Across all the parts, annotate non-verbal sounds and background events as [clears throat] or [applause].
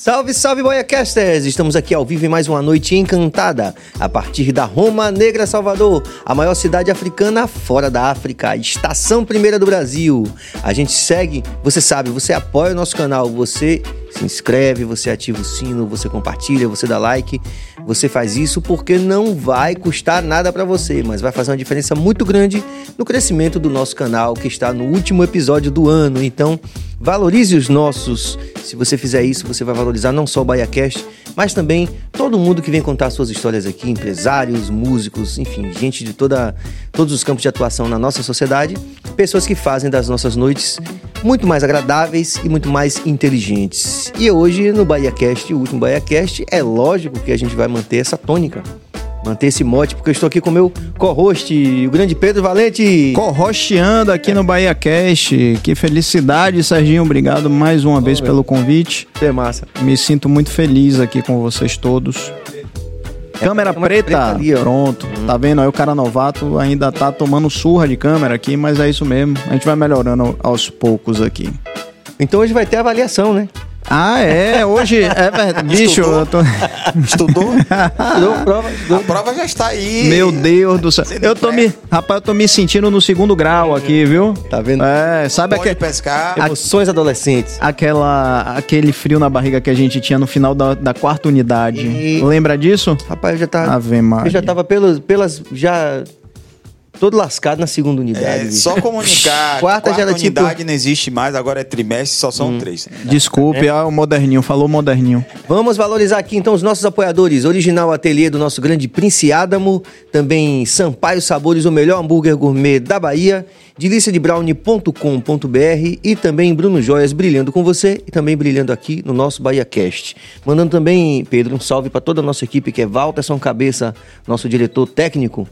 Salve, salve, Boiacasters! Estamos aqui ao vivo em mais uma noite encantada, a partir da Roma Negra, Salvador, a maior cidade africana fora da África, estação primeira do Brasil. A gente segue, você sabe, você apoia o nosso canal, você se inscreve, você ativa o sino, você compartilha, você dá like. Você faz isso porque não vai custar nada para você, mas vai fazer uma diferença muito grande no crescimento do nosso canal, que está no último episódio do ano. Então, valorize os nossos. Se você fizer isso, você vai valorizar não só o BaiaCast, mas também todo mundo que vem contar suas histórias aqui, empresários, músicos, enfim, gente de toda, todos os campos de atuação na nossa sociedade, pessoas que fazem das nossas noites muito mais agradáveis e muito mais inteligentes. E hoje no BahiaCast, o último BahiaCast, é lógico que a gente vai manter essa tônica. Manter esse mote, porque eu estou aqui com o meu co-host, o grande Pedro Valente. Corrocheando aqui no Bahia Cast. Que felicidade, Serginho. Obrigado mais uma vez pelo convite. É massa. Me sinto muito feliz aqui com vocês todos. Câmera, câmera preta, preta ali, pronto. Tá vendo? Aí o cara novato ainda tá tomando surra de câmera aqui, mas é isso mesmo. A gente vai melhorando aos poucos aqui. Então hoje vai ter avaliação, né? Ah, é? Hoje é verdade. Bicho, Estudou? eu tô... Estudou? Deu prova, deu- A prova já está aí. Meu Deus do céu. Eu tô me. Rapaz, eu tô me sentindo no segundo grau aqui, viu? Tá vendo? É, sabe Pode aque- pescar. Emoções adolescentes. aquela, aquele frio na barriga que a gente tinha no final da, da quarta unidade? E- Lembra disso? Rapaz, eu já tava. Ave Maria. Eu já tava pelas, pelas. Já. Todo lascado na segunda unidade. É, só comunicar. [laughs] Quarta já era tipo- unidade não existe mais, agora é trimestre, só são três. Desculpe, ah, o moderninho, falou moderninho. Vamos valorizar aqui então os nossos apoiadores. Original Ateliê do nosso grande Prince Adamo, também Sampaio Sabores, o melhor hambúrguer gourmet da Bahia, deliciadebrownie.com.br e também Bruno Joias brilhando com você e também brilhando aqui no nosso Bahia Cast. Mandando também, Pedro, um salve para toda a nossa equipe que é Walterson Cabeça, nosso diretor técnico,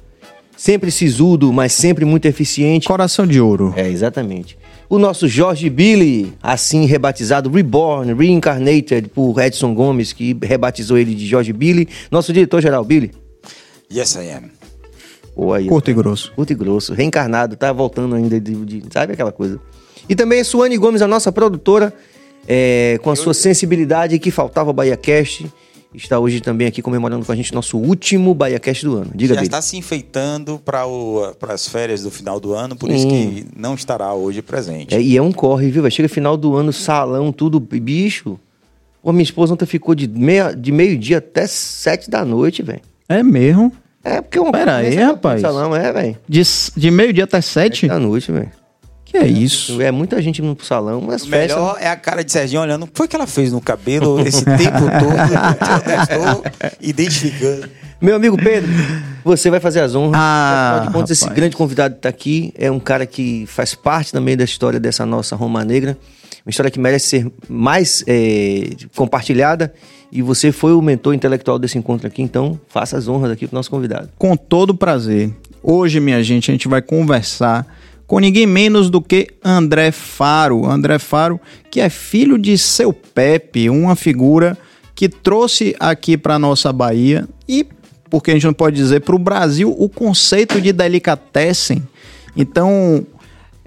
sempre sisudo, mas sempre muito eficiente. Coração de ouro. É, exatamente. O nosso Jorge Billy, assim rebatizado Reborn, Reincarnated por Edson Gomes, que rebatizou ele de Jorge Billy. Nosso diretor-geral, Billy. Yes, I am. Pô, aí, Curto e grosso. Curto e grosso, reencarnado, tá voltando ainda de, de- sabe aquela coisa. E também Suane Gomes, a nossa produtora, é, com a sua sensibilidade que faltava ao Bahia Cast, está hoje também aqui comemorando com a gente nosso último Bahia Cast do ano. Diga, Já Billy. está se enfeitando para as férias do final do ano, por isso que não estará hoje presente. É, e é um corre, viu? Chega final do ano, salão, tudo, bicho. Pô, minha esposa ontem ficou de, meia, de meio-dia até sete da noite, velho. É mesmo? É, porque uma Pera aí, é rapaz. Salão, é, velho. De, de meio-dia até sete? Sete da noite, velho. Que é isso? É muita gente indo pro salão, mas O festas. melhor é a cara de Serginho olhando. O que foi que ela fez no cabelo esse tempo [laughs] todo? Eu estou identificando. Meu amigo Pedro, você vai fazer as honras. Ah, Afinal de contas, esse grande convidado que tá aqui é um cara que faz parte também da história dessa nossa Roma Negra. Uma história que merece ser mais é, compartilhada. E você foi o mentor intelectual desse encontro aqui, então faça as honras aqui pro nosso convidado. Com todo prazer. Hoje, minha gente, a gente vai conversar com ninguém menos do que André Faro. André Faro, que é filho de seu Pepe, uma figura que trouxe aqui para nossa Bahia e, porque a gente não pode dizer, para o Brasil o conceito de delicatessen. Então,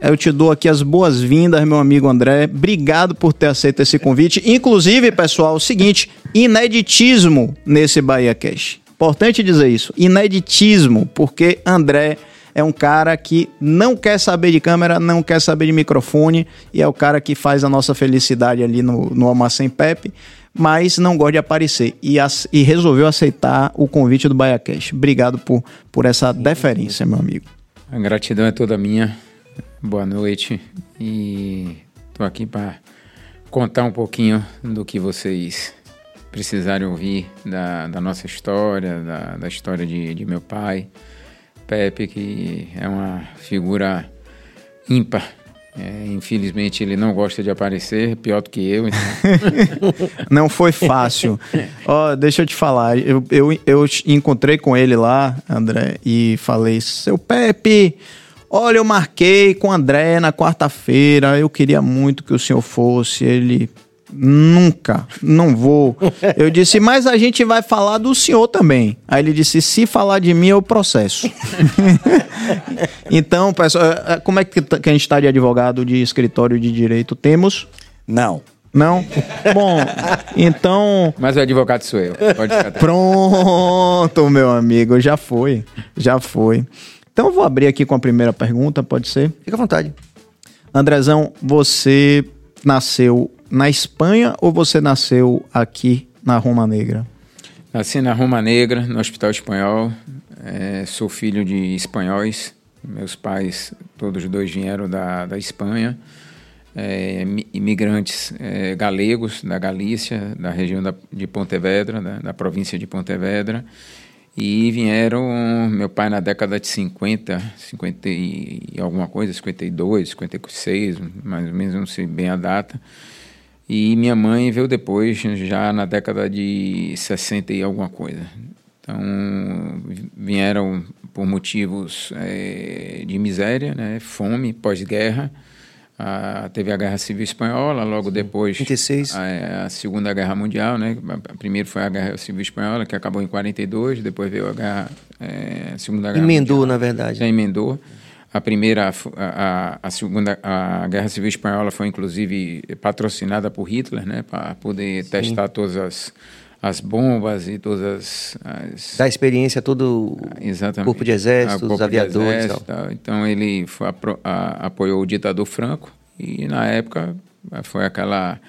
eu te dou aqui as boas-vindas, meu amigo André. Obrigado por ter aceito esse convite. Inclusive, pessoal, o seguinte: ineditismo nesse Bahia Cash. Importante dizer isso. Ineditismo, porque André é um cara que não quer saber de câmera, não quer saber de microfone e é o cara que faz a nossa felicidade ali no, no Almacém Pepe, mas não gosta de aparecer e, ac- e resolveu aceitar o convite do Bahia Cash. Obrigado por, por essa deferência, meu amigo. A gratidão é toda minha. Boa noite. E estou aqui para contar um pouquinho do que vocês precisarem ouvir da, da nossa história, da, da história de, de meu pai, Pepe, que é uma figura ímpar. É, infelizmente ele não gosta de aparecer, pior do que eu. Então, [laughs] Não foi fácil. Ó, deixa eu te falar. Eu, eu, eu encontrei com ele lá, André, e falei: Seu Pepe, olha, eu marquei com o André na quarta-feira. Eu queria muito que o senhor fosse. Ele. Nunca, não vou. [laughs] Eu disse, mas a gente vai falar do senhor também. Aí ele disse: se falar de mim, eu processo. [laughs] então, pessoal, eh, como é que que a gente está de advogado de escritório de direito? Temos Não. Não? Bom, então. Mas o advogado sou eu. Pode ficar. Pronto, meu amigo, já foi. Já foi. Então eu vou abrir aqui com a primeira pergunta, pode ser? Fica à vontade. Andrezão, você nasceu na Espanha ou você nasceu aqui na Roma Negra? Nasci na Roma Negra, no Hospital Espanhol. É, sou filho de espanhóis. Meus pais, todos dois vieram da, da Espanha. É, mi- imigrantes é, galegos da Galícia, da região da, de Pontevedra, da, da província de Pontevedra. E vieram, meu pai na década de 50, 50 e alguma coisa, 52, 56, mais ou menos, não sei bem a data. E minha mãe veio depois, já na década de 60 e alguma coisa. Então, vi- vieram por motivos eh, de miséria, né? fome, pós-guerra. Ah, teve a Guerra Civil Espanhola, logo depois 36. a, a Segunda Guerra Mundial, né? Primeiro foi a Guerra Civil Espanhola, que acabou em 42, depois veio a Guerra, a Segunda Guerra Emendou, Mundial. na verdade. Já emendou. A primeira, a, a, segunda, a Guerra Civil Espanhola foi inclusive patrocinada por Hitler, né, para poder testar todas as, as bombas e todas as, Da experiência todo o Exatamente. corpo de exército, os aviadores exército, tal. Então ele foi a- apoiou o ditador Franco e na época foi aquela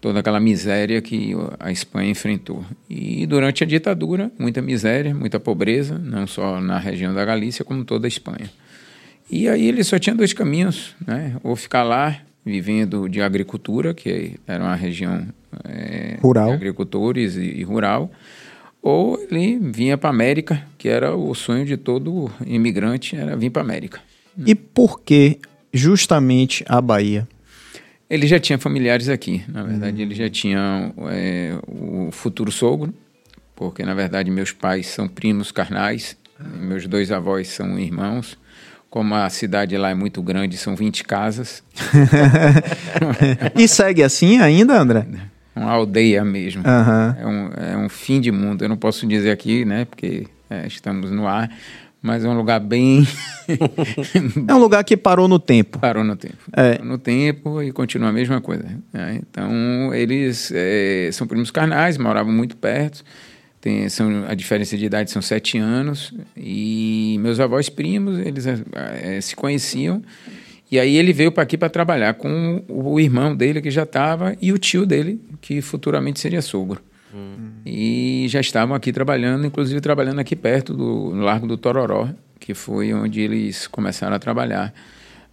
toda aquela miséria que a Espanha enfrentou. E durante a ditadura, muita miséria, muita pobreza, não só na região da Galícia, como toda a Espanha. E aí ele só tinha dois caminhos, né? Ou ficar lá vivendo de agricultura, que era uma região eh, Rural. de agricultores e, e rural, ou ele vinha para América, que era o sonho de todo imigrante, era vir para América. E por que justamente a Bahia? Ele já tinha familiares aqui, na verdade ele já tinha é, o futuro sogro, porque na verdade meus pais são primos carnais, meus dois avós são irmãos. Como a cidade lá é muito grande, são 20 casas, [laughs] e segue assim ainda, André? uma aldeia mesmo. Aham. É, um, é um fim de mundo. Eu não posso dizer aqui, né, porque é, estamos no ar, mas é um lugar bem. [laughs] É um lugar que parou no tempo. Parou no tempo. É. Parou no tempo e continua a mesma coisa. né? Então, eles é, são primos carnais, moravam muito perto. Tem, são, a diferença de idade são sete anos. E meus avós primos, eles é, se conheciam. E aí ele veio para aqui para trabalhar com o irmão dele, que já estava, e o tio dele, que futuramente seria sogro. E já estavam aqui trabalhando, inclusive trabalhando aqui perto do no Largo do Tororó, que foi onde eles começaram a trabalhar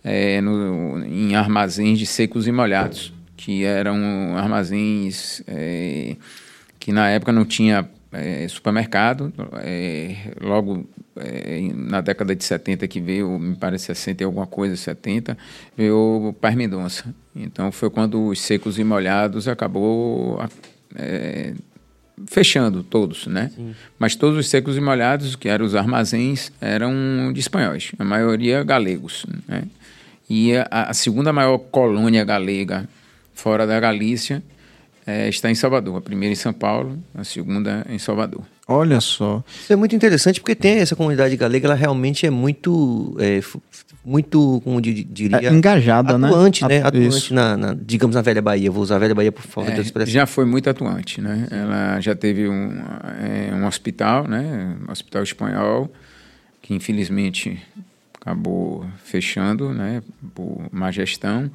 é, no- em armazéns de secos e molhados, que eram armazéns é, que na época não tinha é, supermercado. é, logo é, na década de 70 que veio, me parece 60 e alguma coisa, 70, veio o Paz Mendonça. Então foi quando os secos e molhados acabou é, fechando todos, né? Mas todos os secos e molhados, que eram os armazéns, eram de espanhóis, a maioria galegos, né? E a, a segunda maior colônia galega fora da Galícia eh, está em Salvador. A primeira em São Paulo, a segunda em Salvador. Olha só. Isso é muito interessante porque tem essa comunidade galega, ela realmente é muito, é, muito, como di- diria, É, engajada, né? atuante, né? Atu- Atuante isso. na, na- digamos, na velha Bahia. Vou usar a velha Bahia por favor É, da expressão. já foi muito atuante, né? Ela já teve um, é, um hospital, né? Um hospital espanhol, que infelizmente acabou fechando, né? Por má gestão.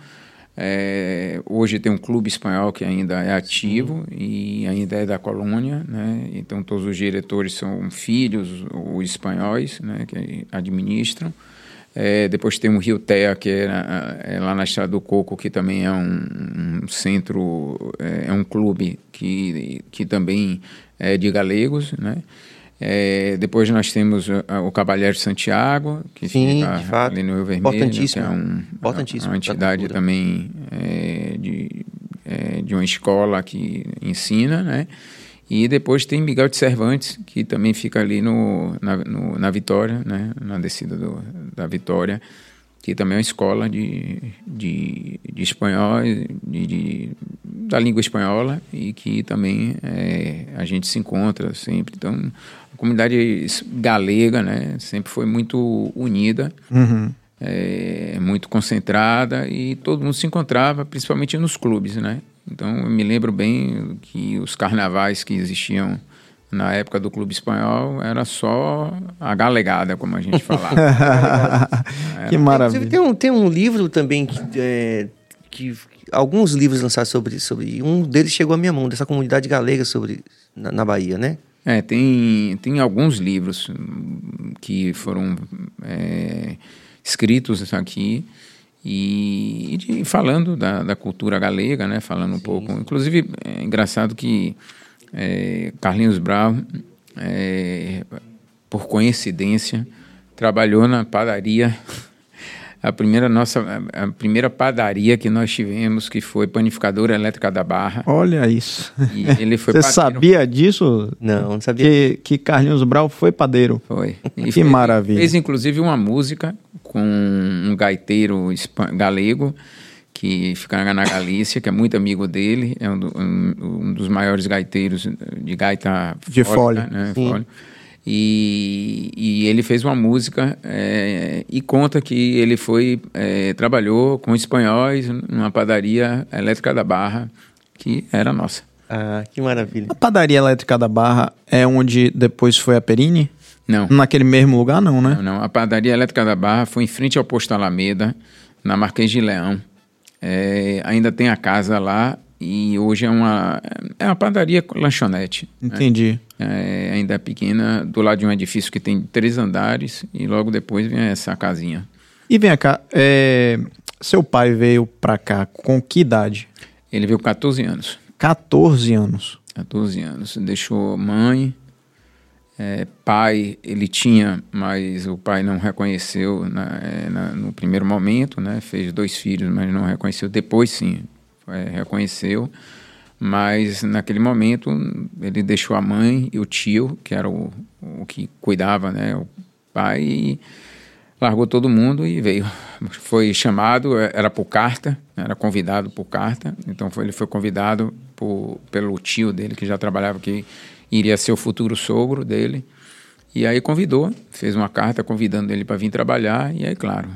É, hoje tem um clube espanhol que ainda é ativo e ainda é da colônia, né? Então todos os diretores são filhos ou espanhóis, né? Que administram. É, depois tem o Rio Terra, que é, é lá na Estrada do Coco, que também é um, um centro, é, é um clube que, que também é de galegos, né? É, depois nós temos o, o Cabalheiro de Santiago, que Sim, fica ali no Rio Vermelho, que é Importantíssimo. um, Importantíssimo uma entidade também é, de, é, de uma escola que ensina, né? E depois tem Miguel de Cervantes, que também fica ali no, na, no- na Vitória, né? na descida do- da Vitória, que também é uma escola de, de, de espanhol, de, de- da língua espanhola, e que também é, a gente se encontra sempre. Então, comunidade galega né? sempre foi muito unida, Uhum. é, muito concentrada, e todo mundo se encontrava, principalmente nos clubes, né? Então eu me lembro bem que os carnavais que existiam na época do Clube Espanhol era só a galegada, como a gente falava. [laughs] que maravilha. tem um, tem um livro também que, é, que alguns livros lançados sobre sobre um deles chegou à minha mão dessa comunidade galega sobre na, na Bahia, né? É, tem, tem alguns livros que foram é, escritos aqui e, e de- falando da, da cultura galega, né? Falando um pouco. Inclusive, é engraçado que é, Carlinhos Brau, é, por coincidência, trabalhou na padaria. A primeira nossa, a primeira padaria que nós tivemos, que foi Panificadora Elétrica da Barra. Olha isso. E ele foi [laughs] Você sabia disso? Não, não sabia. Que, que Carlinhos Brau foi padeiro. Foi. [laughs] Que maravilha. Fez inclusive uma música com um gaiteiro galego que fica na Galícia, que é muito amigo dele, é um, do- um- um dos maiores gaiteiros de gaita De fólica, fole. né? Fole. E, e ele fez uma música é, e conta que ele foi é, trabalhou com espanhóis numa padaria elétrica da Barra que era nossa. Ah, que maravilha. A padaria elétrica da Barra é onde depois foi a Perini? Não. Naquele mesmo lugar, não, né? Não, não. A padaria elétrica da Barra foi em frente ao posto Alameda, na Marquês de Leão. É, ainda tem a casa lá e hoje é uma, é uma padaria lanchonete. né? Entendi. É, ainda é pequena, do lado de um edifício que tem três andares e logo depois vem essa casinha. E vem cá, é, seu pai veio pra cá com que idade? Ele veio com 14 anos. 14 anos. 14 anos. Deixou mãe, é, pai, ele tinha, mas o pai não reconheceu na- é, na- no primeiro momento, né? Fez dois filhos, mas não reconheceu. Depois, sim, é, reconheceu. Mas naquele momento ele deixou a mãe e o tio, que era o, o que cuidava, né? O pai, e largou todo mundo e veio. Foi chamado, eh, era por carta, era convidado por carta. Então foi, ele foi convidado por, pelo tio dele, que já trabalhava, que iria ser o futuro sogro dele. E aí convidou, fez uma carta convidando ele para vir trabalhar. E aí, claro,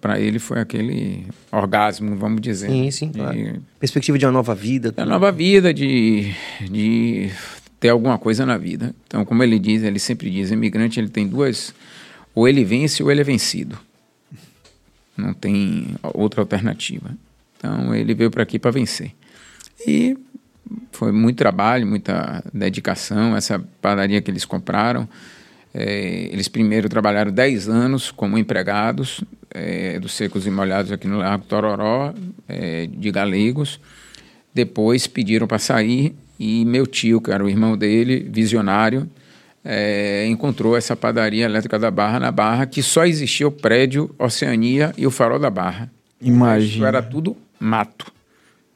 para ele foi aquele orgasmo, vamos dizer. Sim, sim, De- claro. Perspectiva de uma nova vida. da nova vida, de, de ter alguma coisa na vida. Então, como ele diz, ele sempre diz, imigrante ele tem duas, ou ele vence ou ele é vencido. Não tem outra alternativa. Então, ele veio para aqui para vencer. E foi muito trabalho, muita dedicação. Essa padaria que eles compraram, eh, eles primeiro trabalharam 10 anos como empregados eh, dos secos e molhados aqui no Lago Tororó, eh, de galegos. Depois pediram para sair e meu tio, que era o irmão dele, visionário, eh, encontrou essa padaria elétrica da Barra na Barra, que só existia o prédio Oceania e o Farol da Barra. Imagina. Era tudo mato.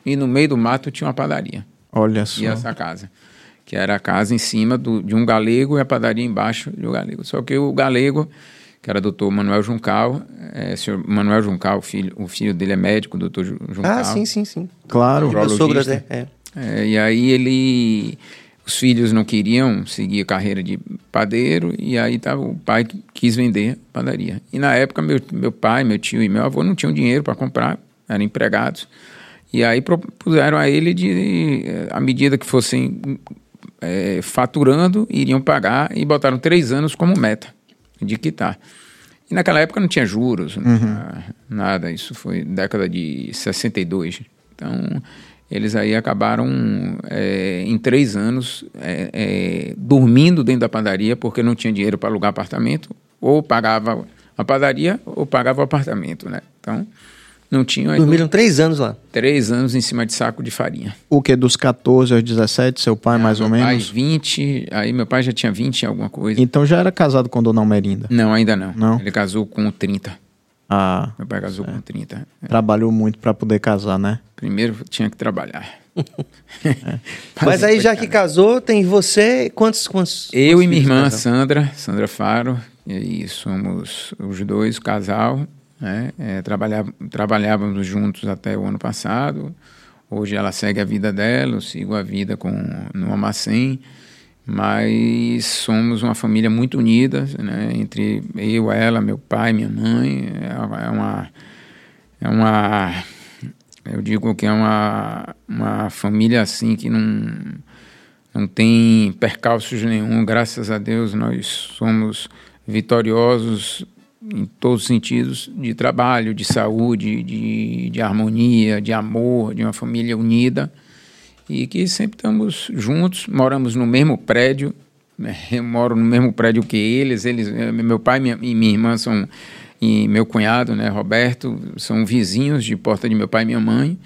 E no meio do mato tinha uma padaria. Olha só. E essa casa. Que era a casa em cima do, de um galego e a padaria embaixo de um galego. Só que o galego, que era doutor Manuel Juncal, é, senhor Manuel Juncal, o filho, o filho dele é médico, doutor Ju- Juncal. Ah, sim, sim, sim. Claro. Urologista. até. É. É, e aí ele. Os filhos não queriam seguir a carreira de padeiro, e aí tava, o pai quis vender a padaria. E na época, meu, meu pai, meu tio e meu avô não tinham dinheiro para comprar, eram empregados. E aí propuseram a ele de, eh, à medida que fossem eh, faturando, iriam pagar e botaram três anos como meta de quitar. E naquela época não tinha juros, não tinha nada, isso foi década de 62. Então, eles aí acabaram eh, em três anos eh, eh, dormindo dentro da padaria porque não tinha dinheiro para alugar apartamento, ou pagava a padaria ou pagava o apartamento, né? Então, não tinha Dormiram três anos lá. três anos em cima de saco de farinha. O que? Dos 14 aos 17, seu pai, mais ou menos? 20, aí meu pai já tinha 20 e alguma coisa. Então já era casado com Dona Almerinda. Não, ainda não. Não? Ele casou com 30. Ah, Meu pai casou com 30. trabalhou muito pra poder casar, né? Primeiro tinha que trabalhar. [laughs] [laughs] Mas aí, já que casou, tem você. Quantos. quantos Eu quantos e minha irmã? Sandra, Sandra Faro, e aí somos os dois, casal, né? É, trabalhava- trabalhávamos juntos até o ano passado. Hoje ela segue a vida dela, eu sigo a vida com, no Amacém. Mas somos uma família muito unida, né? Entre eu, ela, meu pai, minha mãe. É uma, é uma, Eu digo que é uma, uma família assim que não, não tem percalços nenhum. Graças a Deus nós somos vitoriosos em todos os sentidos de trabalho, de saúde, de, de harmonia, de amor, de uma família unida e que sempre estamos juntos, moramos no mesmo prédio, né? [laughs] eu moro no mesmo prédio que eles, eles meu pai minha, e minha irmã são e meu cunhado, né, Roberto, são vizinhos de porta de meu pai e minha mãe,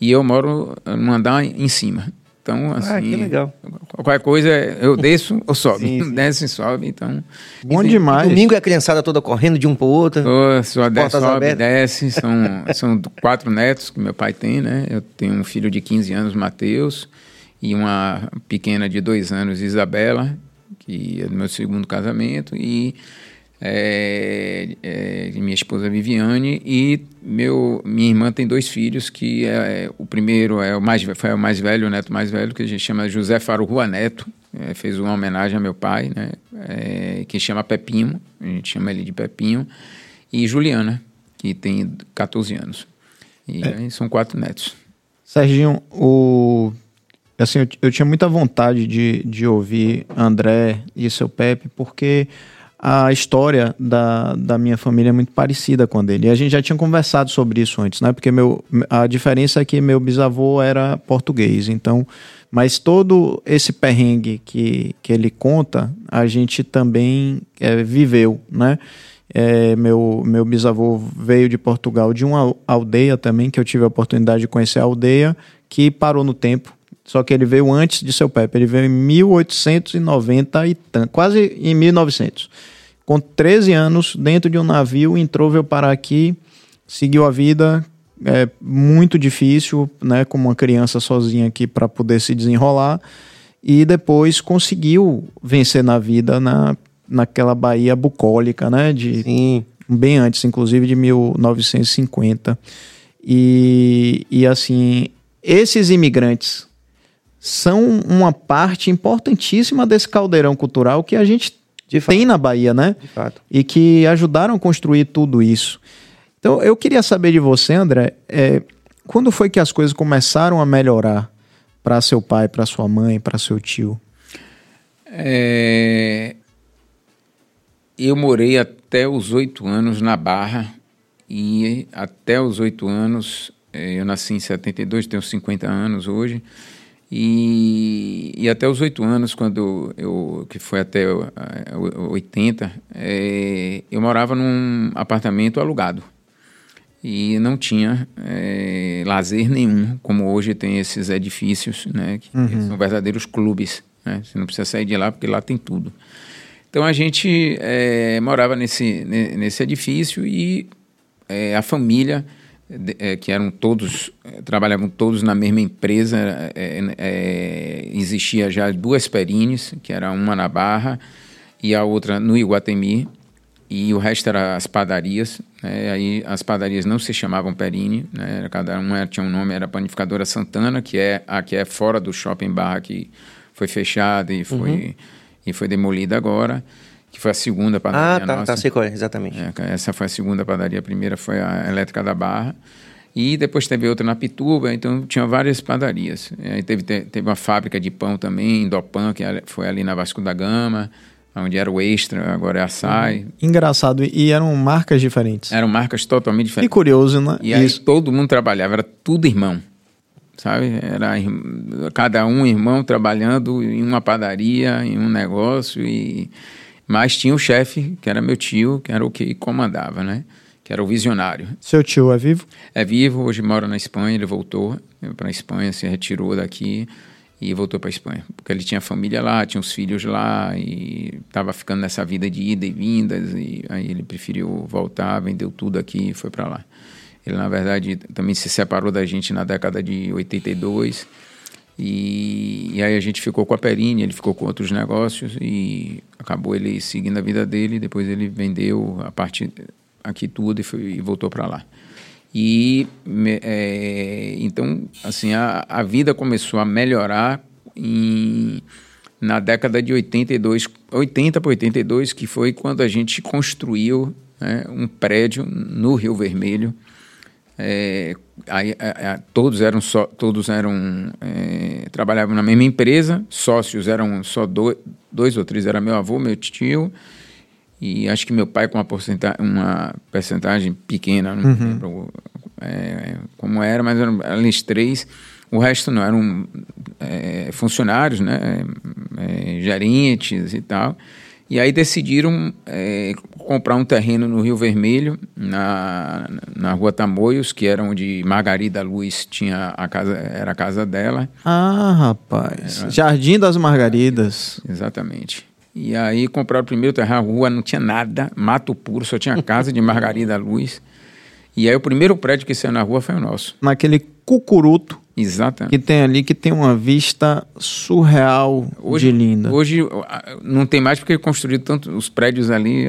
e eu moro no andar em cima. Então, assim. Ah, que legal. Qualquer coisa, eu [laughs] desço ou sobe. Sim, sim. Desce e sobe, então. Bom e, demais. Domingo é a criançada toda correndo de um para o outro. Oh, só desce, sobe, abertas. desce. São, [laughs] são quatro netos que meu pai tem, né? Eu tenho um filho de 15 anos, Matheus, e uma pequena de dois anos, Isabela, que é do meu segundo casamento. E é, é, minha esposa Viviane e meu minha irmã tem dois filhos que é, é, o primeiro é o mais foi o mais velho o neto mais velho que a gente chama José Faro Rua Neto. É, fez uma homenagem ao meu pai né? É, que chama Pepinho a gente chama ele de Pepinho. E Juliana que tem 14 anos. E é. são quatro netos. Serginho o assim eu, eu tinha muita vontade de, de ouvir André e seu Pepe porque a história da, da minha família é muito parecida com a dele. E a gente já tinha conversado sobre isso antes, né? Porque meu, a diferença é que meu bisavô era português, então. Mas todo esse perrengue que, que ele conta, a gente também é, viveu, né? É, meu, meu bisavô veio de Portugal, de uma aldeia também, que eu tive a oportunidade de conhecer a aldeia, que parou no tempo. Só que ele veio antes de seu Pepe, ele veio em 1890 e tanto, quase em 1900. Com 13 anos, dentro de um navio, entrou, veio parar aqui, seguiu a vida, é muito difícil, né, como uma criança sozinha aqui para poder se desenrolar, e depois conseguiu vencer na vida na, naquela Bahia bucólica, né, de Sim. bem antes, inclusive de 1950. E, e assim, esses imigrantes são uma parte importantíssima desse caldeirão cultural que a gente tem na Bahia, né? De fato. E que ajudaram a construir tudo isso. Então, eu queria saber de você, André, é, quando foi que as coisas começaram a melhorar para seu pai, para sua mãe, para seu tio? É... Eu morei até os oito anos na Barra e até os oito anos, é, eu nasci em 72, tenho 50 anos hoje, e, e até os oito anos, quando eu, que foi até 80, é, eu morava num apartamento alugado e não tinha é, lazer nenhum, como hoje tem esses edifícios, né, que uhum. são verdadeiros clubes. Né, você não precisa sair de lá porque lá tem tudo. Então a gente é, morava nesse, nesse edifício e é, a família que eram todos, é, trabalhavam todos na mesma empresa, é, é, existia já duas perines, que era uma na Barra e a outra no Iguatemi, e o resto era as padarias, né? aí as padarias não se chamavam Perine, né? cada uma tinha um nome, era Panificadora Santana, que é a que é fora do Shopping Barra, que foi fechada e foi, uhum. e foi demolida agora que foi a segunda padaria ah, tá, nossa. tá, sei qual é, exatamente. É, essa foi a segunda padaria, a primeira foi a Elétrica da Barra. E depois teve outra na Pituba, então tinha várias padarias. Aí teve, teve uma fábrica de pão também, Dopan, que foi ali na Vasco da Gama, onde era o Extra, agora é Açaí. Uhum. Engraçado, e eram marcas diferentes. Eram marcas totalmente diferentes. E curioso, né? E aí todo mundo trabalhava, era tudo irmão sabe? Era cada um irmão trabalhando em uma padaria, em um negócio e mas tinha o chefe, que era meu tio, que era o que comandava, né? Que era o visionário. Seu tio é vivo? É vivo, hoje mora na Espanha, ele voltou para a Espanha, se retirou daqui e voltou para a Espanha. Porque ele tinha família lá, tinha os filhos lá e estava ficando nessa vida de ida e vindas. E aí ele preferiu voltar, vendeu tudo aqui e foi para lá. Ele, na verdade, também se separou da gente na década de 82 e, e, aí a gente ficou com a Perine, ele ficou com outros negócios e acabou ele seguindo a vida dele. Depois ele vendeu a parte aqui tudo e, foi, e voltou para lá. E é, então, assim, a, a vida começou a melhorar em, na década de 82, 80 para 82, que foi quando a gente construiu né, um prédio no Rio Vermelho, É, aí, a- a- todos eram só, todos eram é, trabalhavam na mesma empresa, sócios eram só dois, dois ou três, era meu avô, meu tio e acho que meu pai com uma porcentagem, uma percentagem pequena, não me lembro é, como era, mas eram eles três. O resto não eram é, funcionários, né, é, gerentes e tal. E aí decidiram é, comprar um terreno no Rio Vermelho, na, na rua Tamoios, que era onde Margarida Luz tinha a casa, era a casa dela. Ah, rapaz. Jardim das Margaridas. Exatamente. E aí compraram o primeiro terreno, a rua não tinha nada, mato puro, só tinha a casa de Margarida Luz. E aí o primeiro prédio que saiu na rua foi o nosso. Naquele cucuruto Exatamente. que tem ali, que tem uma vista surreal de linda. Hoje ah, não tem mais porque construíram tanto os prédios ali,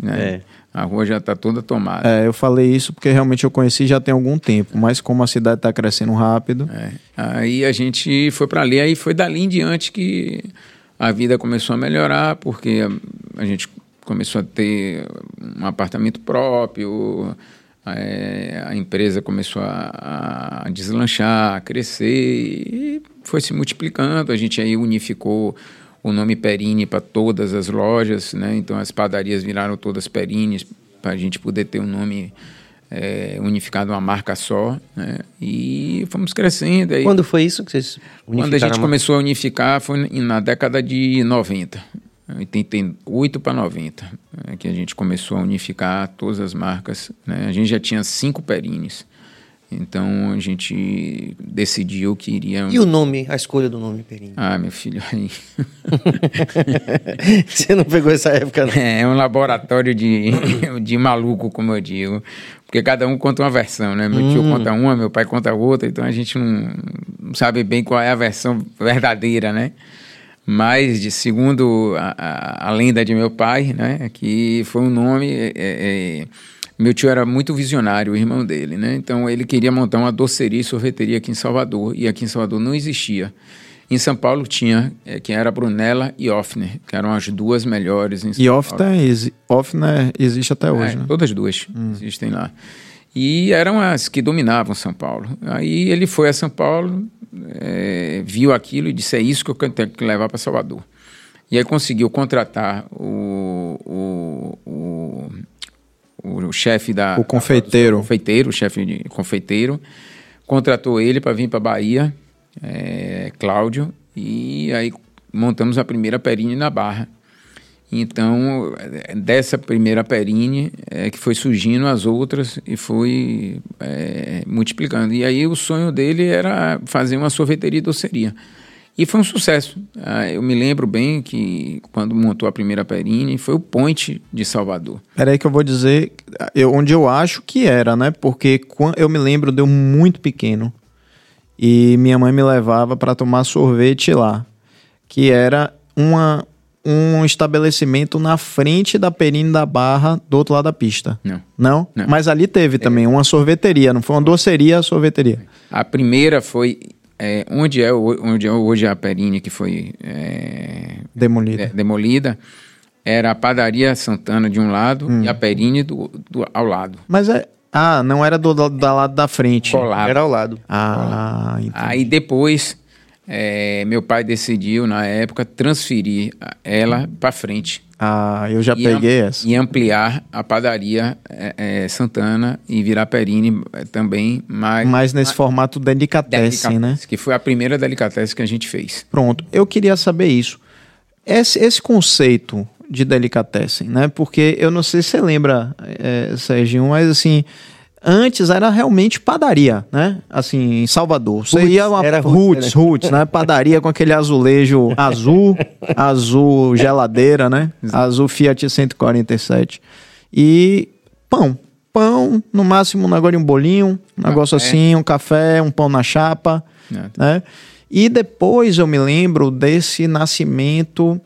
né? É. A rua já está toda tomada. É, eu falei isso porque realmente eu conheci já tem algum tempo, mas como a cidade está crescendo rápido, É. Aí a gente foi para ali, aí foi dali em diante que a vida começou a melhorar, porque a gente começou a ter um apartamento próprio, é, a empresa começou a, a deslanchar, a crescer e foi se multiplicando. A gente aí unificou o nome Perini para todas as lojas, né? Então as padarias viraram todas Perines para a gente poder ter um nome é, unificado, uma marca só, né? E fomos crescendo. Aí, Quando foi isso que vocês quando a unificaram gente começou a unificar foi na década de 90, 88 para 90, é que a gente começou a unificar todas as marcas. Né? A gente já tinha cinco perines, então a gente decidiu que iria. E o nome, a escolha do nome, Perini? Ah, meu filho, aí. [laughs] Você não pegou essa época, não? É um laboratório de, [laughs] de maluco, como eu digo. Porque cada um conta uma versão, né? Meu tio conta uma, meu pai conta outra, então a gente não, não sabe bem qual é a versão verdadeira, né? Mas, de, segundo a, a, a lenda de meu pai, né? Que foi um nome. é, é, meu tio era muito visionário, o irmão dele, né? Então ele queria montar uma doceria e sorveteria aqui em Salvador, e aqui em Salvador não existia. Em São Paulo tinha, é, que era Brunella e Offner, que eram as duas melhores em São e Paulo. Exi Ofner existe até hoje, É, né? Todas duas existem lá. E eram as que dominavam São Paulo. Aí ele foi a São Paulo, é, viu aquilo e disse: é isso que eu tenho que levar para Salvador. E aí conseguiu contratar o, o, o, o chefe da. O confeiteiro. O confeiteiro, o chefe de confeiteiro. Contratou ele para vir para Bahia, é, Cláudio, e aí montamos a primeira perine na Barra. Então, dessa primeira perine é que foi surgindo as outras e foi é, multiplicando. E aí o sonho dele era fazer uma sorveteria e doceria. E foi um sucesso. Ah, eu me lembro bem que quando montou a primeira perine, foi o Point de Salvador. Peraí que eu vou dizer eu, onde eu acho que era, né? Porque quan- eu me lembro, deu muito pequeno. E minha mãe me levava para tomar sorvete lá. Que era uma, um estabelecimento na frente da Perine da Barra, do outro lado da pista. Não. Não? Não. Mas ali teve também uma sorveteria, não foi uma doceria, sorveteria. A primeira foi é, onde, é, onde é hoje a perine que foi é, Demolida. é, demolida. Era a padaria Santana de um lado Hum. e a perine do, do- ao lado. Mas é. Ah, não era do, do, do lado da frente. Colado. Era ao lado. Ah, entendi. Aí depois, é, meu pai decidiu, na época, transferir ela para frente. Ah, eu já peguei am- essa. E ampliar a padaria é, é, Santana e virar Perine é, também, mas... Mas nesse formato delicatessen, né? Delicatessen, Que foi a primeira delicatessen que a gente fez. Pronto, eu queria saber isso. Esse, esse conceito de delicatessen, né? Porque eu não sei se você lembra, é, Serginho, mas assim, antes era realmente padaria, né? Assim, em Salvador. Você ia uma era roots, roots, roots, né? Padaria com aquele azulejo [laughs] azul, azul geladeira, né? Azul Fiat 147. E pão. Pão, no máximo um negócio de um bolinho, um negócio Café. assim, um café, um pão na chapa né? né? E depois eu me lembro desse nascimento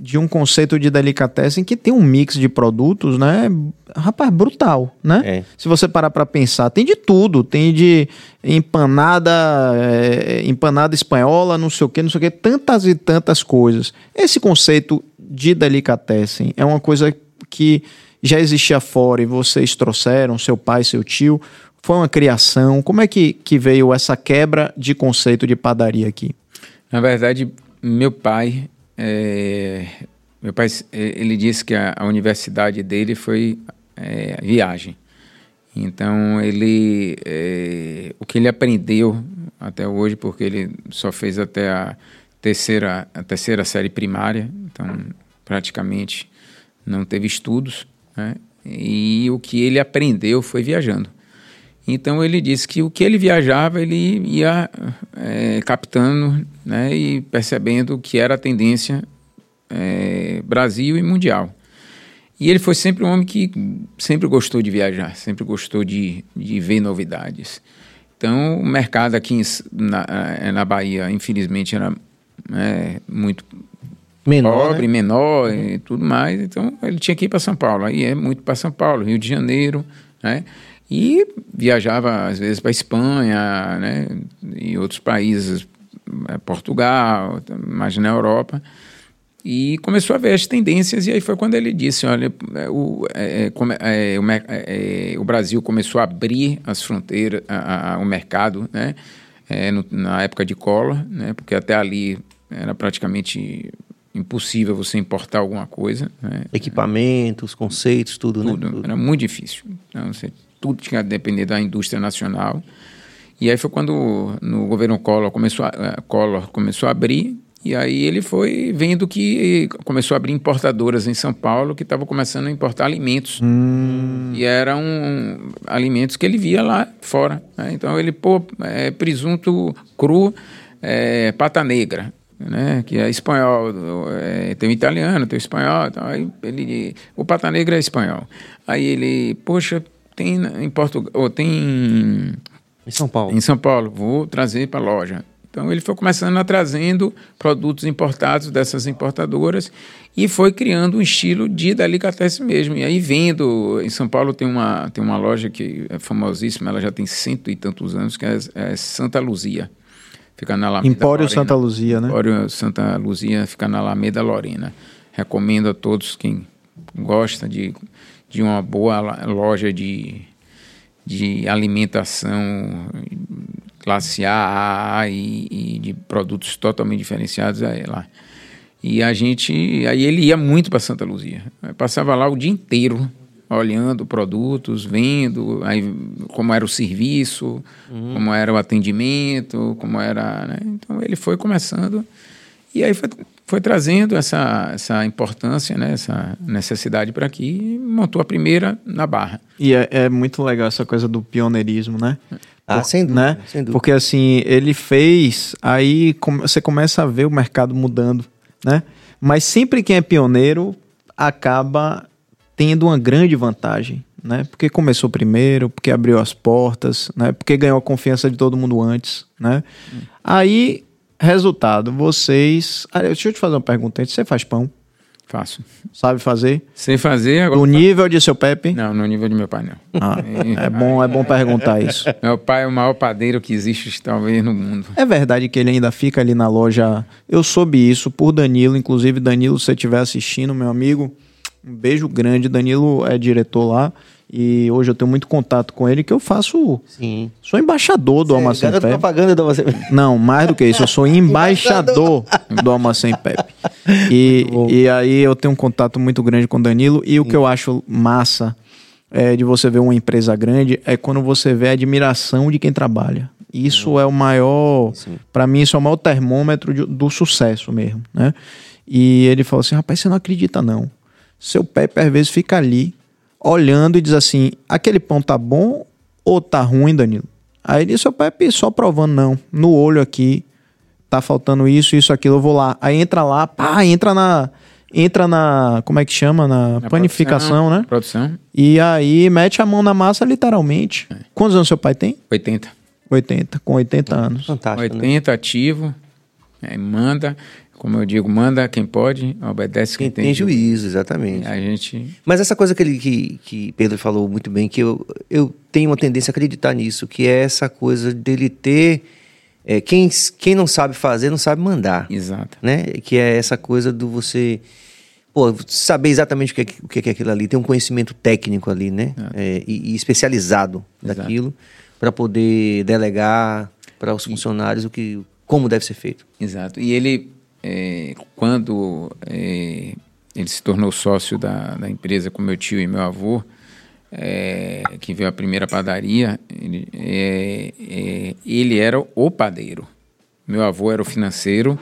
de um conceito de delicatessen que tem um mix de produtos, né? Rapaz, brutal, né? É. Se você parar para pensar, tem de tudo, tem de empanada, é, empanada espanhola, não sei o que, não sei o que, tantas e tantas coisas. Esse conceito de delicatessen é uma coisa que já existia fora e vocês trouxeram, seu pai, seu tio. Foi uma criação? Como é que, que veio essa quebra de conceito de padaria aqui? Na verdade, meu pai, é, meu pai, ele disse que a, a universidade dele foi é, viagem. Então ele, é, o que ele aprendeu até hoje, porque ele só fez até a terceira, a terceira série primária, então praticamente não teve estudos, né? e o que ele aprendeu foi viajando. Então ele disse que o que ele viajava ele ia é, captando né, e percebendo que era a tendência é, Brasil e mundial. E ele foi sempre um homem que sempre gostou de viajar, sempre gostou de, de ver novidades. Então, o mercado aqui na, eh, na Bahia, infelizmente, era é, muito menor, pobre, né? menor e tudo mais. Então, ele tinha que ir para São Paulo. Aí é muito para São Paulo, Rio de Janeiro, né? E viajava, às vezes, para Espanha, né? E outros países, Portugal, mais na Europa e começou a ver as tendências e aí foi quando ele disse olha é, o, é, é, é, o, é, o, Brasil começou a abrir as fronteiras a, a, o mercado né é, no, na época de Collor né porque até ali era praticamente impossível você importar alguma coisa né? equipamentos conceitos tudo, tudo, né tudo. era muito difícil então, você, tudo tinha que depender da indústria nacional e aí foi quando no governo Collor começou a, Collor começou a abrir e aí ele foi vendo que começou a abrir importadoras em São Paulo que estavam começando a importar alimentos. Hum. E eram alimentos que ele via lá fora. Né? Então ele, pô, é, presunto cru, é, pata negra. Né, que é espanhol, é, tem o italiano, tem o espanhol, então aí ele, o pata negra é espanhol. Aí ele, poxa, tem em Portugal, tem em São Paulo. Em São Paulo, vou trazer para a loja. Então ele foi começando a trazendo produtos importados dessas importadoras e foi criando um estilo de delicatessen mesmo. E aí vendo, em São Paulo tem uma, tem uma loja que é famosíssima, ela já tem cento e tantos anos, que é, é Santa Luzia. Fica na Alameda Empório Lorena. Santa Luzia, né? Empório Santa Luzia fica na Alameda Lorena. Recomendo a todos quem gosta de, de uma boa loja de, de alimentação classe A, A e, e de produtos totalmente diferenciados aí lá. E a gente, aí ele ia muito para Santa Luzia. Passava lá o dia inteiro olhando produtos, vendo aí como era o serviço, uhum. como era o atendimento, como era, né? Então ele foi começando e aí foi, foi trazendo essa, essa importância, né? essa necessidade para aqui e montou a primeira na Barra. E é, é muito legal essa coisa do pioneirismo, né? Ah, sem dúvida, né? sem dúvida. Porque assim, ele fez, aí você começa a ver o mercado mudando, né? Mas sempre quem é pioneiro acaba tendo uma grande vantagem, né? Porque começou primeiro, porque abriu as portas, né? Porque ganhou a confiança de todo mundo antes, né? Hum. Aí, resultado, vocês... Ah, deixa eu te fazer uma pergunta antes. Você faz pão? Faço. Sabe fazer? Sei fazer. Agora... No nível de seu Pepe? Não, no nível de meu pai não. Ah, [laughs] é bom, é bom perguntar isso. Meu pai é o maior padeiro que existe talvez no mundo. É verdade que ele ainda fica ali na loja. Eu soube isso por Danilo, inclusive Danilo, se você estiver assistindo, meu amigo, um beijo grande. Danilo é diretor lá. E hoje eu tenho muito contato com ele que eu faço. Sim. Sou embaixador do Alma Sem Pepe. propaganda do Alma Sem Pepe. Não, mais do que isso, eu sou [laughs] embaixador do Alma Sem Pepe. E, e aí eu tenho um contato muito grande com o Danilo. E o que eu acho massa é, de você ver uma empresa grande é quando você vê a admiração de quem trabalha. Isso é o maior. para mim, isso é o maior termômetro de, do sucesso mesmo, né? E ele falou assim: rapaz, você não acredita, não. Seu Pepe às vezes fica ali olhando e diz assim: aquele pão tá bom ou tá ruim, Danilo? Aí ele disse: o Pepe só provando, não. No olho aqui, tá faltando isso, isso, aquilo, eu vou lá. Aí entra lá, pá, entra na. Entra na. Como é que chama? Na, na panificação, produção, né? Produção. E aí mete a mão na massa, literalmente. É. Quantos anos seu pai tem? 80. 80, com 80 anos. Fantástico. 80, né? ativo. É, manda como eu digo, manda quem pode, obedece quem, quem tem, tem juízo, exatamente. A gente... Mas essa coisa que, ele, que, que Pedro falou muito bem, que eu, eu tenho uma tendência a acreditar nisso, que é essa coisa dele ter... É, quem, quem não sabe fazer, não sabe mandar. Exato. Né? Que é essa coisa do você pô, saber exatamente o que, é, o que é aquilo ali, ter um conhecimento técnico ali, né? É, e, e especializado Exato. daquilo, para poder delegar para os funcionários o que, como deve ser feito. Exato. E ele, é, quando é, ele se tornou sócio da, da empresa com meu tio e meu avô, é, que veio a primeira padaria, ele, é, é, ele era o padeiro. Meu avô era o financeiro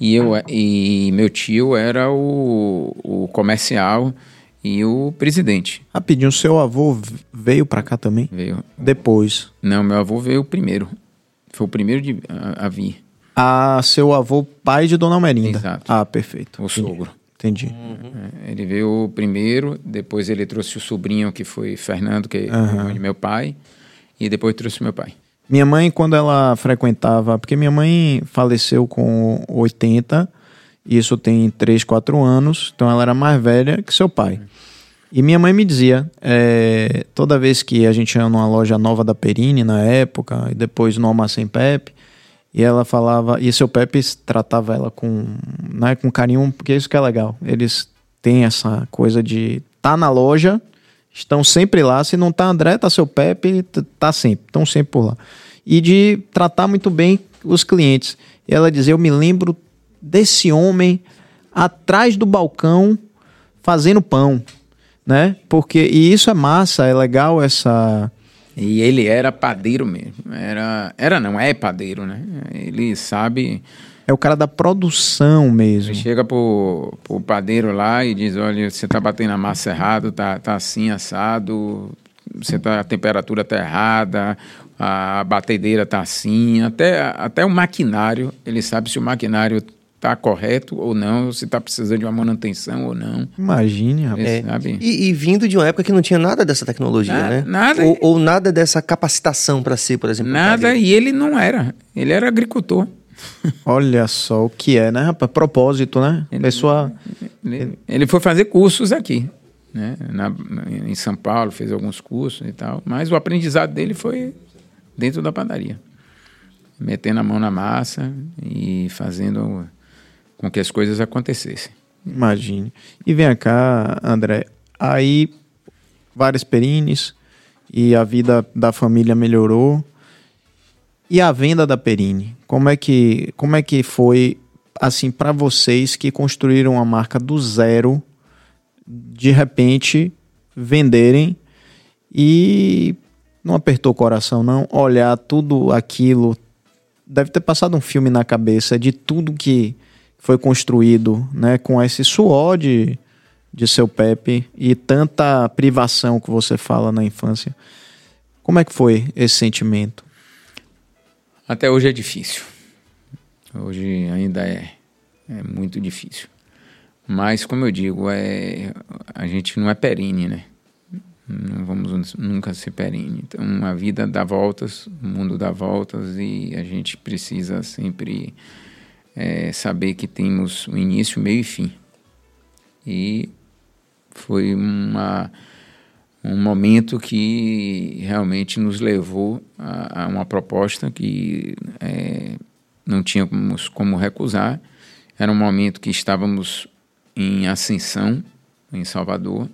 e, eu, e meu tio era o, o comercial e o presidente. Rapidinho, seu avô veio pra cá também? Veio. Depois. Não, meu avô veio primeiro. Foi o primeiro de, a, a vir, Ah, seu avô, pai de Dona Almerinda. Exato. Ah, perfeito. o sogro. Entendi. É, Ele veio primeiro, depois ele trouxe o sobrinho, que foi Fernando, que é irmão de meu pai, e depois trouxe meu pai. Minha mãe, quando ela frequentava, porque minha mãe faleceu com 80, e isso tem 3, 4 anos, então ela era mais velha que seu pai. E minha mãe me dizia, é, toda vez que a gente ia numa loja nova da Perini na época, e depois no Almacém Pepe, e ela falava, e seu Pepe tratava ela com, né, com carinho, porque isso que é legal. Eles têm essa coisa de tá na loja, estão sempre lá. Se não tá André, tá seu Pepe, tá sempre, estão sempre por lá. E de tratar muito bem os clientes. E ela dizia: Eu me lembro desse homem atrás do balcão fazendo pão, né? Porque e isso é massa, é legal essa E ele era padeiro mesmo. Era, era não, é padeiro, né? Ele sabe. é o cara da produção mesmo. Ele chega pro, pro padeiro lá e diz: olha, você tá batendo a massa errado, tá, tá assim, assado, você tá, a temperatura tá errada, a batedeira tá assim, até, até o maquinário, ele sabe se o maquinário tá correto ou não, se tá precisando de uma manutenção ou não. Imagine, rapaz. Ele sabe. E, e vindo de uma época que não tinha nada dessa tecnologia, Na- né? nada. Ou, ou nada dessa capacitação para ser, por exemplo, Nada, e ele não era. Ele era agricultor. [laughs] Olha só o que é, né, rapaz? Propósito, né? Pessoa. Ele, ele foi fazer cursos aqui, né? Na- em São Paulo, fez alguns cursos e tal. Mas o aprendizado dele foi dentro da padaria. Metendo a mão na massa e fazendo com que as coisas acontecessem. Imagine. E vem cá, André. Aí, várias perines e a vida da família melhorou. E a venda da Perine? Como é que, como é que foi assim para vocês que construíram uma marca do zero, de repente venderem e não apertou o coração não, olhar tudo aquilo deve ter passado um filme na cabeça de tudo que foi construído, né, com esse suor de, de seu Pepe e tanta privação que você fala na infância. Como é que foi esse sentimento? Até hoje é difícil. Hoje ainda é, é muito difícil. Mas, como eu digo, é, a gente não é perene, né? Não vamos nunca ser perene. Então, a vida dá voltas, o mundo dá voltas e a gente precisa sempre é, saber que temos um início, meio e fim. E foi uma, um momento que realmente nos levou a, a uma proposta que é, não tínhamos como recusar. Era um momento que estávamos em ascensão em Salvador.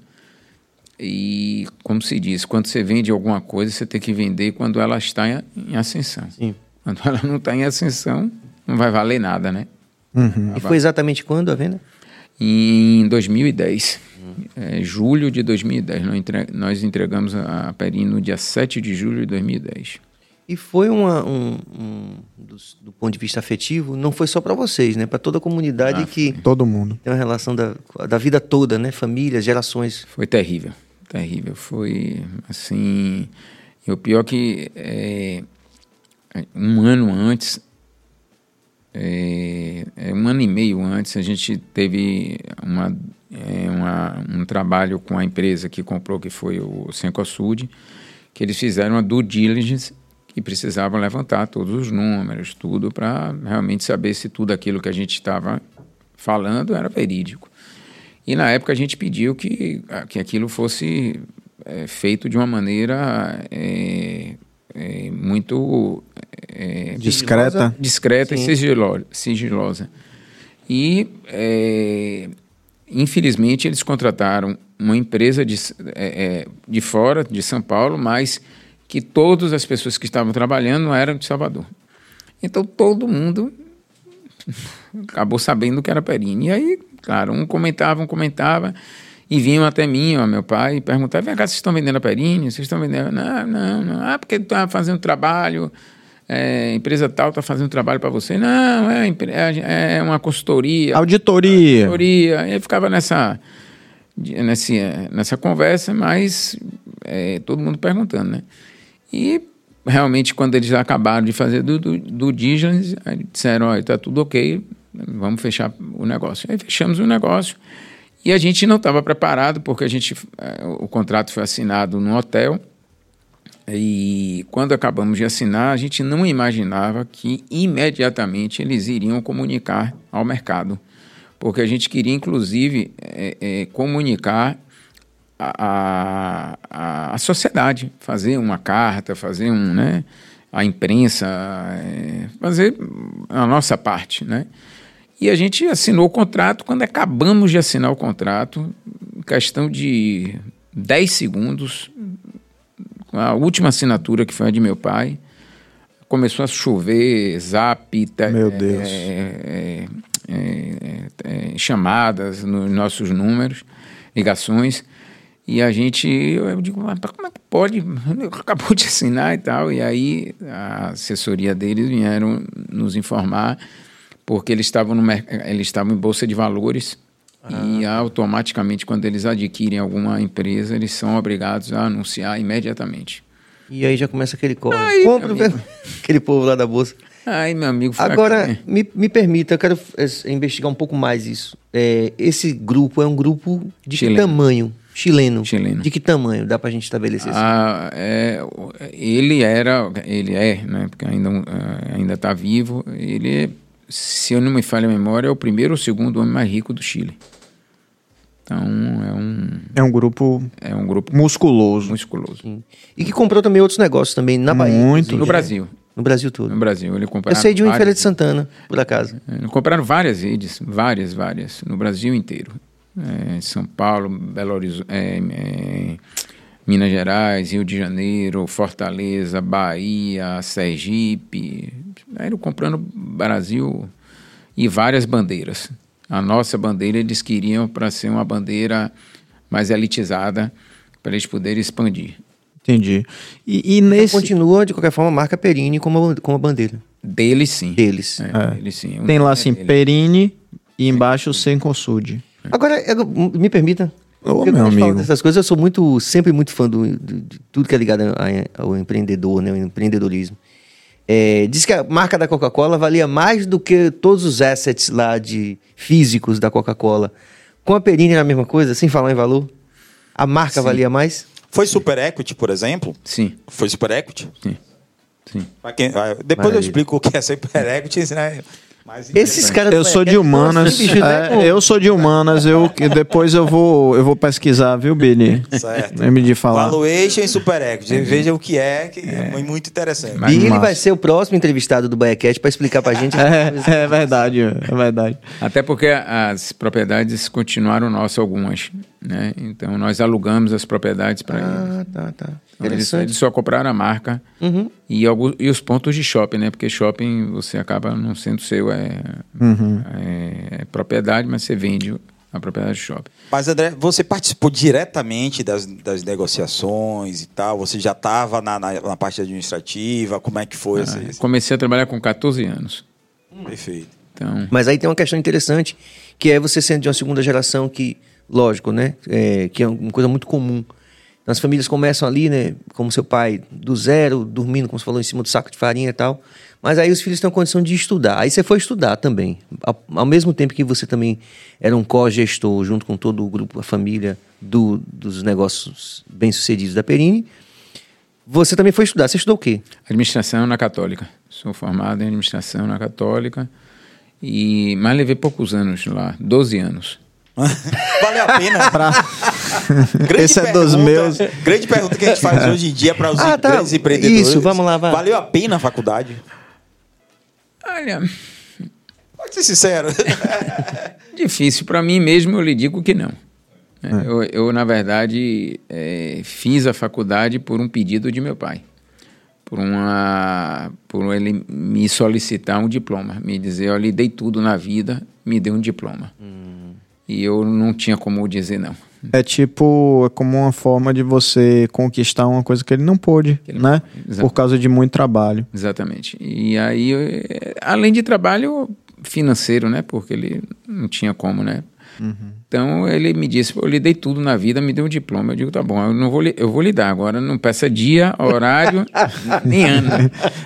E, como se diz, quando você vende alguma coisa, você tem que vender quando ela está em- em ascensão. Sim. Quando ela não está em ascensão, não vai valer nada, né? Uhum. E foi exatamente quando a venda? Em 2010, é, julho de 2010, nós, entre- nós entregamos a a Perim no dia 7 de julho de 2010. E foi uma, um, um- do, do ponto de vista afetivo, não foi só para vocês, né? Para toda a comunidade Ah, que Todo mundo. tem uma relação da, da vida toda, né? Famílias, gerações. Foi terrível, terrível. Foi assim. E o pior que é, um ano antes, é, é, um ano e meio antes, a gente teve uma, é, uma- um trabalho com a empresa que comprou, que foi o Cencosud, que eles fizeram uma due diligence e precisavam levantar todos os números, tudo, para realmente saber se tudo aquilo que a gente estava falando era verídico. E na época a gente pediu que, que aquilo fosse é, feito de uma maneira é, é, muito é, Discreta. discreta Sim. e sigilo- sigilosa. E, é, infelizmente, eles contrataram uma empresa de, é, é, de fora, de São Paulo, mas que todas as pessoas que estavam trabalhando não eram de Salvador. Então todo mundo acabou sabendo que era Perini. E aí, claro, um comentava, um comentava, e vinham até mim, ó, meu pai, e perguntavam, vem cá, vocês estão vendendo a Perini? Vocês estão vendendo? Não, não, não. Ah, porque está fazendo trabalho, é, empresa tal está fazendo trabalho para você. Não, é, é, é uma consultoria. Auditoria. Auditoria. E aí ficava nessa, nessa, nessa conversa, mas é, todo mundo perguntando, né? E realmente, quando eles acabaram de fazer do, do, do Digens, disseram, olha, está tudo ok, vamos fechar o negócio. Aí fechamos o negócio. E a gente não estava preparado, porque a gente, é, o contrato foi assinado no hotel. E quando acabamos de assinar, a gente não imaginava que imediatamente eles iriam comunicar ao mercado. Porque a gente queria, inclusive, é, é, comunicar a, a, a, sociedade, fazer uma carta, fazer um, né, a imprensa, é, fazer a nossa parte, né? E a gente assinou o contrato. Quando acabamos de assinar o contrato, questão de 10 segundos, a última assinatura, que foi a de meu pai, começou a chover, zap, meu Deus. É, é, é, chamadas nos nossos números, ligações. E a gente, eu digo, mas como é que pode? [laughs] Acabou de assinar e tal. E aí a assessoria deles vieram nos informar porque eles estavam, no, eles estavam em bolsa de valores ah. e automaticamente, quando eles adquirem alguma empresa, eles são obrigados a anunciar imediatamente. E aí já começa aquele corre. Compra [laughs] aquele povo lá da bolsa. Ai, meu amigo. Agora, me, me permita, eu quero é, investigar um pouco mais isso. É, esse grupo é um grupo de Chileno. que tamanho? Chileno. Chileno. De que tamanho? Dá pra gente estabelecer ah, é, ele era, ele é, né? Porque ainda, é, ainda tá vivo. Ele é se eu não me falha a memória, é o primeiro ou segundo homem mais rico do Chile. Então é um. É um grupo. É um grupo musculoso. Musculoso. Sim. E que comprou também outros negócios também na Bahia. Muito. No Brasil. No Brasil todo. No Brasil. Ele Eu sei de um em Feira de Santana, por acaso. É, compraram várias redes, várias, várias, no Brasil inteiro. É, São Paulo, Belo Horizonte, é, é, Minas Gerais, Rio de Janeiro, Fortaleza, Bahia, Sergipe, Aí comprando Brasil e várias bandeiras. A nossa bandeira eles queriam para ser uma bandeira mais elitizada, para eles poderem expandir. Entendi. E, e então nesse... continua, de qualquer forma, a marca Perini como, como a bandeira. Deles sim. Deles. É, é. Deles sim. Tem lá assim, Perini e embaixo sem consude. Agora, me permita. Ô, eu meu amigo. dessas coisas, eu sou muito, sempre muito fã do, de tudo que é ligado ao empreendedor, né, ao empreendedorismo. É, diz que a marca da Coca-Cola valia mais do que todos os assets lá de físicos da Coca-Cola. Com a Perini era a mesma coisa, sem falar em valor? A marca Sim. valia mais? Foi Super Equity, por exemplo? Sim. Foi Super Equity? Sim. Sim. Quem, ah, depois Maravilha. eu explico o que é Super Equity, né? Esses caras eu sou de humanas. É, eu sou de humanas. Eu depois eu vou eu vou pesquisar, viu, Billy? Certo. Lembra de falar. Valuation e Super Equity. Veja o que é, que é, é muito interessante. Billy vai ser o próximo entrevistado do Baiacat para explicar para a gente. É, [laughs] é verdade, é verdade. Até porque as propriedades continuaram nossas algumas, né? Então nós alugamos as propriedades para ah, eles. tá, tá. Eles, eles, só compraram a marca uhum. e, alguns, e os pontos de shopping, né? Porque shopping você acaba não sendo seu, é, uhum. é, é propriedade, mas você vende a propriedade do shopping. Mas, André, você participou diretamente das, das negociações e tal? Você já estava na, na, na, parte administrativa? Como é que foi? Ah, esse... Comecei a trabalhar com 14 anos. Hum. Perfeito. Então... Mas aí tem uma questão interessante, que é você sendo de uma segunda geração que, lógico, né? É, que é uma coisa muito comum as famílias começam ali, né? Como seu pai, do zero, dormindo, como você falou, em cima do saco de farinha e tal. Mas aí os filhos têm a condição de estudar. Aí você foi estudar também. Ao, ao mesmo tempo que você também era um co-gestor, junto com todo o grupo, a família do, dos negócios bem-sucedidos da Perini, você também foi estudar. Você estudou o quê? Administração na Católica. Sou formado em administração na Católica. E, mas levei poucos anos lá, 12 anos. [laughs] Valeu a pena? [laughs] pra... [laughs] Esse é dos meus. Grande pergunta que a gente faz [laughs] hoje em dia para os ah, tá. grandes empreendedores. Isso, vamos lá. Vai. Valeu a pena a faculdade? Olha. Pode ser sincero. [laughs] difícil. Para mim mesmo, eu lhe digo que não. É, Eu, eu, na verdade, é, fiz a faculdade por um pedido de meu pai. Por, uma, por ele me solicitar um diploma. Me dizer, eu lhe dei tudo na vida, me dê um diploma. E eu não tinha como dizer não. É tipo, é como uma forma de você conquistar uma coisa que ele não pôde, ele né? Por causa de muito trabalho. Exatamente. E aí, eh, além de trabalho financeiro, né? Porque ele não tinha como, né? Então ele me disse, eu lhe dei tudo na vida, me deu um diploma. Eu digo, tá bom, eu não vou eu vou lhe dar agora, não peça dia, horário, [laughs] nem ano.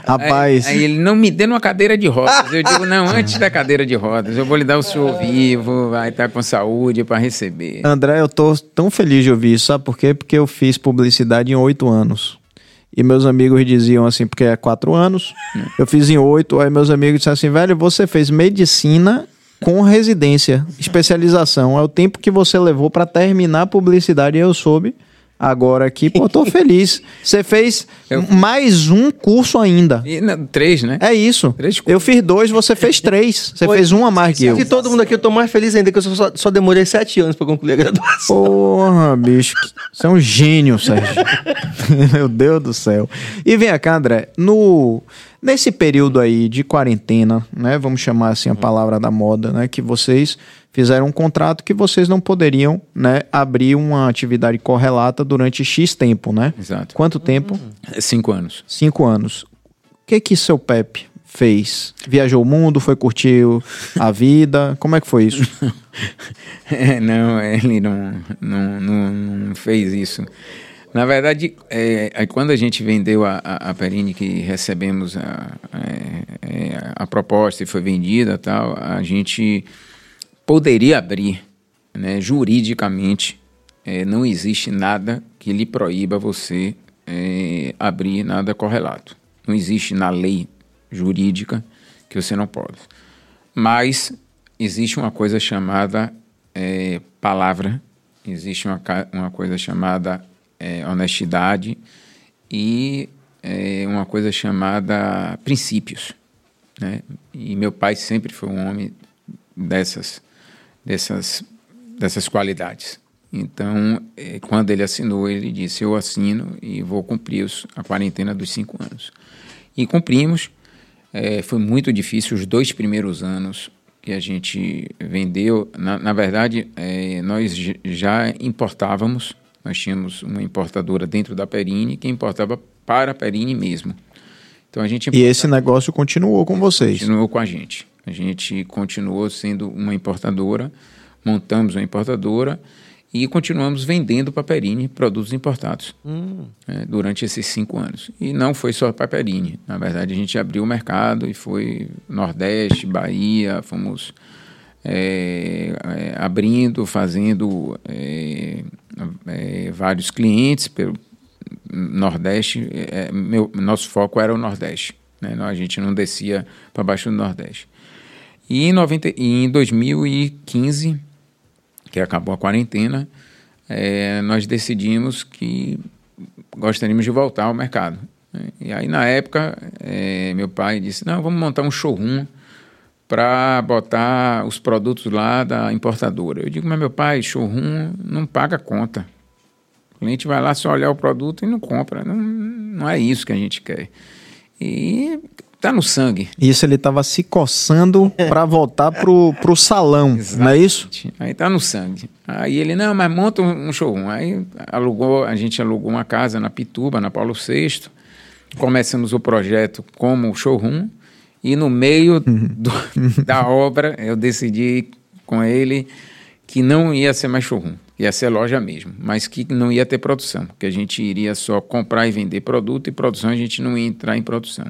Rapaz. Aí, aí ele não me dê uma cadeira de rodas. Eu digo, não, antes da cadeira de rodas, eu vou lhe dar o senhor vivo, vai estar com saúde para receber. André, eu tô tão feliz de ouvir isso, sabe por quê? Porque eu fiz publicidade em oito anos. E meus amigos diziam assim, porque é quatro anos, eu fiz em oito, aí meus amigos disseram assim, velho, você fez medicina com residência, especialização. É o tempo que você levou para terminar a publicidade e eu soube agora aqui, pô, tô [laughs] feliz. Você fez Eu- mais um curso ainda. E, não, três, né? É isso. Três Eu fiz dois, você fez três. Você Foi. fez um a mais que eu. De todo mundo aqui, eu tô mais feliz ainda, que eu só, só demorei sete anos pra concluir a graduação. Porra, bicho. Você é um gênio, Sérgio. [laughs] Meu Deus do céu. E vem cá, André. No, nesse período aí de quarentena, né? Vamos chamar assim a palavra da moda, né? Que vocês fizeram um contrato que vocês não poderiam, né? Abrir uma atividade correlata durante X tempo, né? Exato. Quanto tempo? É Cinco anos. Cinco anos. O que que seu Pepe fez? Viajou o mundo, foi curtir a vida? Como é que foi isso? [laughs] É, não, ele não, não, não, não fez isso. Na verdade, é, aí quando a gente vendeu a, a, a Perini, que recebemos a, é, é, a proposta e foi vendida tal, a gente poderia abrir, né, juridicamente, é, não existe nada que lhe proíba você é, abrir nada correlato. Não existe na lei jurídica que você não pode. Mas existe uma coisa chamada é, palavra, existe uma, uma coisa chamada é, honestidade e é, uma coisa chamada princípios. Né? E meu pai sempre foi um homem dessas, dessas, dessas qualidades. Então, eh, quando ele assinou, ele disse: Eu assino e vou cumprir a quarentena dos cinco anos. E cumprimos. Eh, foi muito difícil os dois primeiros anos que a gente vendeu. Na, na verdade, eh, nós já importávamos, nós tínhamos uma importadora dentro da Perini que importava para a Perini mesmo. Então a gente E esse negócio continuou com vocês. continuou com a gente. A gente continuou sendo uma importadora, montamos uma importadora e continuamos vendendo para a Perini produtos importados né, durante esses cinco anos. E não foi só para a Perini. Na verdade, a gente abriu o mercado e foi Nordeste, Bahia, fomos é, é, abrindo, fazendo é, é, vários clientes pelo Nordeste. meu, nosso foco era o Nordeste. Né? A gente não descia para baixo do Nordeste. E em, 90, e em 2015, que acabou a quarentena, é, nós decidimos que gostaríamos de voltar ao mercado. né? E aí, na época, é, meu pai disse: Não, vamos montar um showroom para botar os produtos lá da importadora. Eu digo: Mas meu pai, showroom não paga conta. O cliente vai lá só olhar o produto e não compra. Não, não é isso que a gente quer. E tá no sangue. Isso ele tava se coçando pra voltar pro, pro salão, [laughs] não é isso? Aí tá no sangue. Aí ele, não, mas monta um um showroom. Aí alugou, a gente alugou uma casa na Pituba, na Paulo VI. Começamos o projeto como showroom. E no meio do- [laughs] da obra, eu decidi com ele que não ia ser mais showroom, ia ser loja mesmo, mas que não ia ter produção, que a gente iria só comprar e vender produto e produção a gente não ia entrar em produção.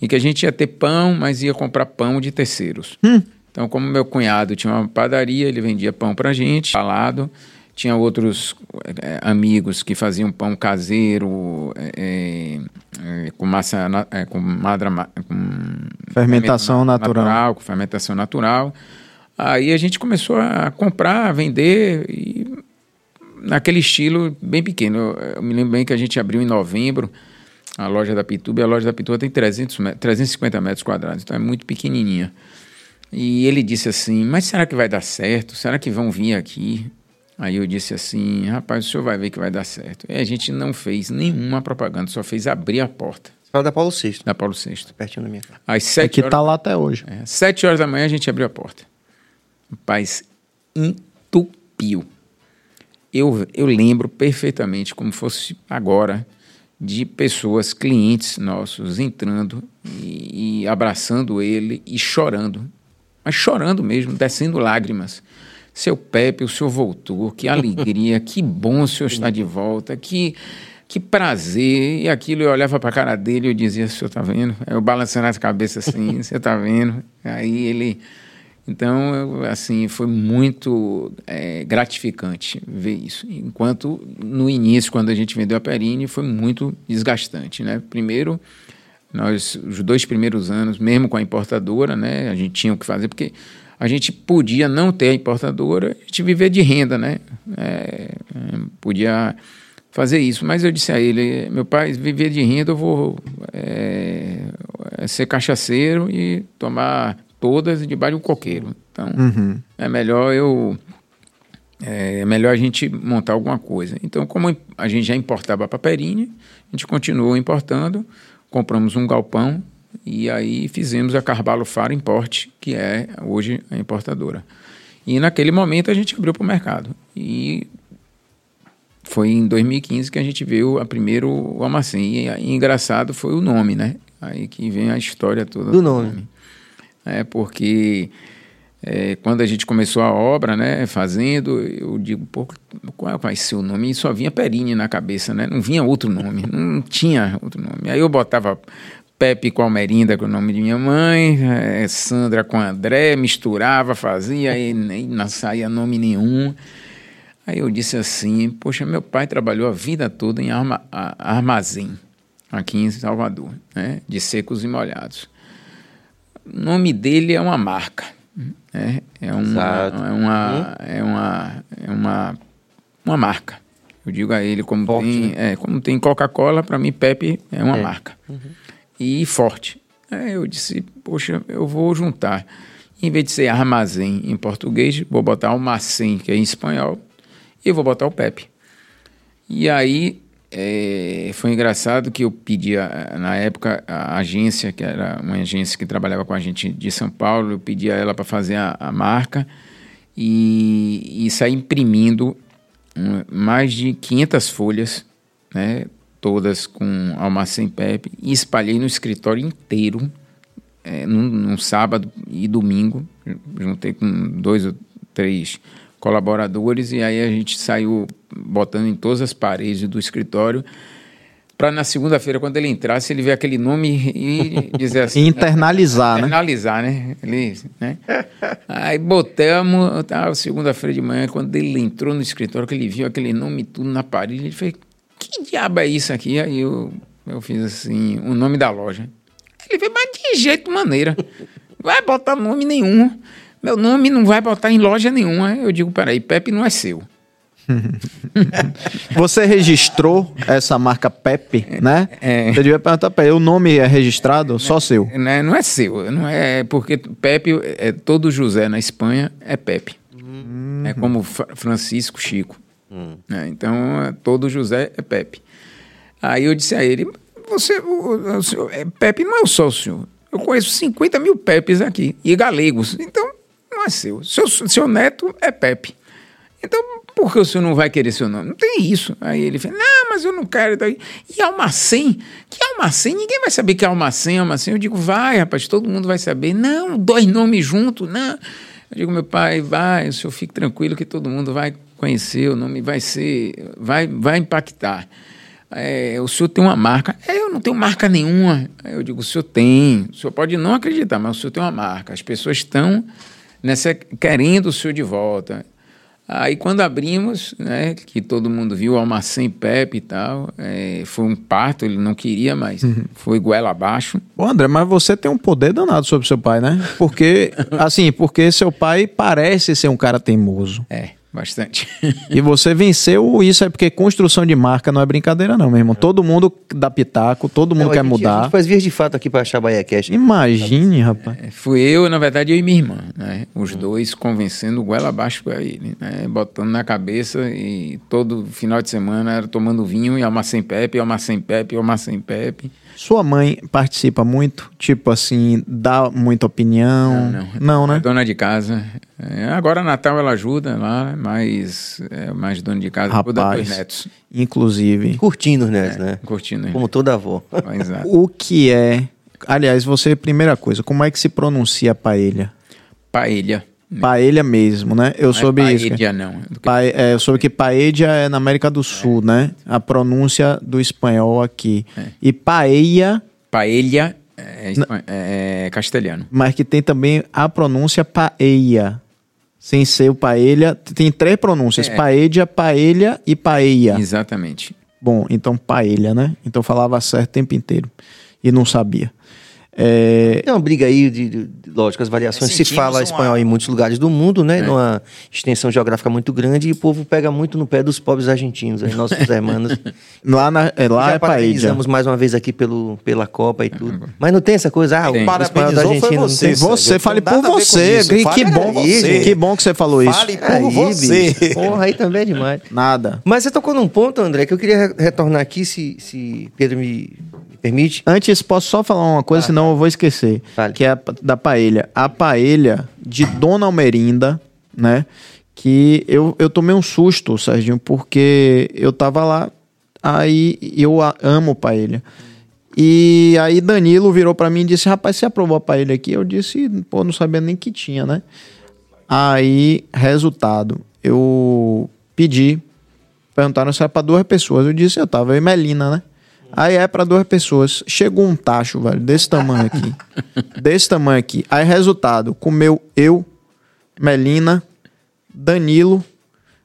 E que a gente ia ter pão, mas ia comprar pão de terceiros. Então, como meu cunhado tinha uma padaria, ele vendia pão pra gente, falado. Tinha outros eh, amigos que faziam pão caseiro, eh, eh, com massa, na- eh, com madra, ma- com Fermentação natural. com fermentação natural. Aí a gente começou a comprar, a vender e naquele estilo bem pequeno. Eu, me lembro bem que a gente abriu em novembro a loja da Pituba e a loja da Pituba tem 300 met- 350 metros quadrados, então é muito pequenininha. E ele disse assim: Mas será que vai dar certo? Será que vão vir aqui? Aí eu disse assim: Rapaz, o senhor vai ver que vai dar certo. E a gente não fez nenhuma propaganda, só fez abrir a porta Você fala da Paulo VI, da Paulo VI. pertinho da minha casa. Às É sete que horas, tá lá até hoje. é, sete horas da manhã a gente abriu a porta. Rapaz, entupiu. Eu, eu lembro perfeitamente, como fosse agora, de pessoas, clientes nossos, entrando e, e abraçando ele e chorando. Mas chorando mesmo, descendo lágrimas. Seu Pepe, o senhor voltou, que [laughs] alegria, que bom o senhor estar de volta, que, que prazer. E aquilo eu olhava para a cara dele e eu dizia: o senhor está vendo? Eu balançando a cabeça assim: [laughs] você está vendo? Aí ele. Então, eu, assim, foi muito é, gratificante ver isso. Enquanto no início, quando a gente vendeu a Perini, foi muito desgastante, né? Primeiro, nós, os dois primeiros anos, mesmo com a importadora, né? A gente tinha o que fazer, porque a gente podia não ter a importadora, a gente viver de renda, né? É, é, podia fazer isso, mas eu disse a ele, meu pai, viver de renda, eu vou é, é ser cachaceiro e tomar todas debaixo do coqueiro. Então, é melhor eu é melhor a gente montar alguma coisa. Então, como a gente já importava para Perini, a gente continuou importando, compramos um galpão e aí fizemos a Carvalho Faro Import, que é hoje a importadora. E naquele momento a gente abriu para o mercado. E foi em 2015 que a gente viu a primeiro o Amacém. E, engraçado foi o nome, né? Aí que vem a história toda Do nome. é porque é, quando a gente começou a obra, né, fazendo, eu digo, pô, qual vai ser o nome? E só vinha Perini na cabeça, né? Não vinha outro nome, não tinha outro nome. Aí eu botava Pepe com Almerinda, com o nome de minha mãe, é, Sandra com André, misturava, fazia, e nem não saía nome nenhum. Aí eu disse assim, poxa, meu pai trabalhou a vida toda em arma, a- armazém, aqui em Salvador, né, de secos e molhados o nome dele é uma marca. né? É, uma, é, uma, é, uma, é uma, uma marca. Eu digo a ele, como Forte, tem, é, como tem Coca-Cola, para mim Pepe é uma É. marca. E forte. Aí eu disse, poxa, eu vou juntar. Em vez de ser armazém em português, vou botar almacém, que é em espanhol, e vou botar o Pepe. E aí é, foi engraçado que eu pedi, a- na época, a agência, que era uma agência que trabalhava com a gente de São Paulo, eu pedi a ela para fazer a, a marca e, e saí imprimindo mais de 500 folhas, né, todas com Almacém Pepe, e espalhei no escritório inteiro, é, num, num sábado e domingo, juntei com dois ou três colaboradores e aí a gente saiu botando em todas as paredes do escritório para na segunda-feira quando ele entrasse ele ver aquele nome e [laughs] dizer assim Internalizar, né? internalizar, né? Ele, né? Aí botamos, tá, segunda-feira de manhã, quando ele entrou no escritório, que ele viu aquele nome tudo na parede, ele fez, que diabo é isso aqui? Aí eu, eu fiz assim, o nome da loja. Ele fez, mas de jeito maneira. Vai botar nome nenhum. Meu nome não vai botar em loja nenhuma. Eu digo, peraí, Pepe não é seu. [laughs] Você registrou essa marca Pepe, né? É. Você devia perguntar pra ele, o nome é registrado? Só seu. Né? Não é seu, não é porque Pepe, é, todo José na Espanha é Pepe. É como Fra- Francisco Chico. Né? Então, é, todo José é Pepe. Aí eu disse a ele, você, o, o senhor, é, Pepe não é só o senhor. Eu conheço 50 mil Pepes aqui, e galegos. Então, não é seu. Seu, seu neto é Pepe. Então, por que o senhor não vai querer seu nome? Não tem isso. Aí ele fala, não, mas eu não quero. Daí. E Almacém? Que Almacém? Ninguém vai saber que é Almacém, Almacém. Eu digo, vai, rapaz, todo mundo vai saber. Não, dois nomes juntos, não. Eu digo, meu pai, vai, o senhor fique tranquilo que todo mundo vai conhecer, o nome vai ser, vai, vai impactar. É, o senhor tem uma marca. É, eu não tenho marca nenhuma. Eu digo, o senhor tem. O senhor pode não acreditar, mas o senhor tem uma marca. As pessoas estão nessa, querendo o senhor de volta. Aí quando abrimos, né, que todo mundo viu o Almacém Pepe e tal, é, foi um parto, ele não queria, mas foi goela abaixo. Pô, André, mas você tem um poder danado sobre seu pai, né? Porque, [laughs] assim, porque seu pai parece ser um cara teimoso. É. bastante. E você venceu isso é porque construção de marca não é brincadeira, não, meu irmão. Todo mundo dá pitaco, todo mundo Não, a quer gente- A mudar. gente faz vias de fato aqui pra achar Bahia Cash. Imagine, rapaz. É, Fui eu, na verdade, eu e minha irmã, né? Os dois convencendo goela abaixo para ele, né? Botando na cabeça e todo final de semana era tomando vinho e almoçar sem Pepe, almoçar sem Pepe, almoçar sem Pepe. Sua mãe participa muito? Tipo assim, dá muita opinião? Não, Não, É né? dona de casa. É, agora Natal ela ajuda lá, mas é mais dona de casa Rapaz. dos netos. Inclusive. Curtindo os netos, né? Curtindo. né? Como toda avó. Exato. [laughs] O que é. Aliás, você, primeira coisa, como é que se pronuncia paella? Paella. Paella mesmo, né? Eu Não soube é isso. paella, não. Do que- Pa- é, eu soube que paella é na América do Sul, né? A pronúncia do espanhol aqui. E paella, Paella é, é- é castelhano. mas que tem também a pronúncia paella. Sem ser o paella. Tem três pronúncias: É. paella, paella e paella. Exatamente. Bom, então paella, né? Então falava certo o tempo inteiro. E não sabia. É, Tem uma briga aí, de, de- de- lógico, as variações. Se Sentimos fala uma- espanhol em muitos lugares do mundo, né? Numa extensão geográfica muito grande e o povo pega muito no pé dos pobres argentinos, aí, nossos [laughs] irmãos. lá na, é, lá Já é paella. parabenizamos mais uma vez aqui pelo, pela Copa e tudo. Mas não tem essa coisa, ah, o Tem. da Parabenizou foi Argentina não você, tem. Você, fale por você. Que, Fale que bom, você. que bom que você falou isso. Fale por Aí, você. bicho. Porra, aí também é demais. Nada. Mas você tocou num ponto, André, que eu queria re- retornar aqui, se, se Pedro me permite. Antes, posso só falar uma coisa, senão eu vou esquecer. Que é a, da paella. A paella de Dona Almerinda, né? Que eu, eu tomei um susto, Serginho, porque eu tava lá, aí eu a- amo paella. E aí Danilo virou pra mim e disse, rapaz, você aprovou a paella aqui? Eu disse, pô, não sabia nem que tinha, né? Aí, resultado, eu pedi, perguntaram se era pra duas pessoas. Eu disse, eu tava, eu e Melina, né? Aí é pra duas pessoas. Chegou um tacho, velho, desse tamanho aqui. [laughs] desse tamanho aqui. Aí, resultado, comeu eu, Melina, Danilo.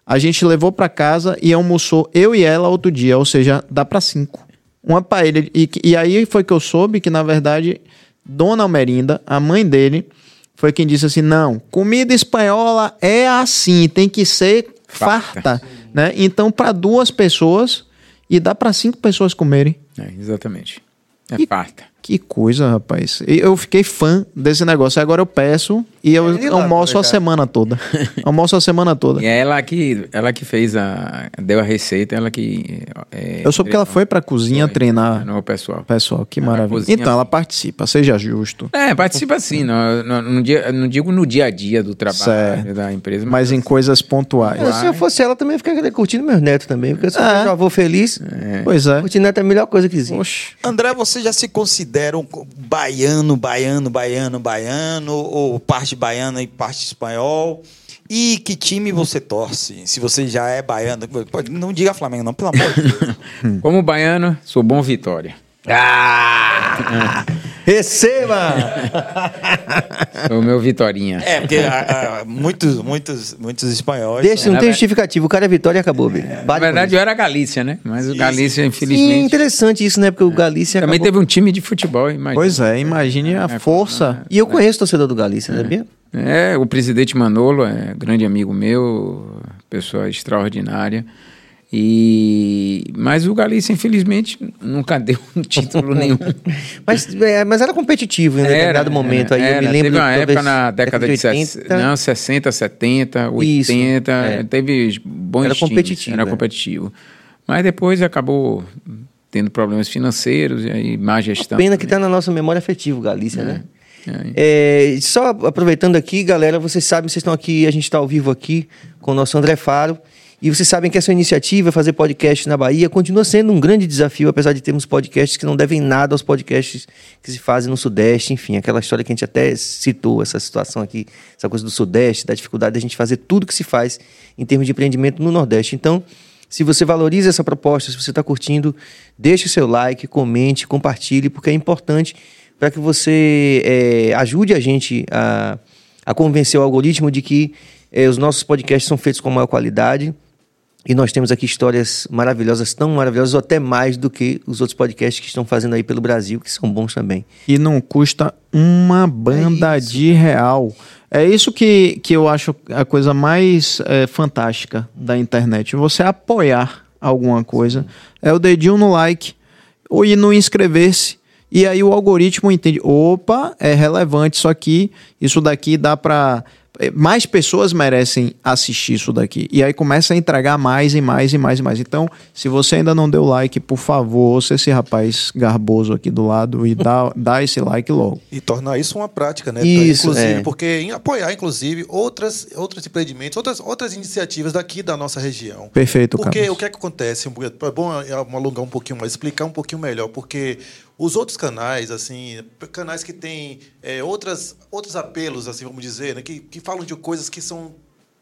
A gente levou pra casa e almoçou eu e ela outro dia, ou seja, dá pra cinco. Uma paella. E, e aí foi que eu soube que, na verdade, Dona Almerinda, a mãe dele, foi quem disse assim: não, comida espanhola é assim, tem que ser farta. Farta. né? Então, para duas pessoas, e dá para cinco pessoas comerem. É, exatamente. É E- farta. Que coisa, rapaz. Eu fiquei fã desse negócio. Agora eu peço e eu É, lá, almoço a semana toda. [laughs] almoço a semana toda. E é ela que, ela que fez a. deu a receita, ela que. é, Eu soube que ela foi pra cozinha foi, treinar. No pessoal. Pessoal, que Ela maravilha. cozinha Então, ela participa, seja justo. É, participa sim. Não, não, não, dia- não digo no dia a dia do trabalho Certo. da empresa, Mas em coisas pontuais. É, se eu fosse ela, também ficaria curtindo meus netos também. Porque se eu É. um avô feliz, Pois é. curtir neto é a melhor coisa que existe. Oxe. André, você já se considera um baiano, baiano, baiano, baiano, ou parte baiana e parte espanhol? E que time você torce? Se você já é baiano, pode- não diga Flamengo, não, pelo amor de Deus. [laughs] Como baiano, sou bom Vitória. Ah! Receba! [laughs] O meu Vitorinha. É, porque ah, ah, muitos, muitos, muitos espanhóis. Deixa, não na tem justificativa. O cara é Vitória e acabou. Bate Na verdade, isso. eu era Galícia, né? Mas o Galícia, Sim, infelizmente. interessante isso, né? Porque o Galícia Também acabou... teve um time de futebol, imagina. Pois é, imagine a força. E eu conheço o torcedor do Galícia, sabia? É, o presidente Manolo é grande amigo meu, pessoa extraordinária. E mas o Galícia infelizmente nunca [laughs] deu um título nenhum. [laughs] Mas, é, mas era competitivo em um determinado momento. Aí eu era. me lembro... Teve uma época na década de 60, não, 60, 70, 80, Isso, é. teve bons Era times, competitivo, era é. competitivo. Mas depois acabou tendo problemas financeiros e aí má gestão. Pena que tá na nossa memória afetiva, o Galícia, né? É. É, só aproveitando aqui, galera, vocês sabem, vocês estão aqui, a gente está ao vivo aqui com o nosso André Faro. E vocês sabem que essa iniciativa, fazer podcast na Bahia, continua sendo um grande desafio, apesar de termos podcasts que não devem nada aos podcasts que se fazem no Sudeste, enfim, aquela história que a gente até citou, essa situação aqui, essa coisa do Sudeste, da dificuldade de a gente fazer tudo que se faz em termos de empreendimento no Nordeste. Então, se você valoriza essa proposta, se você está curtindo, deixe seu like, comente, compartilhe, porque é importante para que você eh, ajude a gente a, a convencer o algoritmo de que eh, os nossos podcasts são feitos com maior qualidade. E nós temos aqui histórias maravilhosas, tão maravilhosas, ou até mais do que os outros podcasts que estão fazendo aí pelo Brasil, que são bons também. E não custa uma banda É de real. É isso que, que eu acho a coisa mais é, fantástica da internet. Você apoiar alguma coisa, é o dedinho no like ou ir no inscrever-se. E aí o algoritmo entende, opa, é relevante isso aqui, isso daqui dá para mais pessoas merecem assistir isso daqui. E aí começa a entregar mais e mais e mais e mais. Então, se você ainda não deu like, por favor, ouça esse rapaz garboso aqui do lado e dá, [laughs] dá esse like logo. E tornar isso uma prática, né? Isso, inclusive, é. porque em apoiar, inclusive, outras, outros empreendimentos, outras, outras iniciativas daqui da nossa região. Perfeito, Porque Carlos. o que é que acontece? É bom alongar um pouquinho mais, explicar um pouquinho melhor, porque os outros canais, assim, canais que têm é, outras, outros apelos, assim, vamos dizer, né, que, que falam de coisas que são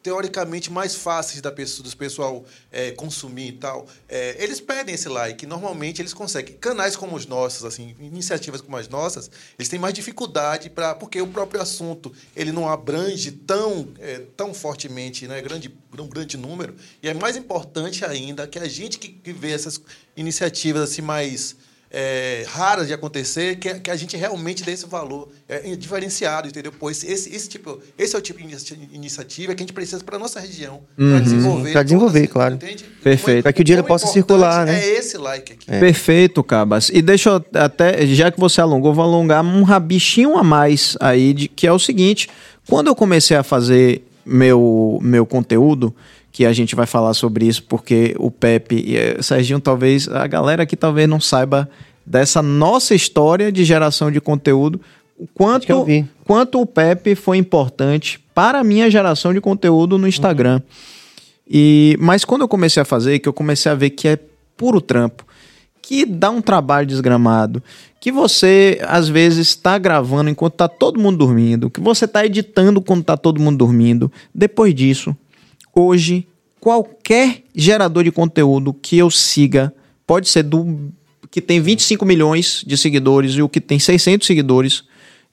teoricamente mais fáceis da pessoa, dos pessoal é, consumir e tal, é, eles pedem esse like. Normalmente eles conseguem. Canais como os nossos, assim, iniciativas como as nossas, eles têm mais dificuldade para porque o próprio assunto ele não abrange tão, é, tão fortemente, né, grande, um grande número. E é mais importante ainda que a gente que, que vê essas iniciativas assim mais é, raras de acontecer, que, que a gente realmente dê esse valor é, diferenciado, entendeu? Pois esse, esse, tipo, esse é o tipo de inici- iniciativa que a gente precisa para a nossa região, para desenvolver. Pra desenvolver, todas, claro. entende? Perfeito. Pra que o dinheiro Quão possa circular, né? É esse like aqui. Perfeito, Cabas. E deixa eu até, já que você alongou, vou alongar um rabichinho a mais aí, de, que é o seguinte: quando eu comecei a fazer meu, meu conteúdo, que a gente vai falar sobre isso, porque o Pepe e eh, Serginho, talvez, a galera aqui talvez não saiba dessa nossa história de geração de conteúdo, o quanto, vi. quanto o Pepe foi importante para a minha geração de conteúdo no Instagram. E, mas quando eu comecei a fazer, que eu comecei a ver que é puro trampo, que dá um trabalho desgramado, que você às vezes está gravando enquanto está todo mundo dormindo, que você está editando quando está todo mundo dormindo. Depois disso, hoje, qualquer gerador de conteúdo que eu siga, pode ser do que tem 25 milhões de seguidores e o que tem 600 seguidores,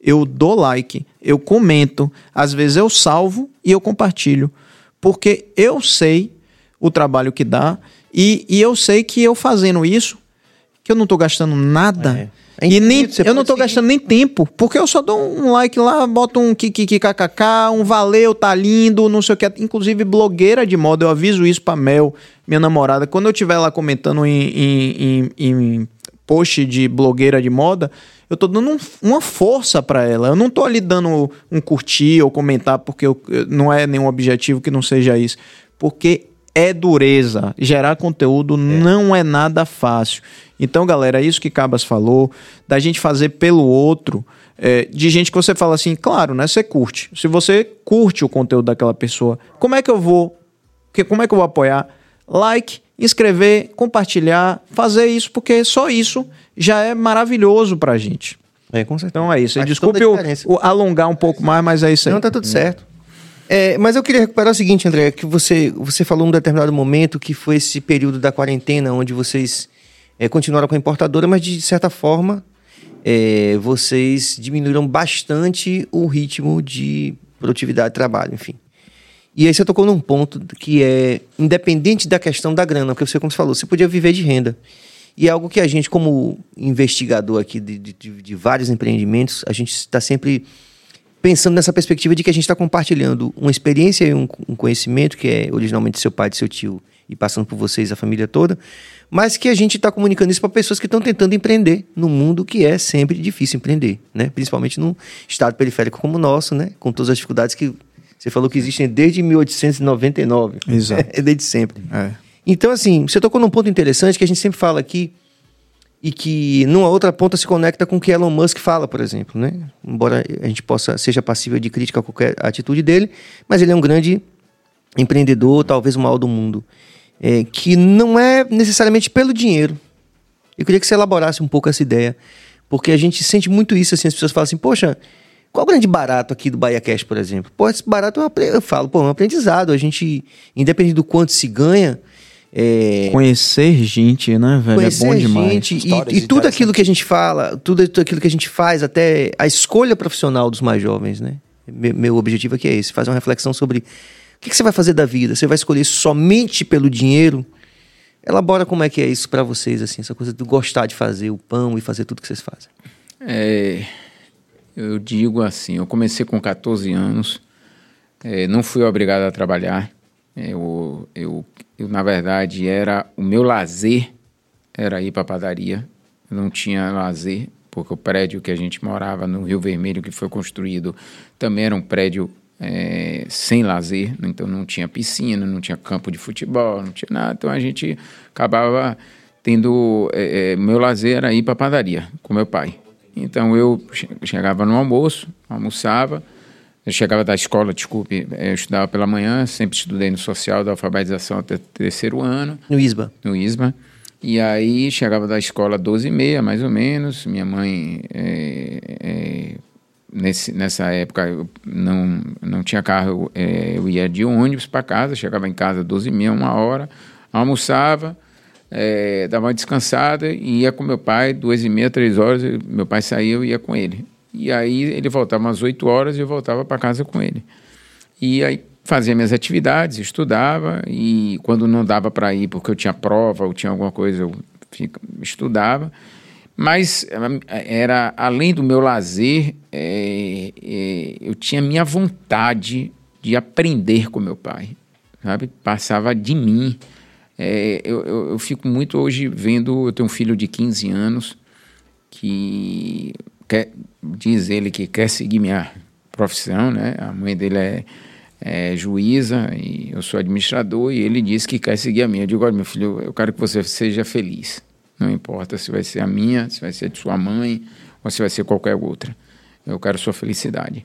eu dou like, eu comento, às vezes eu salvo e eu compartilho, porque eu sei o trabalho que dá e, e eu sei que eu fazendo isso, que eu não tô gastando nada. É. É e nem, eu não seguir. gastando nem tempo, porque eu só dou um like lá, boto um kkkk, um valeu, tá lindo, não sei o que. Inclusive, blogueira de moda, eu aviso isso pra Mel, minha namorada. Quando eu estiver lá comentando em, em, em, em post de blogueira de moda, eu tô dando um- uma força pra ela. Eu não tô ali dando um curtir ou comentar porque eu- não é nenhum objetivo que não seja isso. Porque é dureza. Gerar conteúdo não é nada fácil. Então, galera, é isso que Cabas falou, da gente fazer pelo outro, é, de gente que você fala assim, claro, né? Você curte. Se você curte o conteúdo daquela pessoa, como é que eu vou que, como é que eu vou apoiar? Like, inscrever, compartilhar, fazer isso, porque só isso já é maravilhoso pra gente. É, com certeza. Então é isso. Desculpe o- o alongar um pouco mais, mas é isso aí. Não, tá tudo certo. É, mas eu queria recuperar o seguinte, André, que você, você falou um determinado momento que foi esse período da quarentena, onde vocês é, continuaram com a importadora, mas de certa forma é, vocês diminuíram bastante o ritmo de produtividade de trabalho, enfim. E aí você tocou num ponto que é independente da questão da grana, porque você, como você falou, você podia viver de renda. E é algo que a gente, como investigador aqui de, de- de- vários empreendimentos, a gente está sempre pensando nessa perspectiva de que a gente está compartilhando uma experiência e um, um conhecimento que é originalmente seu pai, seu tio e passando por vocês, a família toda, mas que a gente está comunicando isso para pessoas que estão tentando empreender no mundo que é sempre difícil empreender, né? Principalmente num estado periférico como o nosso, né? Com todas as dificuldades que você falou que existem desde 1899. Exato. É [laughs] desde sempre. É. Então, assim, você tocou num ponto interessante que a gente sempre fala aqui e que numa outra ponta se conecta com o que Elon Musk fala, por exemplo, né? Embora a gente possa seja passível de crítica a qualquer atitude dele, mas ele é um grande empreendedor, talvez o maior do mundo, é, que não é necessariamente pelo dinheiro. Eu queria que você elaborasse um pouco essa ideia, porque a gente sente muito isso, assim, as pessoas falam assim, poxa, qual o grande barato aqui do Bahia Cash, por exemplo? Pô, esse barato é um, eu falo, pô, é um aprendizado, a gente, independente do quanto se ganha, é, Conhecer gente, né, velho? conhecer é bom demais. gente e, e tudo aquilo que a gente fala, tudo, tudo aquilo que a gente faz, até a escolha profissional dos mais jovens, né? Me- Meu, objetivo aqui é esse, fazer uma reflexão sobre o que, que você vai fazer da vida. Você vai escolher somente pelo dinheiro? Elabora como é que é isso pra vocês, assim, essa coisa de gostar de fazer o pão e fazer tudo que vocês fazem. É, eu digo assim, eu comecei com 14 anos, eh, não fui obrigado a trabalhar. Eu, eu, eu, na verdade, era o meu lazer era ir para a padaria. Não tinha lazer, porque o prédio que a gente morava no Rio Vermelho, que foi construído, também era um prédio é, sem lazer, então não tinha piscina, não tinha campo de futebol, não tinha nada. Então a gente acabava tendo. É, meu lazer era ir para a padaria com meu pai. Então eu chegava no almoço, almoçava, eu chegava da escola, desculpe, eu estudava pela manhã, sempre estudei no social da alfabetização até terceiro ano. No ISBA. No ISBA. E aí chegava da escola às 12 e meia, mais ou menos. Minha mãe, é, é, nesse, nessa época, eu não, não tinha carro, é, eu ia de ônibus para casa, chegava em casa às 12 e meia, uma hora, almoçava, é, dava uma descansada e ia com meu pai, duas e meia, três horas, meu pai saía, eu ia com ele. E aí ele voltava às 8 horas e eu voltava para casa com ele. E aí fazia minhas atividades, estudava e quando não dava para ir porque eu tinha prova ou tinha alguma coisa, eu estudava. Mas era além do meu lazer, é, é, eu tinha minha vontade de aprender com meu pai, sabe? Passava de mim. É, eu, eu, eu, fico muito hoje vendo, eu tenho um filho de 15 anos que quer, diz ele que quer seguir minha profissão, né? A mãe dele é é, juíza e eu sou administrador, e ele disse que quer seguir a minha. Eu digo, olha, meu filho, eu quero que você seja feliz. Não importa se vai ser a minha, se vai ser de sua mãe, ou se vai ser qualquer outra. Eu quero sua felicidade.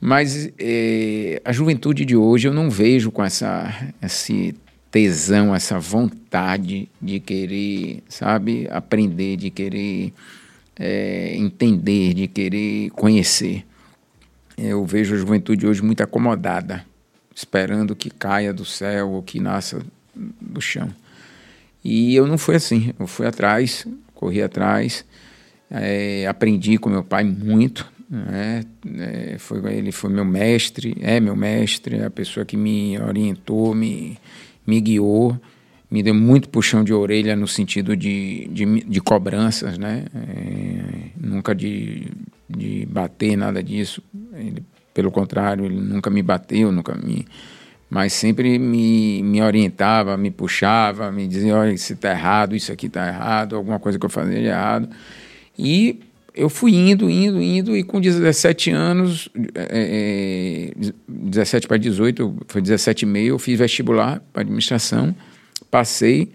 Mas é, a juventude de hoje eu não vejo com essa, esse tesão, essa vontade de querer, sabe, aprender, de querer é, entender, de querer conhecer. Eu vejo a juventude hoje muito acomodada, esperando que caia do céu ou que nasça do chão. E eu não fui assim, eu fui atrás, corri atrás, é, aprendi com meu pai muito, né? É, foi, ele foi meu mestre, é meu mestre, é a pessoa que me orientou, me, me guiou, me deu muito puxão de orelha no sentido de, de, de cobranças, né? É, nunca de, de bater, nada disso. Ele, pelo contrário, ele nunca me bateu, nunca me. Mas sempre me, me orientava, me puxava, me dizia: olha, isso está errado, isso aqui está errado, alguma coisa que eu fazia de errado. E eu fui indo, indo, indo, e com 17 anos, é, é, 17 para 18, foi 17 e meio, eu fiz vestibular para administração, passei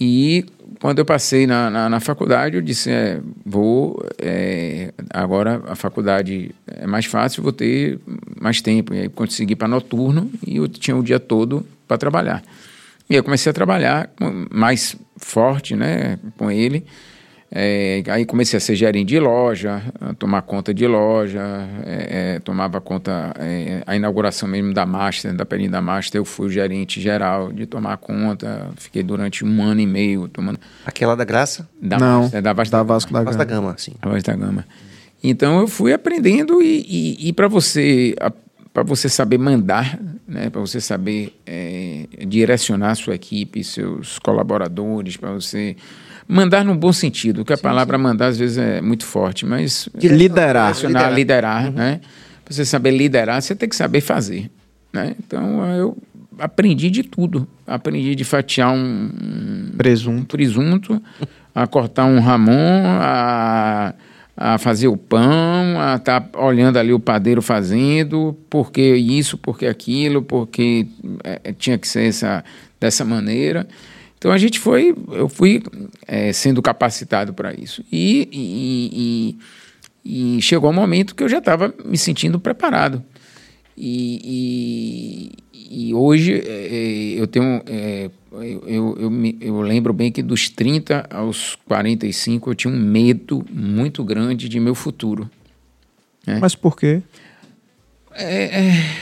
e quando eu passei na, na, na faculdade, eu disse: é, vou. É, agora a faculdade é mais fácil, vou ter mais tempo. E aí consegui para noturno e eu tinha o dia todo para trabalhar. E aí eu comecei a trabalhar mais forte né, com ele. É, aí comecei a ser gerente de loja, a tomar conta de loja, é, é, tomava conta, é, a inauguração mesmo da Master, da Perim da Master, eu fui o gerente geral de tomar conta, fiquei durante um ano e meio tomando... Aquela da Graça? Da Não, Master, da Vasco da, Vasco da, Vasco da Gama. sim. Da Vasco da Gama. Então eu fui aprendendo e, e, e para você para você saber mandar, né, para você saber é, direcionar a sua equipe, seus colaboradores, para você Mandar no bom sentido, que a sim, palavra sim. mandar às vezes é muito forte, mas. De liderar. Liderar, liderar uhum. né? Pra você saber liderar, você tem que saber fazer. Né? Então eu aprendi de tudo. Aprendi de fatiar um presunto, um presunto a cortar um ramon, a, a fazer o pão, a estar tá olhando ali o padeiro fazendo, porque isso, porque aquilo, porque é, tinha que ser essa, dessa maneira. Então a gente foi, eu fui é, sendo capacitado para isso. E, e, e, e, chegou um momento que eu já estava me sentindo preparado. E, hoje é, é, eu tenho. É, eu, eu, me, eu lembro bem que dos 30 aos 45 eu tinha um medo muito grande de meu futuro. Né? Mas por quê? É, é,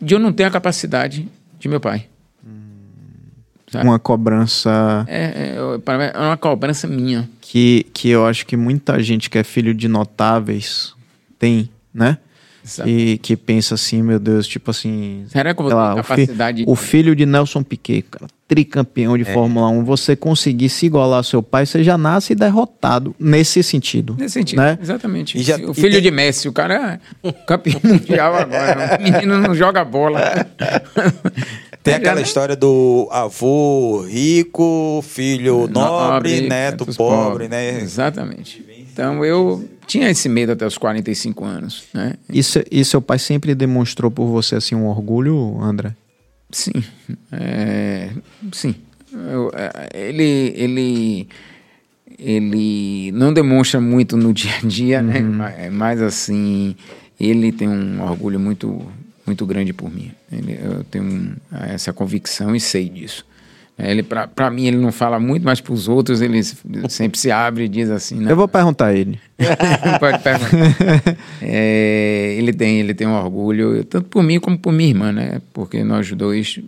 de eu não ter a capacidade de meu pai. Sabe? Uma cobrança. É, é, é uma cobrança minha. Que, que eu acho que muita gente que é filho de notáveis tem, né? que, que pensa assim, meu Deus, tipo assim. Será que eu vou lá, o, fi- capacidade o filho de Nelson Piquet, cara, tricampeão É. de Fórmula 1, você conseguir se igualar ao seu pai, você já nasce derrotado nesse sentido. Nesse sentido, Né? exatamente. E já- o e filho tem- de Messi, o cara é campeão [laughs] mundial agora. O menino não joga bola. [laughs] Tem aquela né? história do avô rico, filho nobre, neto netos pobre, pobres. né? Exatamente. Então eu tinha esse medo até os 45 anos, né? E, se- e seu pai sempre demonstrou por você assim um orgulho, André? Sim, é, sim. Eu, é, ele, ele, ele não demonstra muito no dia a dia, né? Ma- é Mas assim, ele tem um orgulho muito, muito grande por mim. Ele- eu tenho essa convicção e sei disso. É, Ele, para mim, ele não fala muito, mas para os outros ele sempre se abre e diz assim. né? Eu vou perguntar a ele. [laughs] Pode perguntar. [laughs] É, ele tem, ele tem um orgulho, tanto por mim como por minha irmã, né? Porque nós dois,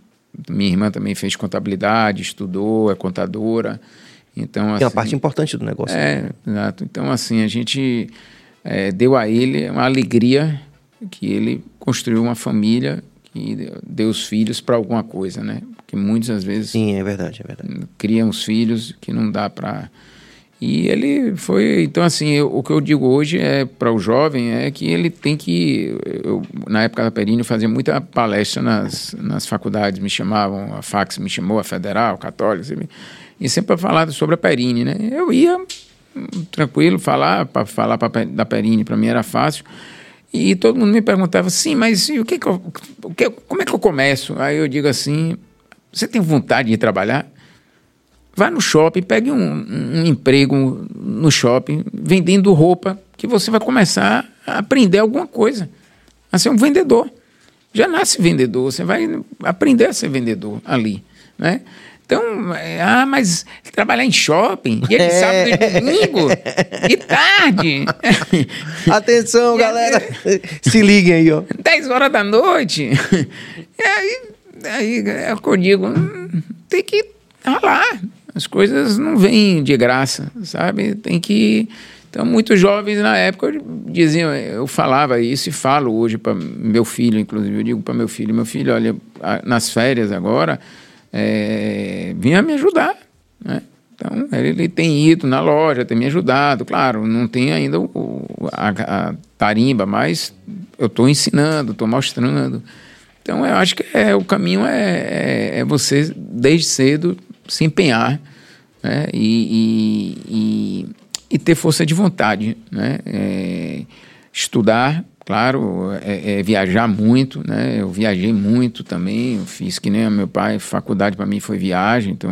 minha irmã também fez contabilidade, estudou, é contadora. Então, Tem uma assim, parte importante do negócio. é, exato. Então, assim, a gente é, deu a ele uma alegria que ele construiu uma família que deu os filhos para alguma coisa, né? Porque muitas vezes Sim, é verdade, é verdade. criam os filhos que não dá para e ele foi então assim eu- o que eu digo hoje é para o jovem é que ele tem que eu, na época da Perini eu fazia muita palestra nas, nas faculdades me chamavam a fax me chamou a federal católica sempre- e sempre falar sobre a Perini né eu ia hum, tranquilo falar para falar pra, da Perini para mim era fácil e todo mundo me perguntava sim mas o que, que eu, o que como é que eu começo aí eu digo assim você tem vontade de trabalhar Vá no shopping, pegue um, um emprego no shopping, vendendo roupa, que você vai começar a aprender alguma coisa, a ser um vendedor. Já nasce vendedor, você vai aprender a ser vendedor ali, né? Então, é, ah, mas trabalhar em shopping, dia de sábado e domingo, de tarde, [laughs] Atenção, E galera! Se liguem aí, ó. 10 horas da noite. E aí, aí é eu digo, hum, tem que ralar. As coisas não vêm de graça, sabe? Tem que. Então, muitos jovens na época diziam, eu falava isso e falo hoje para meu filho, inclusive, eu digo para meu filho, meu filho, olha, nas férias agora, é, vinha me ajudar, né? Então, ele, tem ido na loja, tem me ajudado, claro, não tem ainda o- a, a tarimba, mas eu estou ensinando, estou mostrando. Então, eu acho que é, o caminho é, é, é você, desde cedo, se empenhar né? e, e, e, e ter força de vontade. Né? É, estudar, claro, é, é viajar muito. Né? Eu viajei muito também, eu fiz que nem meu pai, faculdade para mim foi viagem, então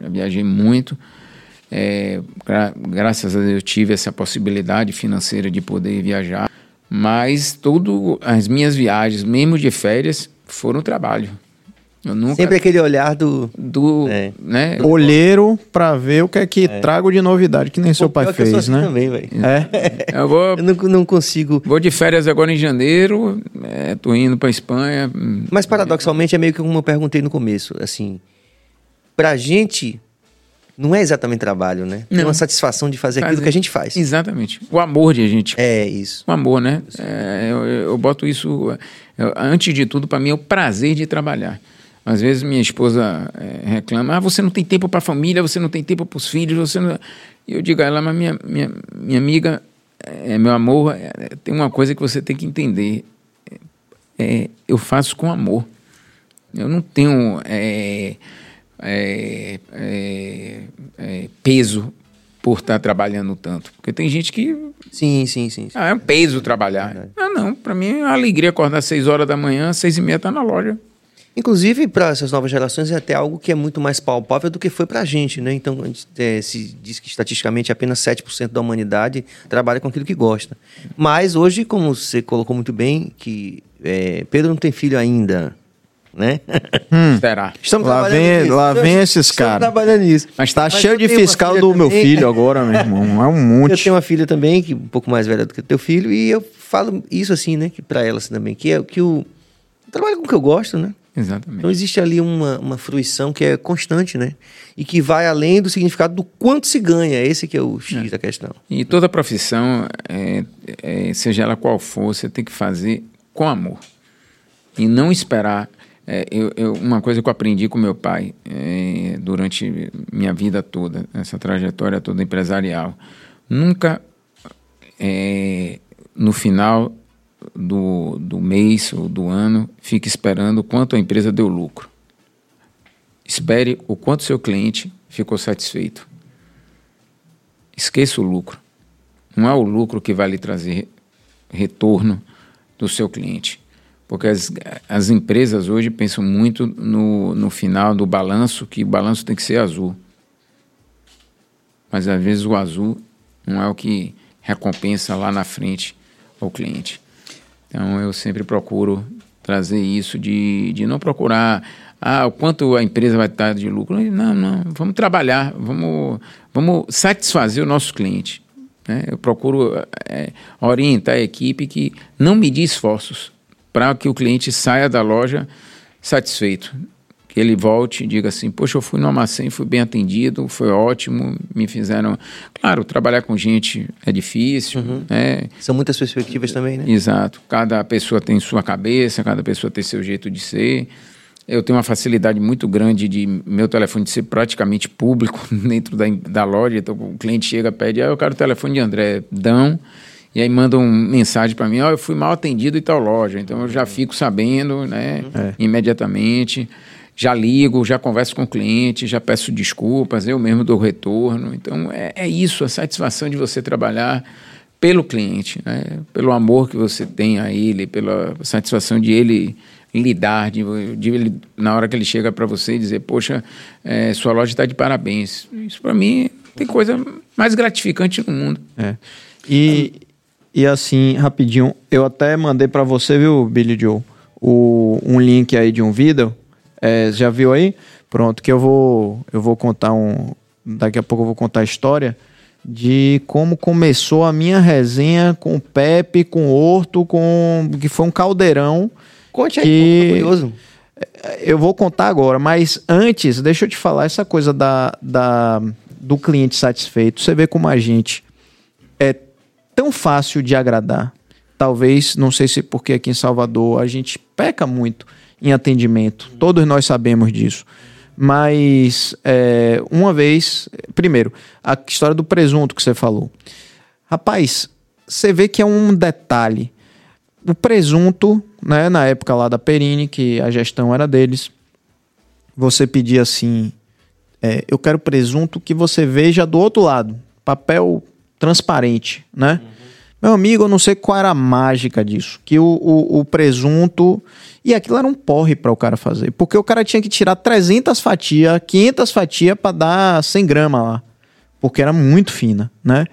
eu viajei muito. É, gra- graças a Deus eu tive essa possibilidade financeira de poder viajar, mas tudo as minhas viagens, mesmo de férias, foram trabalho. Eu nunca Sempre aquele olhar do. do, É. né? Olheiro pra ver o que é que trago de novidade, que nem seu pai fez, assim né? também, velho. É. Eu vou [laughs] Eu não, não consigo. vou de férias agora em janeiro, é, tô indo para Espanha. hum, Mas paradoxalmente é meio que como eu perguntei no começo, assim, pra gente não é exatamente trabalho, né? Não. uma satisfação de fazer aquilo Fazer. que a gente faz. Exatamente. O amor de a gente É isso. O amor, né? É, eu, eu boto isso, eu- antes de tudo, para mim é o prazer de trabalhar. Às vezes minha esposa é, reclama, ah, você não tem tempo para a família, você não tem tempo para os filhos, você não... E eu digo a ela, mas minha, minha, minha amiga, é, meu amor, é, tem uma coisa que você tem que entender. É, eu faço com amor. Eu não tenho é, é, é, é, peso por estar trabalhando tanto. Porque tem gente que Sim, sim, sim. sim. ah, é um peso trabalhar. Ah, não, para mim é uma alegria acordar às 6 horas da manhã, às 6 e meia tá na loja. Inclusive, para essas novas gerações, é até algo que é muito mais palpável do que foi para a gente, né? Então, é, se diz que estatisticamente apenas 7% da humanidade trabalha com aquilo que gosta. Mas hoje, como você colocou muito bem, que é, Pedro não tem filho ainda, né? [laughs] Será? Estamos Lá vem- nisso. lá vem esses caras. trabalhando nisso. Mas tá Mas cheio eu de fiscal do meu também. filho agora, meu irmão. [laughs] É um Eu monte. tenho uma filha também, que é um pouco mais velha do que o teu filho, e eu falo isso assim, né? Que para ela assim, também, que é que o eu trabalho com o que eu gosto, né? Exatamente. Então existe ali uma, uma fruição que é constante, né? E que vai além do significado do quanto se ganha. Esse que é o X da questão. E toda profissão, é, é, seja ela qual for, você tem que fazer com amor. E não esperar. É, eu, eu- uma coisa que eu aprendi com meu pai é, durante minha vida toda, essa trajetória toda empresarial. Nunca, é, no final do, do mês ou do ano, fique esperando quanto a empresa deu lucro. Espere o quanto seu cliente ficou satisfeito. Esqueça o lucro. Não é o lucro que vai lhe trazer retorno do seu cliente. Porque as, as empresas hoje pensam muito no, no final do balanço, que o balanço tem que ser azul. Mas às vezes o azul não é o que recompensa lá na frente ao cliente. Então eu sempre procuro trazer isso de, de não procurar ah, o quanto a empresa vai estar de lucro. Não, não, vamos trabalhar, vamos, vamos satisfazer o nosso cliente. né? Eu procuro eh, orientar a equipe que não medir esforços para que o cliente saia da loja satisfeito. Ele volte e diga assim: Poxa, eu fui no armazém, fui bem atendido, foi ótimo, me fizeram. Claro, trabalhar com gente é difícil, né? São muitas perspectivas também, né? Exato. Cada pessoa tem sua cabeça, cada pessoa tem seu jeito de ser. Eu tenho uma facilidade muito grande de meu telefone de ser praticamente público [laughs] dentro da, da loja. Então, o cliente chega, pede, ah, eu quero o telefone de André. Dão. E aí mandam uma mensagem para mim, ó, eu fui mal atendido em tal loja. Então, eu já fico sabendo, né, imediatamente. Já ligo, já converso com o cliente, já peço desculpas, eu mesmo dou retorno. Então, é, é isso, a satisfação de você trabalhar pelo cliente, né? pelo amor que você tem a ele, pela satisfação de ele lidar, de, de ele, na hora que ele chega para você e dizer, poxa, eh, sua loja está de parabéns. Isso para mim tem coisa mais gratificante no mundo. É. E, e assim, rapidinho, eu até mandei pra você, viu, Billy Joe, o, um link aí de um vídeo. É, já viu aí? Pronto, que eu vou, eu vou contar um. Daqui a pouco eu vou contar a história de como começou a minha resenha com o Pepe, com o Horto, com. que foi um caldeirão. Conte aí, Que- curioso. Eu vou contar agora, mas antes, deixa eu te falar essa coisa da, da, do cliente satisfeito. Você vê como a gente é tão fácil de agradar. Talvez, não sei se porque aqui em Salvador a gente peca muito em atendimento. Todos nós sabemos disso. Mas, é, uma vez, primeiro, a história do presunto que você falou. Rapaz, você vê que é um detalhe. O presunto, né, na época lá da Perini, que a gestão era deles, você pedia assim: é, eu quero presunto que você veja do outro lado, papel transparente, né? Meu amigo, eu não sei qual era a mágica disso. Que o, o, o presunto. E aquilo era um porre para o cara fazer. Porque o cara tinha que tirar 300 fatias, 500 fatias para dar 100 gramas lá. Porque era muito fina, né?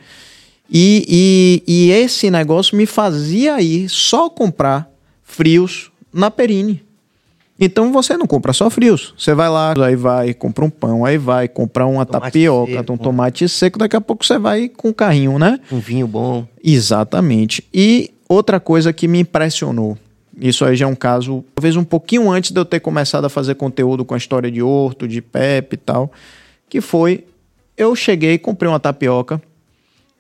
E, e, e esse negócio me fazia ir só comprar frios na Perini. Então você não compra só frios. Você vai lá, aí vai, compra um pão, aí vai, comprar uma Tomate tapioca, seco. um tomate seco, daqui a pouco você vai com o carrinho, né? Um vinho bom. Exatamente. E outra coisa que me impressionou, isso aí já é um caso, talvez um pouquinho antes de eu ter começado a fazer conteúdo com a história de Horto, de Pepe e tal, que foi, eu cheguei, comprei uma tapioca,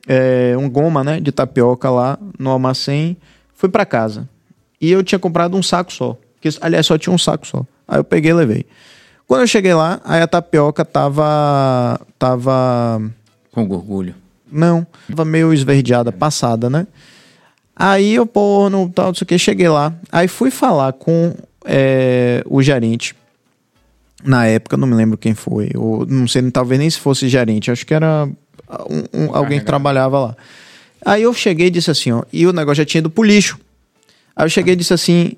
é, um goma, né, de tapioca lá no armazém, fui para casa. E eu tinha comprado um saco só, que aliás só tinha um saco só. Aí eu peguei e levei. Quando eu cheguei lá, aí a tapioca tava tava Com orgulho. não, tava meio esverdeada, passada, né? Aí eu, pô, no tal, não sei o que, cheguei lá. Aí fui falar com é, o gerente. Na época, não me lembro quem foi. Ou, não sei, talvez nem se fosse gerente. Acho que era um- um- alguém que trabalhava lá. Aí eu cheguei e disse assim, ó. E o negócio já tinha ido pro lixo. Aí eu cheguei e disse assim: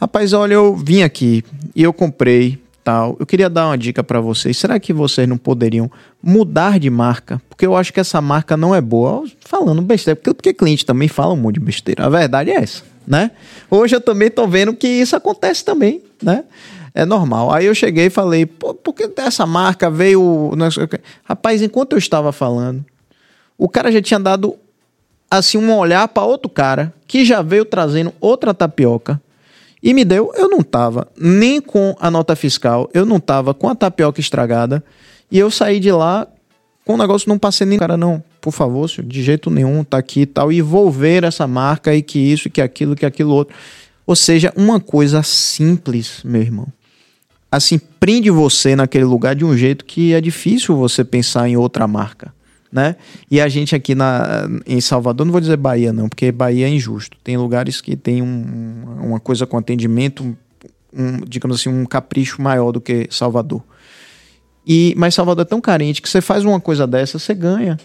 Rapaz, olha, eu vim aqui e eu comprei tal. Eu queria dar uma dica pra vocês. Será que vocês não poderiam mudar de marca? Porque eu acho que essa marca não é boa. Falando besteira, porque, cliente também fala um monte de besteira. A verdade é essa, né? Hoje eu também tô vendo que isso acontece também, né? É normal. Aí eu cheguei e falei, pô, por que essa marca veio. não sei o quê?" Rapaz, enquanto eu estava falando, o cara já tinha dado assim um olhar para outro cara que já veio trazendo outra tapioca E me deu, eu não tava nem com a nota fiscal, eu não tava com a tapioca estragada. E eu saí de lá com o negócio, não passei nem. Cara, não, por favor, senhor, de jeito nenhum, tá aqui e tal. E vou ver essa marca e que isso, que aquilo, que aquilo outro. Ou seja, uma coisa simples, meu irmão. Assim, prende você naquele lugar de um jeito que é difícil você pensar em outra marca né? E a gente aqui na, em Salvador, não vou dizer Bahia não, porque Bahia é injusto. Tem lugares que tem um, uma coisa com atendimento, um, digamos assim, um capricho maior do que Salvador. E, mas Salvador é tão carente que você faz uma coisa dessa, você ganha.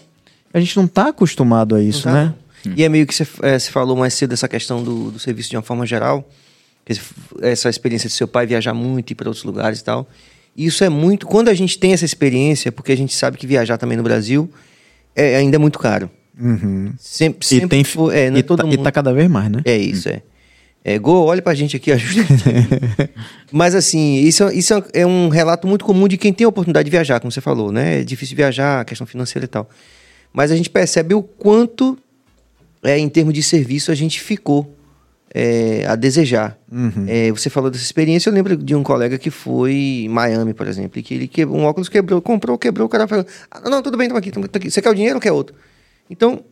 A gente não está acostumado a isso, tá. né? E é meio que você, é, falou mais cedo essa questão do, do serviço de uma forma geral, essa experiência de seu pai viajar muito, ir para outros lugares e tal. Isso é muito. Quando a gente tem essa experiência, porque a gente sabe que viajar também no Brasil é ainda é muito caro. Uhum. Sempre, sempre e tem, foi, é, é e, todo tá, mundo... e tá cada vez mais, né? É isso, é. É, Go, olha pra gente aqui, ajuda. [laughs] Mas assim, isso, isso é um relato muito comum de quem tem a oportunidade de viajar, como você falou, né? É difícil viajar, questão financeira e tal. Mas a gente percebe o quanto, é, em termos de serviço, a gente ficou é, a desejar. Uhum. É, você falou dessa experiência, eu lembro de um colega que foi em Miami, por exemplo, e que ele quebrou, um óculos quebrou, comprou, quebrou, o cara falou, ah, não, tudo bem, estamos aqui, tamo aqui. Você quer o dinheiro ou quer outro? Então,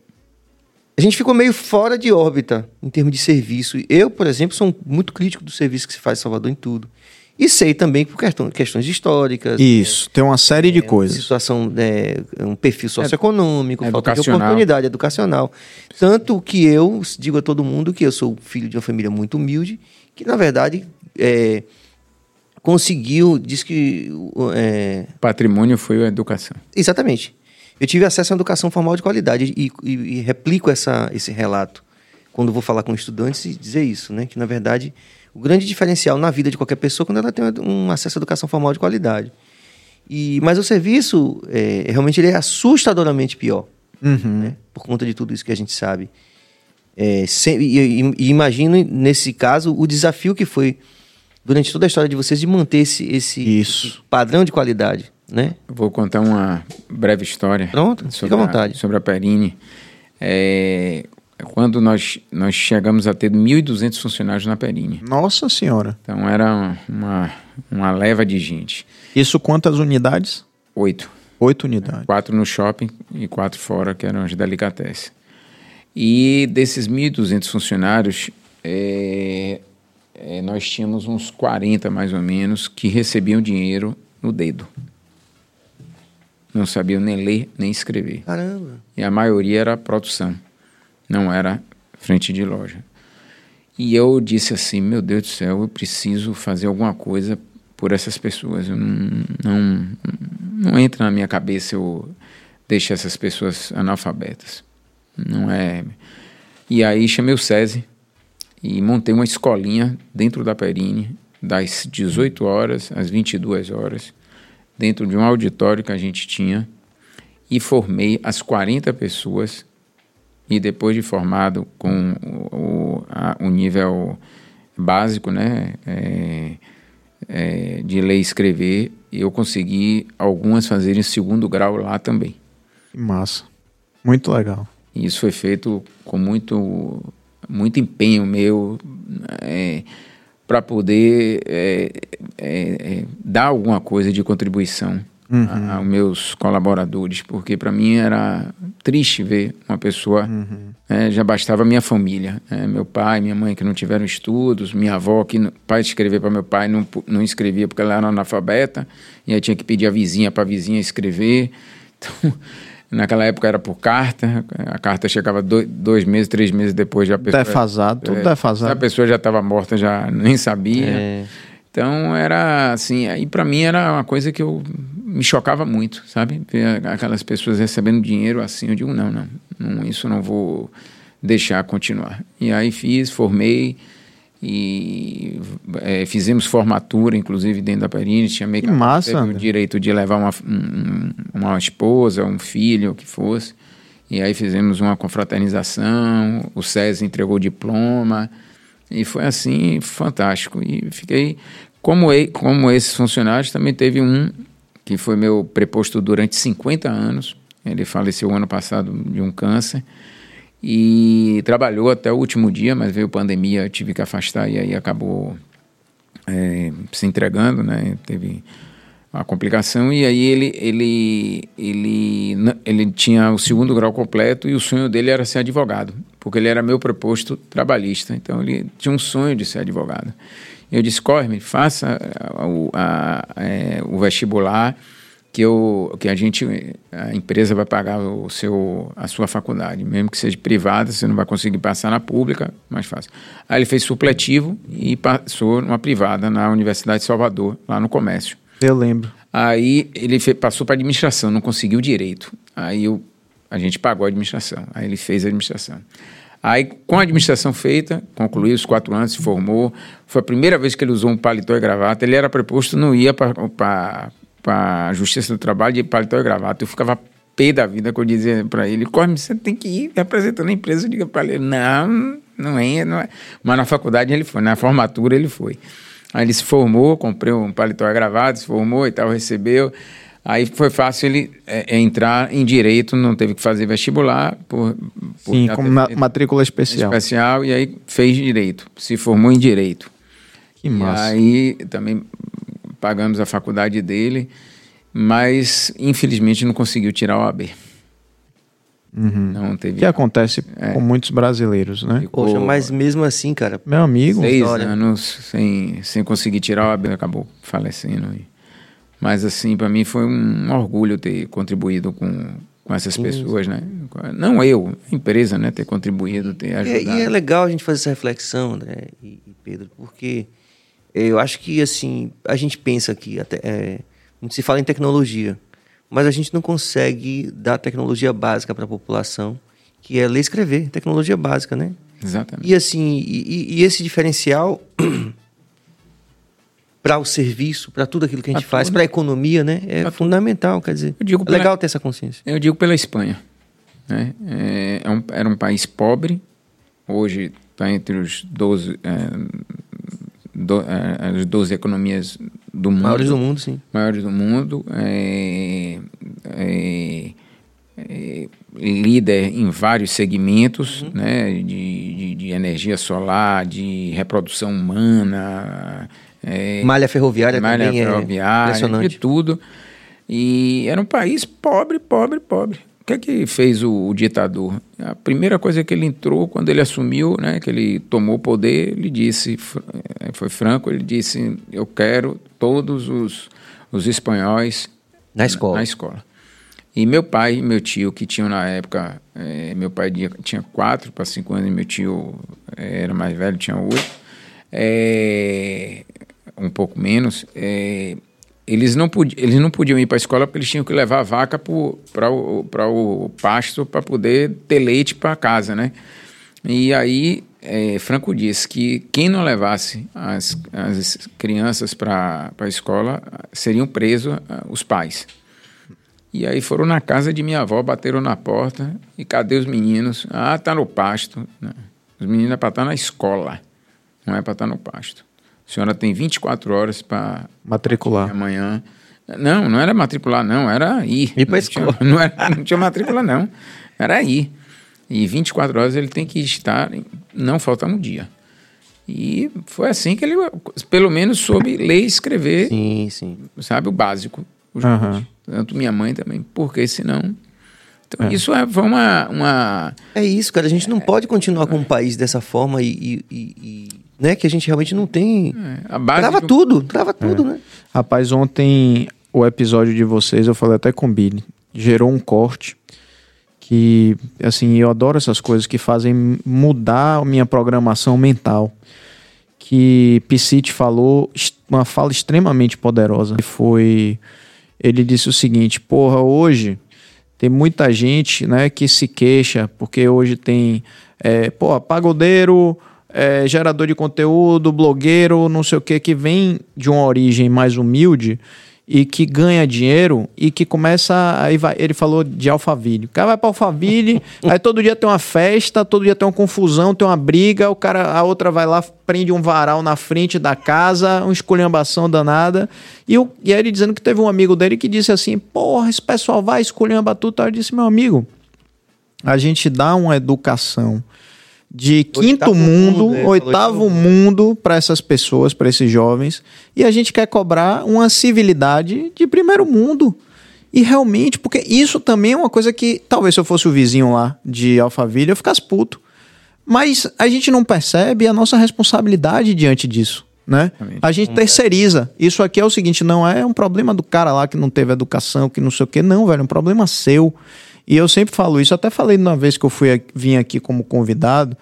a gente ficou meio fora de órbita em termos de serviço. Eu, por exemplo, sou muito crítico do serviço que se faz em Salvador em tudo. E sei também por questões históricas. Isso, é, tem uma série de é, coisas. Situação, é, um perfil socioeconômico, é, falta de oportunidade educacional. Tanto que eu digo a todo mundo que eu sou filho de uma família muito humilde, que na verdade é, conseguiu, diz que. É, Patrimônio foi a educação. Exatamente. Eu tive acesso a uma educação formal de qualidade e, e, e replico essa, esse relato quando vou falar com estudantes e dizer isso, né? Que na verdade o grande diferencial na vida de qualquer pessoa é quando ela tem um acesso à educação formal de qualidade. E, mas o serviço, é, realmente, ele é assustadoramente pior. Uhum. Né? Por conta de tudo isso que a gente sabe. É, sem, e, e, e, imagino, nesse caso, o desafio que foi, durante toda a história de vocês, de manter esse, esse, esse padrão de qualidade. Né? Vou contar uma breve história. Pronto, fica à vontade. A, sobre a Perini. É, quando nós, nós chegamos a ter 1.200 funcionários na Perini. Nossa Senhora! Então era uma, uma leva de gente. Isso quantas unidades? Oito. Oito unidades. Quatro no shopping e quatro fora, que eram as delicatessen. E desses 1.200 funcionários, é, é, nós tínhamos uns 40 mais ou menos que recebiam dinheiro no dedo. Não sabiam nem ler nem escrever. Caramba! E a maioria era produção não era frente de loja. E eu disse assim: meu Deus do céu, eu preciso fazer alguma coisa por essas pessoas. Eu não, não, não entra na minha cabeça eu deixar essas pessoas analfabetas. Não é. E aí chamei o SESI e montei uma escolinha dentro da Perine, das 18 horas às 22 horas, dentro de um auditório que a gente tinha, e formei as 40 pessoas e depois de formado com o, a, o nível básico, né, é, é, de ler e escrever, eu consegui algumas fazerem segundo grau lá também. Massa, muito legal. E isso foi feito com muito, muito empenho meu é, para poder é, é, é, dar alguma coisa de contribuição uhum. aos meus colaboradores, porque para mim era triste ver uma pessoa. Uhum. É, já bastava minha família, né? meu pai, minha mãe que não tiveram estudos, minha avó que pai escrever para meu pai não, não escrevia porque ela era analfabeta e aí tinha que pedir a vizinha para a vizinha escrever. [laughs] Então, naquela época era por carta, a carta chegava dois, dois meses, três meses depois já a pessoa. Defasado, tudo é, defasado. A pessoa já estava morta, já [laughs] nem sabia. É. Então era assim, aí para mim era uma coisa que eu me chocava muito, sabe? Ver aquelas pessoas recebendo dinheiro assim, eu digo não, não, não isso não vou deixar continuar. E aí fiz, formei e é, fizemos formatura, inclusive dentro da Perini, tinha meio que massa, o direito de levar uma, um, uma esposa, um filho, o que fosse. E aí fizemos uma confraternização, o SESI entregou o diploma, e foi assim, fantástico. E fiquei. Como, como esses funcionários, também teve um que foi meu preposto durante 50 anos. Ele faleceu ano passado de um câncer. E trabalhou até o último dia, mas veio pandemia, tive que afastar e aí acabou é, se entregando, né? Teve uma complicação e aí ele, ele, ele, ele tinha o segundo grau completo e o sonho dele era ser advogado, porque ele era meu proposto trabalhista, então ele tinha um sonho de ser advogado. Eu disse, Corme, faça ah, o, a- é, o vestibular que, eu, que a gente, a empresa vai pagar o seu, a sua faculdade, mesmo que seja privada, você não vai conseguir passar na pública, mais fácil. Aí ele fez supletivo e passou numa privada na Universidade de Salvador, lá no comércio. Eu lembro. Aí ele fe- passou para administração, não conseguiu direito. Aí eu, a gente pagou a administração. Aí ele fez a administração. Aí, com a administração feita, concluiu os quatro anos, se formou. Foi a primeira vez que ele usou um paletó e gravata. Ele era preposto, não ia para a Justiça do Trabalho de paletó e gravata. Eu ficava pé da vida quando eu dizia para ele: Corme, você tem que ir representando a empresa. Eu digo para ele: não, não é, não é. Mas na faculdade ele foi, na formatura ele foi. Aí ele se formou, comprei um paletó gravado, se formou e tal, recebeu. Aí foi fácil ele é, é, entrar em direito, não teve que fazer vestibular. Por, por Sim, como ma- matrícula especial. especial. E aí fez direito, se formou em direito. Que massa. E aí também pagamos a faculdade dele, mas infelizmente não conseguiu tirar o AB. Não O teve. que acontece É. com muitos brasileiros, né? Ficou Poxa, mas mesmo assim, cara, Meu amigo, seis história. anos sem, sem conseguir tirar o AB, acabou falecendo. E- Mas assim, para mim foi um orgulho ter contribuído com, com essas pessoas, né? Não eu, a empresa, né? Ter contribuído, ter E, ajudado. e é legal a gente fazer essa reflexão, André e, e Pedro, porque eu acho que assim a gente pensa que até é, se fala em tecnologia, mas a gente não consegue dar tecnologia básica para a população, que é ler e escrever, tecnologia básica, né? Exatamente. E assim, e- e esse diferencial [clears throat] para o serviço, para tudo aquilo que a gente Pra faz, para a economia, né? É Pra fundamental, quer dizer, é legal ter essa consciência. Eu digo pela Espanha. Né? É, é um- era um país pobre, hoje está entre os 12, é, do- é, as 12 economias do mundo. Maiores do mundo, sim. maiores do mundo, é, líder em vários segmentos, Uhum. né, de, de, de energia solar, de reprodução humana, é, Malha ferroviária malha também ferroviária, é impressionante. de tudo. E era um país pobre, pobre, pobre. O que é que fez o, o ditador? A primeira coisa que ele entrou, quando ele assumiu, né, que ele tomou o poder, ele disse, eh, foi franco, ele disse, eu quero todos os, os espanhóis Na escola. na escola. E meu pai e meu tio, que tinham na época, eh, meu pai tinha- quatro para cinco anos e meu tio eh, era mais velho, tinha oito, eh, um pouco menos, eh, eles, não eles não podiam ir para a escola porque eles tinham que levar a vaca para o, o pasto para poder ter leite para casa, né? E aí, eh, Franco disse que quem não levasse as, as crianças para a escola seriam presos ah, os pais. E aí foram na casa de minha avó, bateram na porta e cadê os meninos? Ah, tá no pasto. Não. Os meninos é para estar na escola, não é para estar no pasto. A senhora tem 24 horas para matricular. amanhã. Não, não era matricular, não, era ir. Ir não escola. Tinha, [laughs] não, era, não tinha matrícula, não. Era ir. E 24 horas ele tem que estar, não faltar um dia. E foi assim que ele, pelo menos, soube ler e escrever Sim, sim. sabe, o básico. Aham. dois. Tanto minha mãe também, porque senão. Então, isso é, foi uma, uma. É isso, cara. A gente não pode continuar com um país dessa forma e- e- e, né, que a gente realmente não tem. A base Trava de tudo, trava tudo, né? Rapaz, ontem o episódio de vocês, eu falei até com o Billy, gerou um corte que, assim, eu adoro essas coisas que fazem mudar a minha programação mental. Que Piscite falou uma fala extremamente poderosa. Que foi. Ele disse o seguinte: porra, hoje tem muita gente né, que se queixa, porque hoje tem, é, pô, pagodeiro, é, gerador de conteúdo, blogueiro, não sei o que, que vem de uma origem mais humilde e que ganha dinheiro e que começa. Aí vai, ele falou de Alphaville. O cara vai para Alphaville, [laughs] aí todo dia tem uma festa, todo dia tem uma confusão, tem uma briga, o cara, a outra vai lá, prende um varal na frente da casa, uma esculhambação danada. E, o, e aí ele dizendo que teve um amigo dele que disse assim: Porra, esse pessoal vai esculhamba tudo. Aí eu disse: Meu amigo, a gente dá uma educação de quinto Oitavo mundo, mundo, né? oitavo mundo para essas pessoas, para esses jovens, e a gente quer cobrar uma civilidade de primeiro mundo. E realmente, porque isso também é uma coisa que talvez se eu fosse o vizinho lá de Alphaville, eu ficasse puto. Mas a gente não percebe a nossa responsabilidade diante disso, né? A gente terceiriza. Isso aqui é o seguinte, não é um problema do cara lá que não teve educação, que não sei o quê, não, velho, é um problema seu. E eu sempre falo isso, até falei uma vez que eu fui vim aqui como convidado,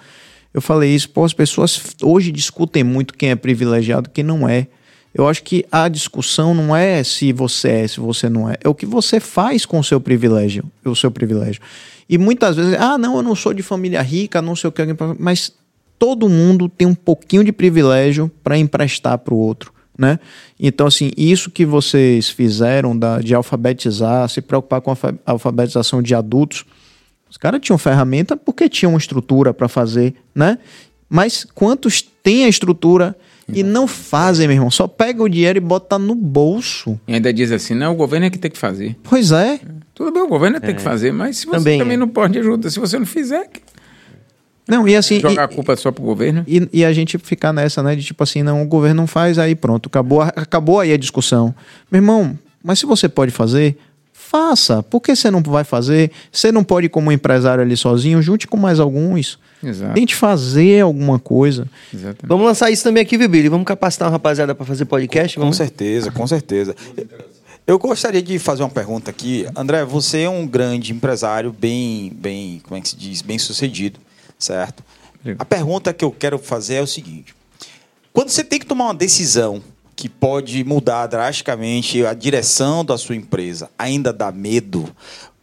eu falei isso, pô, as pessoas hoje discutem muito quem é privilegiado e quem não é. Eu acho que a discussão não é se você é, se você não é, é o que você faz com o seu privilégio, o seu privilégio. E muitas vezes, ah, não, eu não sou de família rica, não sei o que, mas todo mundo tem um pouquinho de privilégio para emprestar para o outro, né? Então, assim, isso que vocês fizeram da, de alfabetizar, se preocupar com a alfa- alfabetização de adultos, os caras tinham ferramenta porque tinham estrutura para fazer, né? Mas quantos têm a estrutura e não fazem, meu irmão? Só pega o dinheiro e bota no bolso. E ainda diz assim, não, o governo é que tem que fazer. Pois é. Tudo bem, o governo é tem que fazer, mas se você Também também, é. não pode ajuda, se você não fizer, Não, e assim. jogar a culpa só pro governo. E, e a gente ficar nessa, né? De tipo assim, não, o governo não faz, aí pronto, acabou, acabou aí a discussão. Meu irmão, mas se você pode fazer, faça. Por que você não vai fazer? Você não pode, ir como empresário ali sozinho, junte com mais alguns. Exato. Tente fazer alguma coisa. Exatamente. Vamos lançar isso também aqui, viu, Billy? Vamos capacitar uma rapaziada pra fazer podcast? Com Vamos? certeza, com certeza. Eu gostaria de fazer uma pergunta aqui. André, você é um grande empresário, bem, bem, como é que se diz, bem sucedido, certo? A pergunta que eu quero fazer é o seguinte: quando você tem que tomar uma decisão que pode mudar drasticamente a direção da sua empresa, ainda dá medo?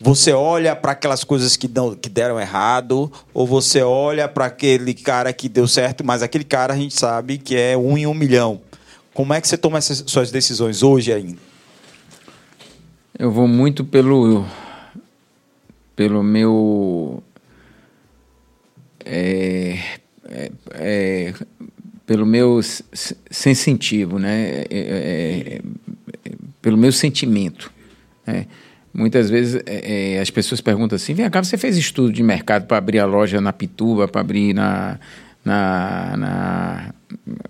Você olha para aquelas coisas que, dão, que deram errado, ou você olha para aquele cara que deu certo, mas aquele cara a gente sabe que é um em um milhão. Como é que você toma essas suas decisões hoje ainda? Eu vou muito pelo pelo meu é, é, é, pelo meu sensitivo, né? É, é, pelo meu sentimento. né? Muitas vezes as pessoas perguntam assim: vem cá, você fez estudo de mercado para abrir a loja na Pituba, para abrir na, na, na.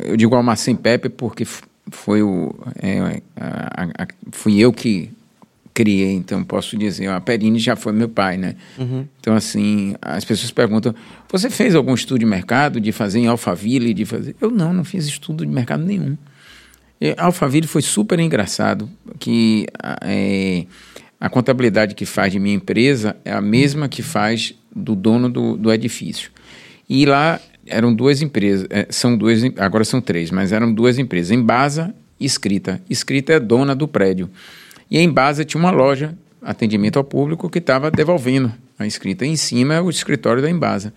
Eu digo Almacém Pepe porque foi o. a- a- fui eu que criei, então posso dizer, a Perini já foi meu pai, né? Então, assim, as pessoas perguntam, você fez algum estudo de mercado, de fazer em Alphaville, de fazer... Eu não, não fiz estudo de mercado nenhum. E Alphaville foi super engraçado, que a- é, a contabilidade que faz de minha empresa é a mesma que faz do dono do, do edifício. E lá eram duas empresas, é, são duas, agora são três, mas eram duas empresas, Embasa e Escrita. Escrita é dona do prédio. E a Embasa tinha uma loja, atendimento ao público, que estava devolvendo a escrita. Em cima é o escritório da Embasa.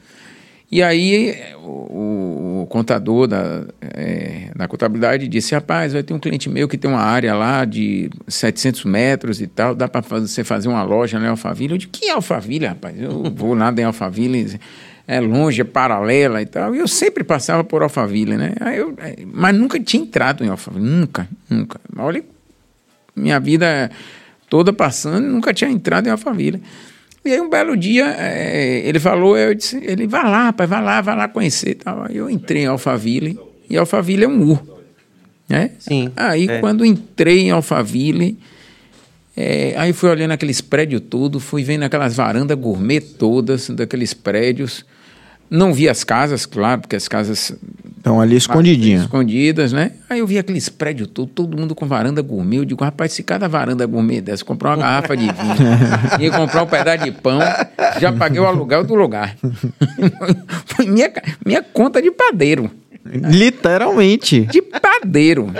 E aí o, o contador da, eh, da contabilidade disse, rapaz, vai ter um cliente meu que tem uma área lá de 700 metros e tal, dá para você fazer uma loja lá em Alphaville? Eu disse, que Alphaville, rapaz? Eu vou nada em Alphaville, é longe, é paralela e tal. E eu sempre passava por Alphaville, né? Eu, mas nunca tinha entrado em Alphaville, nunca, nunca. Olha, minha vida toda passando, nunca tinha entrado em Alphaville. E aí um belo dia eh, ele falou, eu disse, ele vai lá, rapaz, vai lá, vai lá conhecer. Tal. Eu entrei em Alphaville, e Alphaville é um U. Né? Sim, Aí é. quando entrei em Alphaville, eh, aí fui olhando aqueles prédios todos, fui vendo aquelas varandas gourmet todas daqueles prédios. Não vi as casas, claro, porque as casas Então ali escondidinha. Escondidas, né? Aí eu vi aqueles prédios todos, todo mundo com varanda gourmet. Eu digo, rapaz, se cada varanda gourmet dessa, comprar uma garrafa de vinho, ia [laughs] comprar um pedaço de pão, já paguei o aluguel do lugar. Foi [laughs] minha, minha conta de padeiro. Literalmente. De padeiro.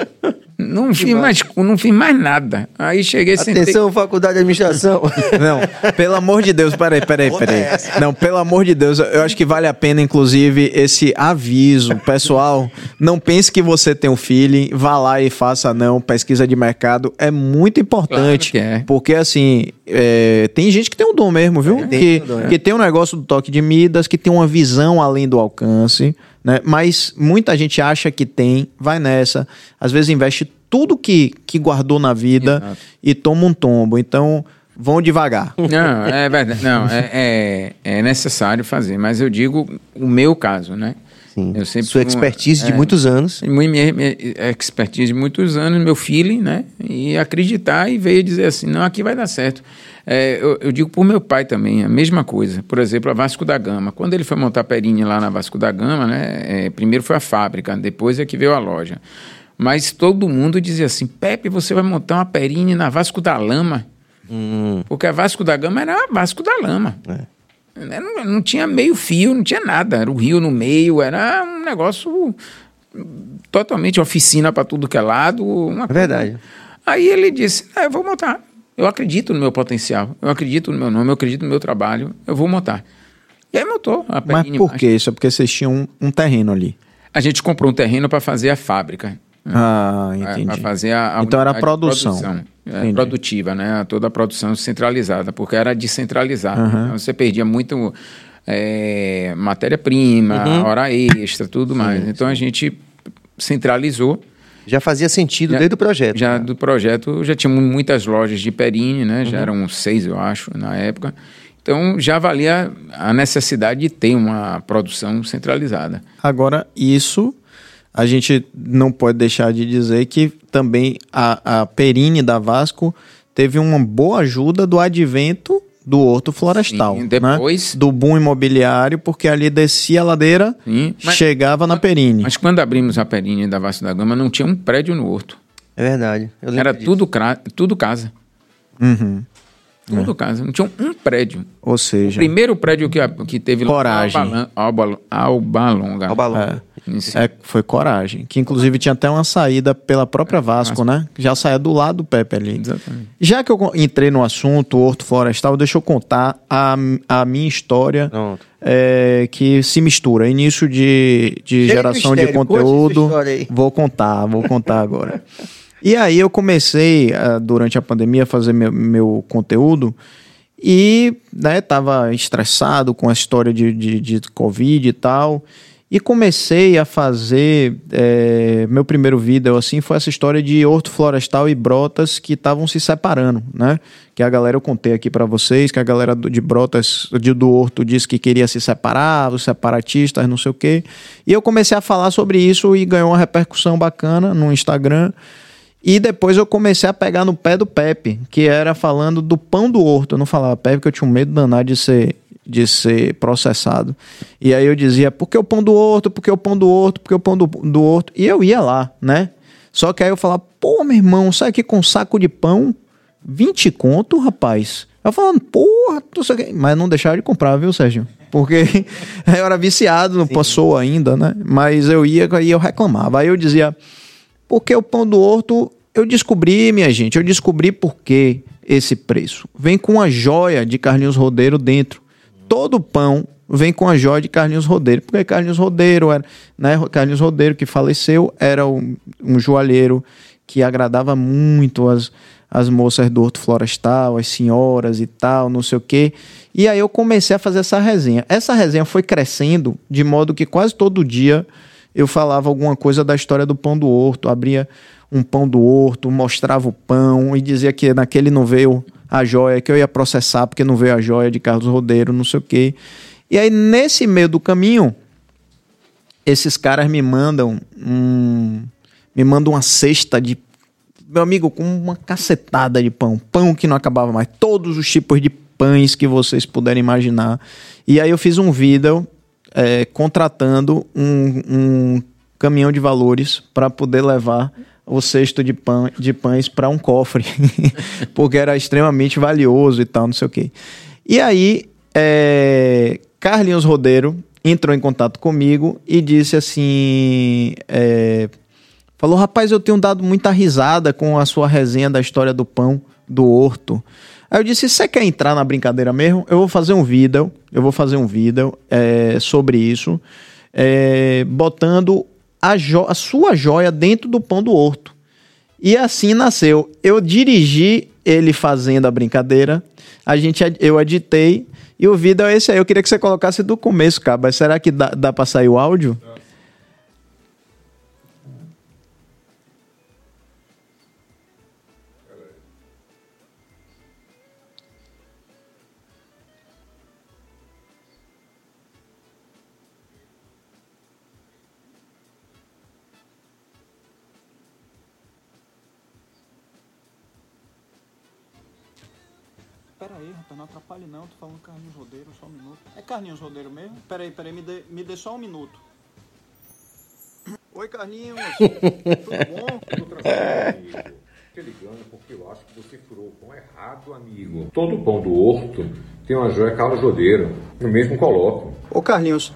Não fiz, mais, não fiz mais nada. Aí cheguei, sentei... Atenção, faculdade de administração. [laughs] Não, pelo amor de Deus, peraí, peraí, peraí. é. Não, pelo amor de Deus, eu acho que vale a pena, inclusive, esse aviso. Pessoal, não pense que você tem um feeling, vá lá e faça, não. Pesquisa de mercado é muito importante. Claro que é. Porque, assim, é, tem gente que tem um dom mesmo, viu? tem que, um dom, é. que tem um negócio do toque de Midas, que tem uma visão além do alcance, né? Mas muita gente acha que tem, vai nessa. Às vezes investe tudo que, que guardou na vida Exato. e toma um tombo. Então, vão devagar. [laughs] Não, é verdade. Não, é, é, é necessário fazer, mas eu digo o meu caso, né? Sim. Eu sempre Sua um- expertise de é. muitos anos. Minha, minha expertise de muitos anos, meu feeling, né? E acreditar e veio dizer assim, não, aqui vai dar certo. É, eu, eu digo por meu pai também, a mesma coisa. Por exemplo, a Vasco da Gama. Quando ele foi montar a Perini lá na Vasco da Gama, né? é, primeiro foi a fábrica, depois é que veio a loja. Mas todo mundo dizia assim, Pepe, você vai montar uma Perini na Vasco da Lama. Porque a Vasco da Gama era a Vasco da Lama. Né, Não, não tinha meio fio, não tinha nada. Era o rio no meio, era um negócio totalmente oficina para tudo que é lado. Uma coisa- verdade. Aí ele disse: "Ah, Eu vou montar. Eu acredito no meu potencial, eu acredito no meu nome, eu acredito no meu trabalho, eu vou montar. E aí montou a Mas por que isso? É porque vocês tinham um, um terreno ali. A gente comprou um terreno para fazer a fábrica. Ah, Para entendi. fazer a, a Então era unidade de produção. é, produtiva, né? Toda a produção centralizada, porque era descentralizada. Então você perdia muito é, matéria-prima, Uhum. hora extra, tudo mais. Então a gente centralizou. Já fazia sentido Já- desde o projeto. Já né? do projeto, já tinha muitas lojas de Perini, né? Uhum. Já eram seis, eu acho, na época. Então já valia a necessidade de ter uma produção centralizada. Agora, isso a gente não pode deixar de dizer que também a, a Perini da Vasco teve uma boa ajuda do advento do Horto Florestal. Sim, depois- né? Do boom imobiliário, porque ali descia a ladeira, Sim, mas- chegava na Perini. Mas quando abrimos a Perini da Vasco da Gama, não tinha um prédio no Horto. É verdade. Era tudo, cra- tudo casa. Uhum. Tudo casa. Não tinha um prédio. Ou O seja, primeiro prédio que, que teve Coragem. lá Alba, Albalonga. Ao balão. É. É, foi coragem. Que inclusive tinha até uma saída pela própria Vasco, né? Que já saía do lado do Pepe ali. Exatamente. Já que eu entrei no assunto Horto Florestal, deixa eu contar a, a minha história Pronto. é, que se mistura. Início de, de Cheio de geração de mistério, conte essa conteúdo. história aí. Vou contar, vou contar agora. [laughs] E aí eu comecei, ah, durante a pandemia, a fazer meu, meu conteúdo e né, tava estressado com a história de, de, de Covid e tal. E comecei a fazer. é, meu primeiro vídeo assim foi essa história de Horto Florestal e Brotas que estavam se separando, né? Que a galera eu contei aqui pra vocês, que a galera do- de Brotas, de, do Horto, disse que queria se separar, os separatistas, não sei o quê. E eu comecei a falar sobre isso e ganhou uma repercussão bacana no Instagram. E depois eu comecei a pegar no pé do Pepe, que era falando do pão do horto. Eu não falava Pepe, porque eu tinha um medo danado de ser, de ser processado. E aí eu dizia, por que o pão do horto? Por que o pão do horto? Por que o pão do, do horto? E eu ia lá, né? Só que aí eu falava, pô, meu irmão, sai aqui com um saco de pão, 20 conto, rapaz. Eu falando, porra, não sei. Mas não deixava de comprar, viu, Sérgio? Porque [laughs] eu era viciado, não passou ainda, né? Mas eu ia e eu reclamava. Aí eu dizia, porque o pão do horto, eu descobri, minha gente, eu descobri por que esse preço. Vem com a joia de Carlinhos Rodeiro dentro. Todo pão vem com a joia de Carlinhos Rodeiro. Porque Carlinhos Rodeiro era, né? Carlinhos Rodeiro, que faleceu, era um, um joalheiro que agradava muito as, as moças do Horto Florestal, as senhoras e tal, não sei o quê. E aí eu comecei a fazer essa resenha. Essa resenha foi crescendo de modo que quase todo dia eu falava alguma coisa da história do pão do horto, abria um pão do horto, mostrava o pão e dizia que naquele não veio a joia, que eu ia processar porque não veio a joia de Carlos Rodeiro, não sei o quê. E aí, nesse meio do caminho, esses caras me mandam um, me mandam uma cesta de meu amigo com uma cacetada de pão, pão que não acabava mais, todos os tipos de pães que vocês puderem imaginar. E aí eu fiz um vídeo é, contratando um, um caminhão de valores para poder levar o cesto de, pão, de pães para um cofre, [laughs] porque era extremamente valioso e tal, não sei o quê. E aí, é, Carlinhos Rodeiro entrou em contato comigo e disse assim: é, falou, rapaz, eu tenho dado muita risada com a sua resenha da história do pão do horto. Aí eu disse: você quer entrar na brincadeira mesmo? Eu vou fazer um vídeo, eu vou fazer um vídeo é, sobre isso, é, botando a, a sua joia dentro do pão do horto. E assim nasceu. Eu dirigi ele fazendo a brincadeira, a gente, eu editei, e o vídeo é esse aí. Eu queria que você colocasse do começo, cara. Será que dá, dá pra sair o áudio? Carlinhos Rodeiro mesmo? Pera aí, pera aí, me dê, me dê só um minuto. Oi, Carlinhos, [laughs] tudo bom? Tô ligando porque eu acho que você furou o pão errado, amigo. Todo pão do horto tem uma joia Carlos Rodeiro, no mesmo coloco. Ô, Carlinhos,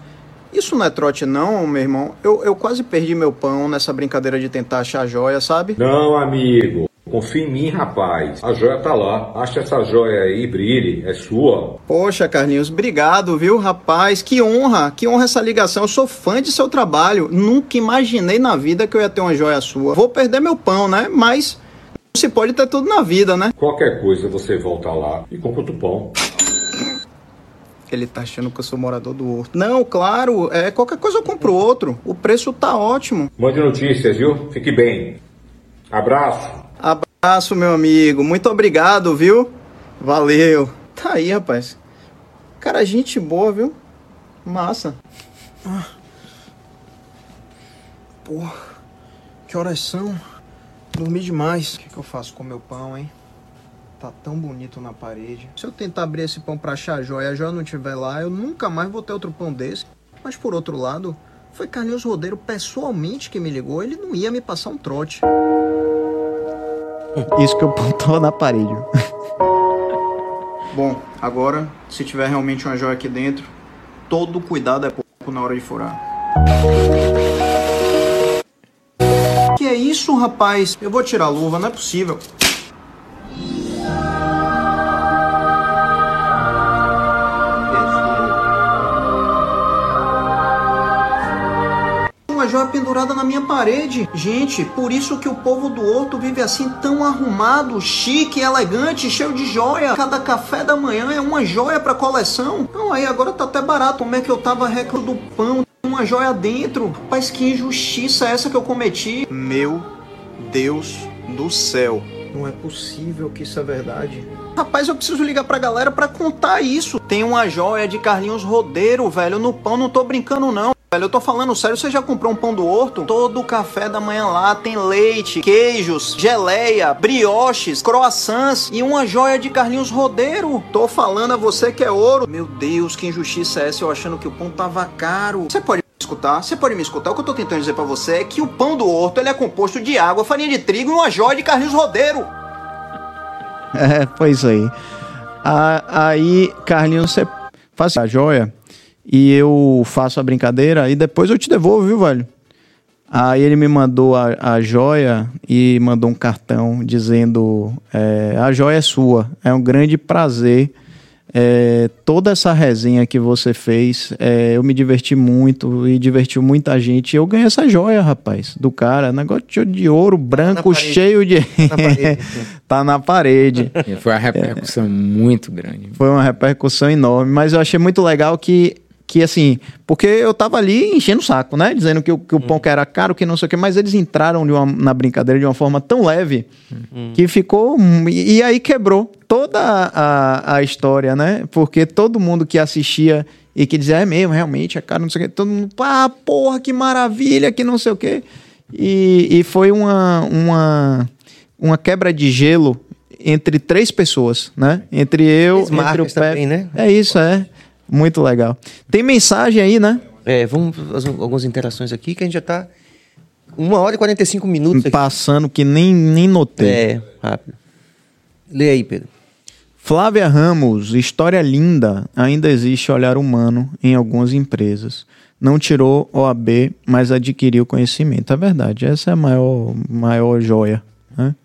isso não é trote não, meu irmão? Eu, eu quase perdi meu pão nessa brincadeira de tentar achar joia, sabe? Não, amigo. Confia em mim, rapaz. A joia tá lá. Acha essa joia aí, brilhe. É sua. Poxa, Carlinhos, obrigado, viu, rapaz? Que honra, que honra essa ligação. Eu sou fã de seu trabalho. Nunca imaginei na vida que eu ia ter uma joia sua. Vou perder meu pão, né? Mas não se pode ter tudo na vida, né? Qualquer coisa você volta lá e compra outro pão. Ele tá achando que eu sou morador do horto. Não, claro, é qualquer coisa eu compro outro. O preço tá ótimo. Mande notícias, viu? Fique bem. Abraço. Abraço, meu amigo. Muito obrigado, viu? Valeu. Tá aí, rapaz. Cara, gente boa, viu? Massa. Ah. Porra, que horas são? Dormi demais. O que, que eu faço com meu pão, hein? Tá tão bonito na parede. Se eu tentar abrir esse pão pra achar a joia e a joia não estiver lá, eu nunca mais vou ter outro pão desse. Mas por outro lado, foi Carlinhos Rodeiro pessoalmente que me ligou. Ele não ia me passar um trote. Isso que eu pontou na parede. Bom, agora, se tiver realmente uma joia aqui dentro, todo cuidado é pouco na hora de furar. Que é isso, rapaz? Eu vou tirar a luva, não é possível. Joia pendurada na minha parede. Gente, por isso que o povo do Horto vive assim tão arrumado, chique, elegante, cheio de joia. Cada café da manhã é uma joia pra coleção. Não, aí agora tá até barato. Como é que eu tava reclamando do pão? Uma joia dentro. Rapaz, que injustiça é essa que eu cometi? Meu Deus do céu. Não é possível que isso é verdade. Rapaz, eu preciso ligar pra galera pra contar isso. Tem uma joia de Carlinhos Rodeiro, velho, no pão. Não tô brincando, não. Velho, eu tô falando sério, você já comprou um pão do horto? Todo café da manhã lá tem leite, queijos, geleia, brioches, croissants e uma joia de Carlinhos Rodeiro. Tô falando a você que é ouro. Meu Deus, que injustiça é essa? Eu achando que o pão tava caro. Você pode me escutar? Você pode me escutar? O que eu tô tentando dizer pra você é que o pão do horto ele é composto de água, farinha de trigo e uma joia de Carlinhos Rodeiro. É, foi isso aí. Aí, Carlinhos, você faz a joia e eu faço a brincadeira e depois eu te devolvo, viu, velho? Aí ele me mandou a, a joia e mandou um cartão dizendo: é, a joia é sua, é um grande prazer. É, toda essa resenha que você fez, é, eu me diverti muito e divertiu muita gente. Eu ganhei essa joia, rapaz, do cara. Negócio de ouro branco, parede. cheio de. na parede. [laughs] tá na parede. E foi uma repercussão muito grande. Foi uma repercussão enorme, mas eu achei muito legal que, que assim, porque eu tava ali enchendo o saco, né? Dizendo que, o- que o pão que era caro, que não sei o que, mas eles entraram de uma- na brincadeira de uma forma tão leve que ficou. E, e aí quebrou toda a, a história, né? Porque todo mundo que assistia e que dizia, é mesmo, realmente, é caro, não sei o que, todo mundo, ah, porra, que maravilha, que não sei o que. E, e foi uma, uma, uma quebra de gelo entre três pessoas, né? Entre eu, entre o Pepe. também, né? É isso, é. Muito legal. Tem mensagem aí, né? É, vamos fazer algumas interações aqui que a gente já tá. Uma hora e 45 minutos aqui. Passando que nem, nem notei. É, rápido. Lê aí, Pedro. Flávia Ramos, história linda. Ainda existe olhar humano em algumas empresas. Não tirou OAB, mas adquiriu conhecimento. É verdade, essa é a maior, maior joia. Né?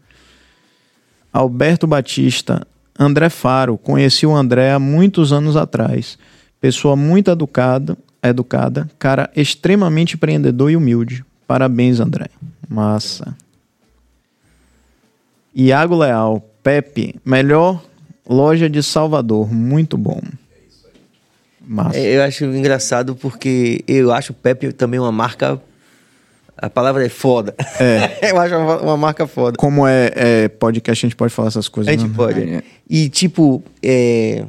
Alberto Batista, André Faro. Conheci o André há muitos anos atrás. Pessoa muito educada, educada, cara extremamente empreendedor e humilde. Parabéns, André. Massa. Iago Leal, Pepe, melhor loja de Salvador, muito bom. Massa. É, eu acho engraçado porque eu acho o Pepe também uma marca. A palavra é foda. É. [laughs] eu acho uma, uma marca foda. Como é, é podcast, a gente pode falar essas coisas. A gente né? pode. É. E tipo, é...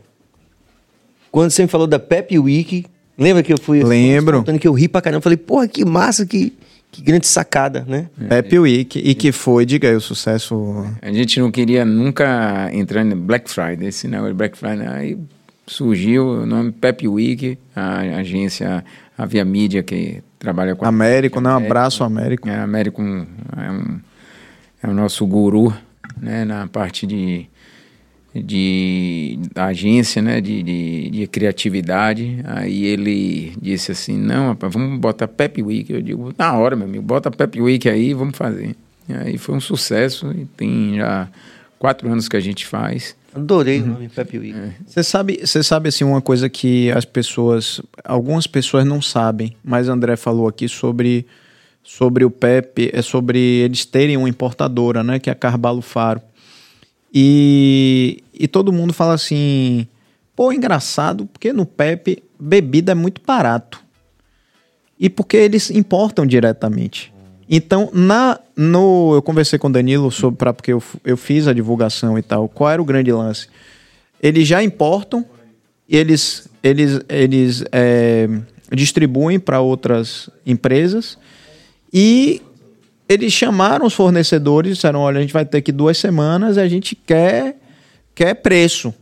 quando você me falou da Pepe Week, lembra que eu fui Lembro. contando que eu ri pra caramba, eu falei, porra, que massa que, Que grande sacada, né? Pepe Week. E que foi, diga aí, o sucesso. A gente não queria nunca entrar no Black Friday, esse negócio de Black Friday. Aí surgiu o nome Pepe Week, a agência, a Via Mídia que trabalha com a Américo, né? Um abraço, Américo. É, Américo é, um, é o nosso guru, né, na parte de, de da agência, né, de, de, de criatividade. Aí ele disse assim, não, rapaz, vamos botar Pep Week. Eu digo, na hora, meu amigo, bota Pep Week aí, vamos fazer. E aí foi um sucesso e tem já quatro anos que a gente faz. Adorei o nome Pepe Week. Você sabe, você sabe assim uma coisa que as pessoas, algumas pessoas não sabem, mas André falou aqui sobre sobre o Pepe, é sobre eles terem uma importadora, né, que é a Carvalho Faro. E, e todo mundo fala assim, pô, engraçado, porque no Pepe bebida é muito barato. E porque eles importam diretamente. Então, na, no, eu conversei com o Danilo sobre, pra, porque eu, eu fiz a divulgação e tal. Qual era o grande lance? Eles já importam, eles, eles, eles é, distribuem para outras empresas e eles chamaram os fornecedores, disseram: olha, a gente vai ter aqui duas semanas e a gente quer, quer preço.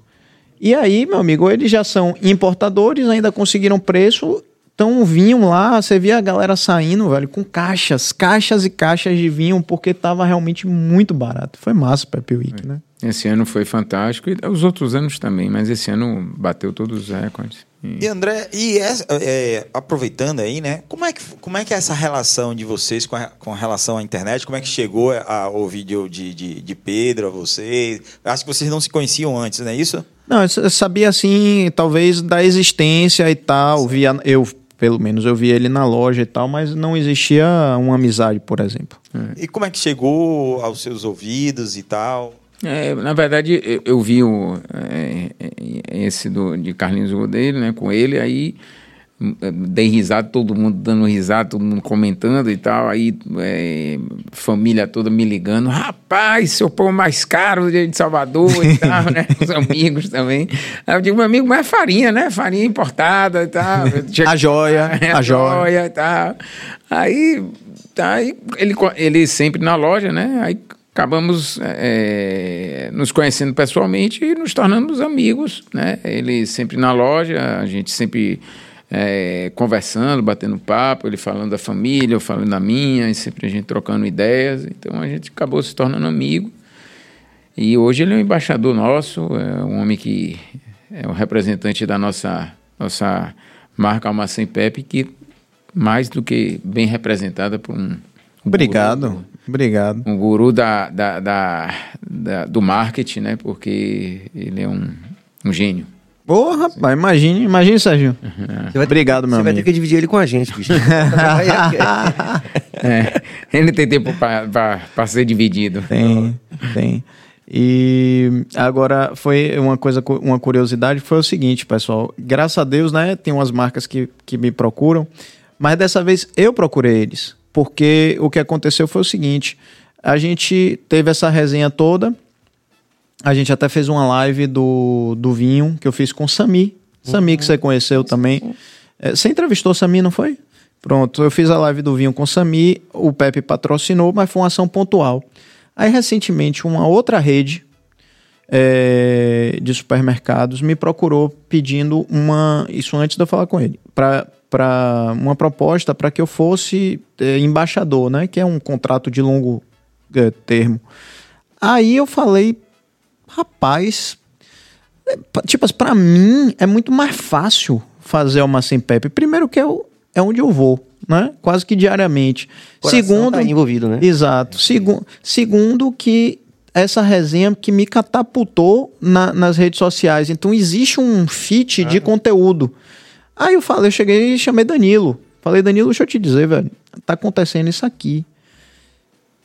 E aí, meu amigo, eles já são importadores, ainda conseguiram preço, então vinham lá, você via a galera saindo, velho, com caixas, caixas e caixas de vinho, porque tava realmente muito barato. Foi massa o Pepe Week, né? Esse ano foi fantástico, e os outros anos também, mas esse ano bateu todos os recordes. E André, e essa- é, aproveitando aí, né? Como é, que, como é que é essa relação de vocês com, a, com relação à internet? Como é que chegou a, o vídeo de, de, de Pedro a vocês? Acho que vocês não se conheciam antes, não é isso? Não, eu sabia assim, talvez da existência e tal. Via, eu, pelo menos, eu vi ele na loja e tal, mas não existia uma amizade, por exemplo. E como é que chegou aos seus ouvidos e tal? É, na verdade, eu, eu vi o, é, é, esse do, de Carlinhos Rodeiro, né, com ele, aí é, dei risada, todo mundo dando risada, todo mundo comentando e tal, aí é, família toda me ligando, rapaz, seu pão mais caro de Salvador e [laughs] tal, né, os amigos também. Aí eu digo, meu amigo, mas é farinha, né, farinha importada e tal. [laughs] A joia, É, a joia. e tal. Aí, aí ele, ele sempre na loja, né? Aí acabamos é, nos conhecendo pessoalmente e nos tornamos amigos, né? Ele sempre na loja, a gente sempre é, conversando, batendo papo, ele falando da família, eu falando da minha, e sempre a gente trocando ideias. Então a gente acabou se tornando amigo. E hoje ele é um embaixador nosso, é um homem que é o representante da nossa, nossa marca Almacém Pepe, que mais do que bem representada por um. Obrigado, obrigado. Um guru da, da, da- da- do marketing, né? Porque ele é um, um gênio. Ô, rapaz, imagine, imagine. Você ter- Obrigado, meu Você vai ter amigo. que dividir ele com a gente, bicho. [laughs] [laughs] É, ele tem tempo para ser dividido. Tem, tem. E agora foi uma coisa, uma curiosidade foi o seguinte, pessoal. Graças a Deus, né? Tem umas marcas que, que me procuram, mas dessa vez eu procurei eles. Porque o que aconteceu foi o seguinte: a gente teve essa resenha toda. A gente até fez uma live do, do vinho que eu fiz com o Sami. Sami, que você conheceu também. É, Você entrevistou o Sami, não foi? Pronto, eu fiz a live do vinho com o Sami, o Pepe patrocinou, mas foi uma ação pontual. Aí, recentemente, uma outra rede é, de supermercados me procurou pedindo uma. Isso antes de eu falar com ele. Para uma proposta para que eu fosse é, embaixador, né? Que é um contrato de longo é, termo. Aí eu falei, rapaz, é, tipo, para mim é muito mais fácil fazer uma sem Pepe. Primeiro que é, o- é onde eu vou, né? Quase que diariamente. Coração Segundo, tá envolvido, né? Exato. Segu segundo que essa resenha que me catapultou na- nas redes sociais. Então existe um fit de conteúdo. Aí eu falei, eu cheguei e chamei Danilo. Falei, Danilo, deixa eu te dizer, velho, tá acontecendo isso aqui.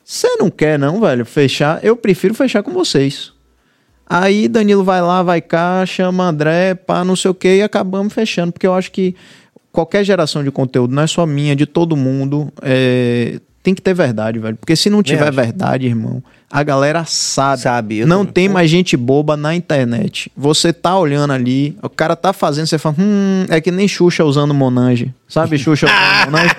Você não quer, não, velho, fechar? Eu prefiro fechar com vocês. Aí Danilo vai lá, vai cá, chama André, pá, não sei o que, e acabamos fechando, porque eu acho que qualquer geração de conteúdo, não é só minha, é de todo mundo, é, tem que ter verdade, velho. Porque se não tiver verdade, irmão, a galera sabe. Sabe, não tem mais gente boba na internet. Você tá olhando ali, o cara tá fazendo, você fala, hum, é que nem Xuxa usando Monange. Sabe Xuxa usando [laughs] Monange?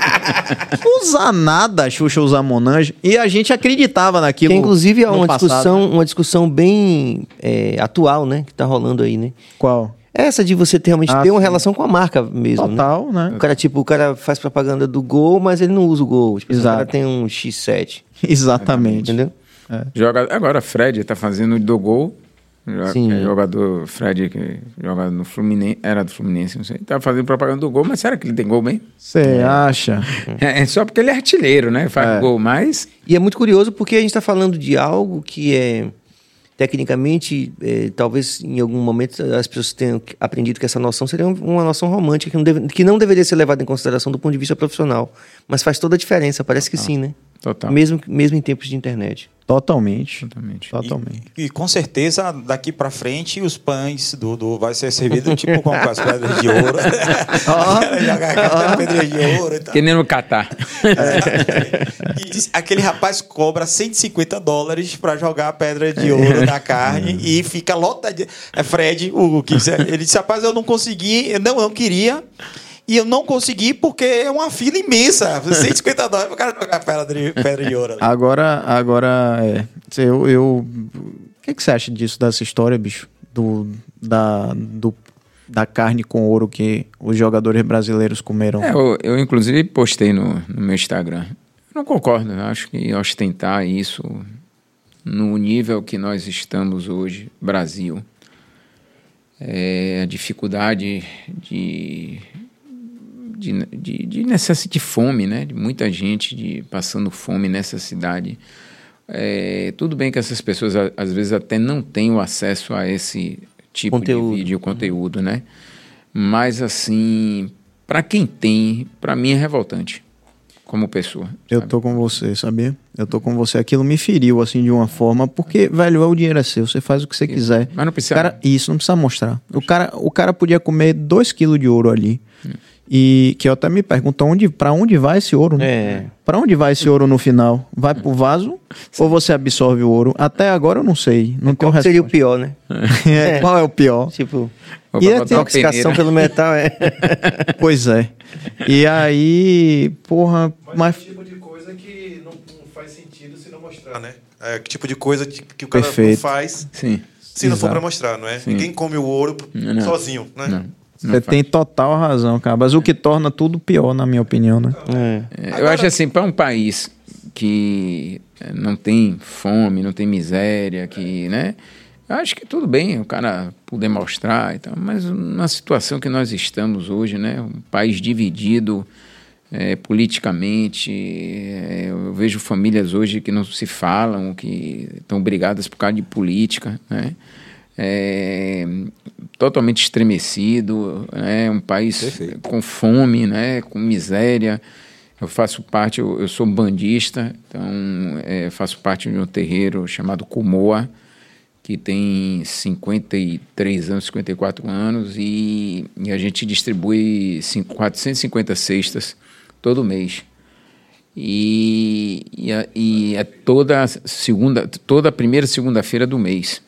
Usa nada Xuxa usar Monange. E a gente acreditava naquilo. Que inclusive é uma passado. discussão, uma discussão bem é, atual, né? Que tá rolando aí, né? Qual? Essa de você ter, realmente Ah, ter uma sim. relação com a marca mesmo, né? Total, né? O cara, tipo, o cara faz propaganda do Gol, mas ele não usa o Gol. Tipo, o Exato. cara tem um X7, [laughs] Exatamente. entendeu? Joga, agora, Fred tá fazendo do gol. Sim. é jogador Fred que joga no Fluminense, era do Fluminense, não sei. Tá fazendo propaganda do gol, mas será que ele tem gol bem? Você acha? [laughs] É, é só porque ele é artilheiro, né? Faz É. gol, mas E é muito curioso porque a gente está falando de algo que é tecnicamente, é, talvez em algum momento as pessoas tenham aprendido que essa noção seria um- uma noção romântica que não, deve- que não deveria ser levada em consideração do ponto de vista profissional. Mas faz toda a diferença, parece que sim, né? Total. Mesmo, mesmo em tempos de internet. Totalmente. Totalmente. Totalmente. E, e com certeza, daqui pra frente, os pães do, do vai ser servido tipo com as pedras de ouro. [laughs] [laughs] Jogar as pedras de ouro e tal. Que nem no Catar. E diz- aquele rapaz cobra 150 dólares pra jogar a pedra de ouro na carne e fica lotado. É Fred, o que disse, ele disse: rapaz, eu não consegui, eu não, eu queria. E eu não consegui porque é uma fila imensa. [laughs] 150 dólares pro cara jogar pedra de, pedra de ouro. ali. Agora, agora, é. Eu. eu o que, que você acha disso, dessa história, bicho? Do, da, do, da carne com ouro que os jogadores brasileiros comeram? É, eu, eu, inclusive postei no, no meu Instagram. Eu não concordo, eu acho que ostentar isso no nível que nós estamos hoje, Brasil, é, a dificuldade de, de, de, de necessidade de fome, né? De muita gente de, passando fome nessa cidade. É, tudo bem que essas pessoas às vezes até não têm o acesso a esse tipo Conteúdo. de vídeo, conteúdo, né? Mas assim, para quem tem, para mim é revoltante como pessoa. Eu sabe? tô com você, sabia? Eu tô com você. Aquilo me feriu, assim, de uma forma, porque, velho, o dinheiro é seu, você faz o que você quiser. Mas não precisa. Cara, isso não precisa mostrar. O cara, o cara podia comer 2 quilos de ouro ali. E que eu até me pergunto onde, pra onde vai esse ouro, né? É. Pra onde vai esse ouro no final? Vai pro vaso ou você absorve o ouro? Até agora eu não sei. Não tenho Qual seria o pior, né? [laughs] É, Qual é o pior? Tipo, E é uma intoxicação pelo metal é. [laughs] Pois é. E aí, porra, Mas, mas é o tipo de coisa que não, não faz sentido se não mostrar, né? É que tipo de coisa que o cara não Perfeito. faz Sim. se não for Exato. pra mostrar, não é? Sim. Ninguém come o ouro Não. sozinho, né? Não. Você tem total razão, cara. Mas o que torna tudo pior, na minha opinião, né? é. É, Eu acho assim, para um país que não tem fome, não tem miséria, que, né? Eu acho que tudo bem o cara poder mostrar e tal, mas na situação que nós estamos hoje, né? Um país dividido eh, politicamente, eh, eu vejo famílias hoje que não se falam, que estão brigadas por causa de política, né? É, totalmente estremecido, né? um país com fome, né? com miséria. Eu faço parte, eu, eu sou bandista, então é, faço parte de um terreiro chamado Kumoa, que tem 53 anos, 54 anos, e, e a gente distribui cin- 450 cestas todo mês. E, e, e é toda segunda, toda primeira segunda-feira do mês.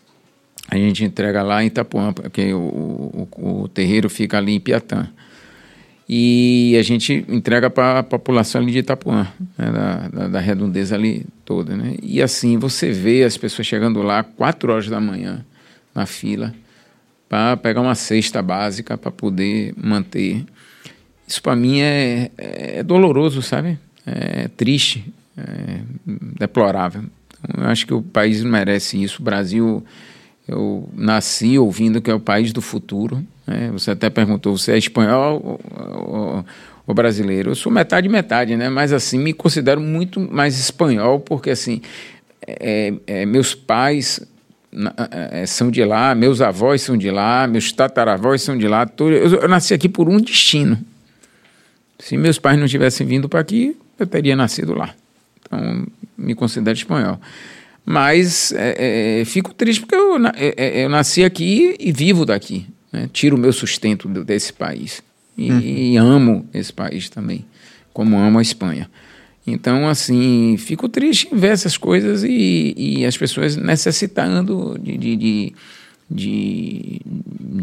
A gente entrega lá em Itapuã, porque o, o, o terreiro fica ali em Piatã. E a gente entrega para a população ali de Itapuã, né, da, da, da redondeza ali toda. Né? E assim, você vê as pessoas chegando lá 4 horas da manhã na fila para pegar uma cesta básica para poder manter. Isso para mim é, é doloroso, sabe? É triste, é deplorável. Eu acho que o país merece isso. O Brasil, eu nasci ouvindo que é o país do futuro. Né? Você até perguntou, você é espanhol ou, ou- ou brasileiro? Eu sou metade metade, né? Mas assim me considero muito mais espanhol porque assim é, é, meus pais na- é, são de lá, meus avós são de lá, meus tataravós são de lá. eu, eu nasci aqui por um destino. Se meus pais não tivessem vindo para aqui, eu teria nascido lá. Então, me considero espanhol. Mas é, é, fico triste porque eu, é, é, eu nasci aqui e vivo daqui. né? Tiro o meu sustento desse país. E, e amo esse país também, como amo a Espanha. Então, assim, fico triste em ver essas coisas e, e as pessoas necessitando de, de, de, de,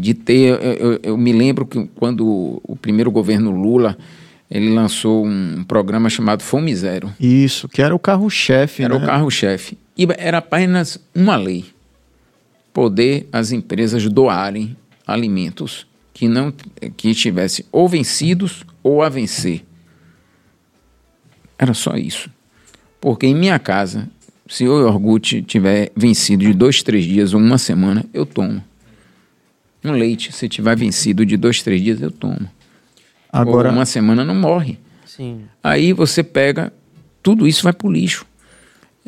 de ter. Eu, eu, eu me lembro que quando o primeiro governo Lula ele lançou um programa chamado Fome Zero. Isso, que era o carro-chefe, Era né? o carro-chefe. E era apenas uma lei: poder as empresas doarem alimentos que não que estivessem ou vencidos ou a vencer. Era só isso. Porque em minha casa, se o iogurte tiver vencido de dois, três dias ou uma semana, eu tomo. Um leite, se tiver vencido de dois, três dias, eu tomo. Agora, Ou uma semana não morre. Sim. Aí você pega, tudo isso vai para o lixo.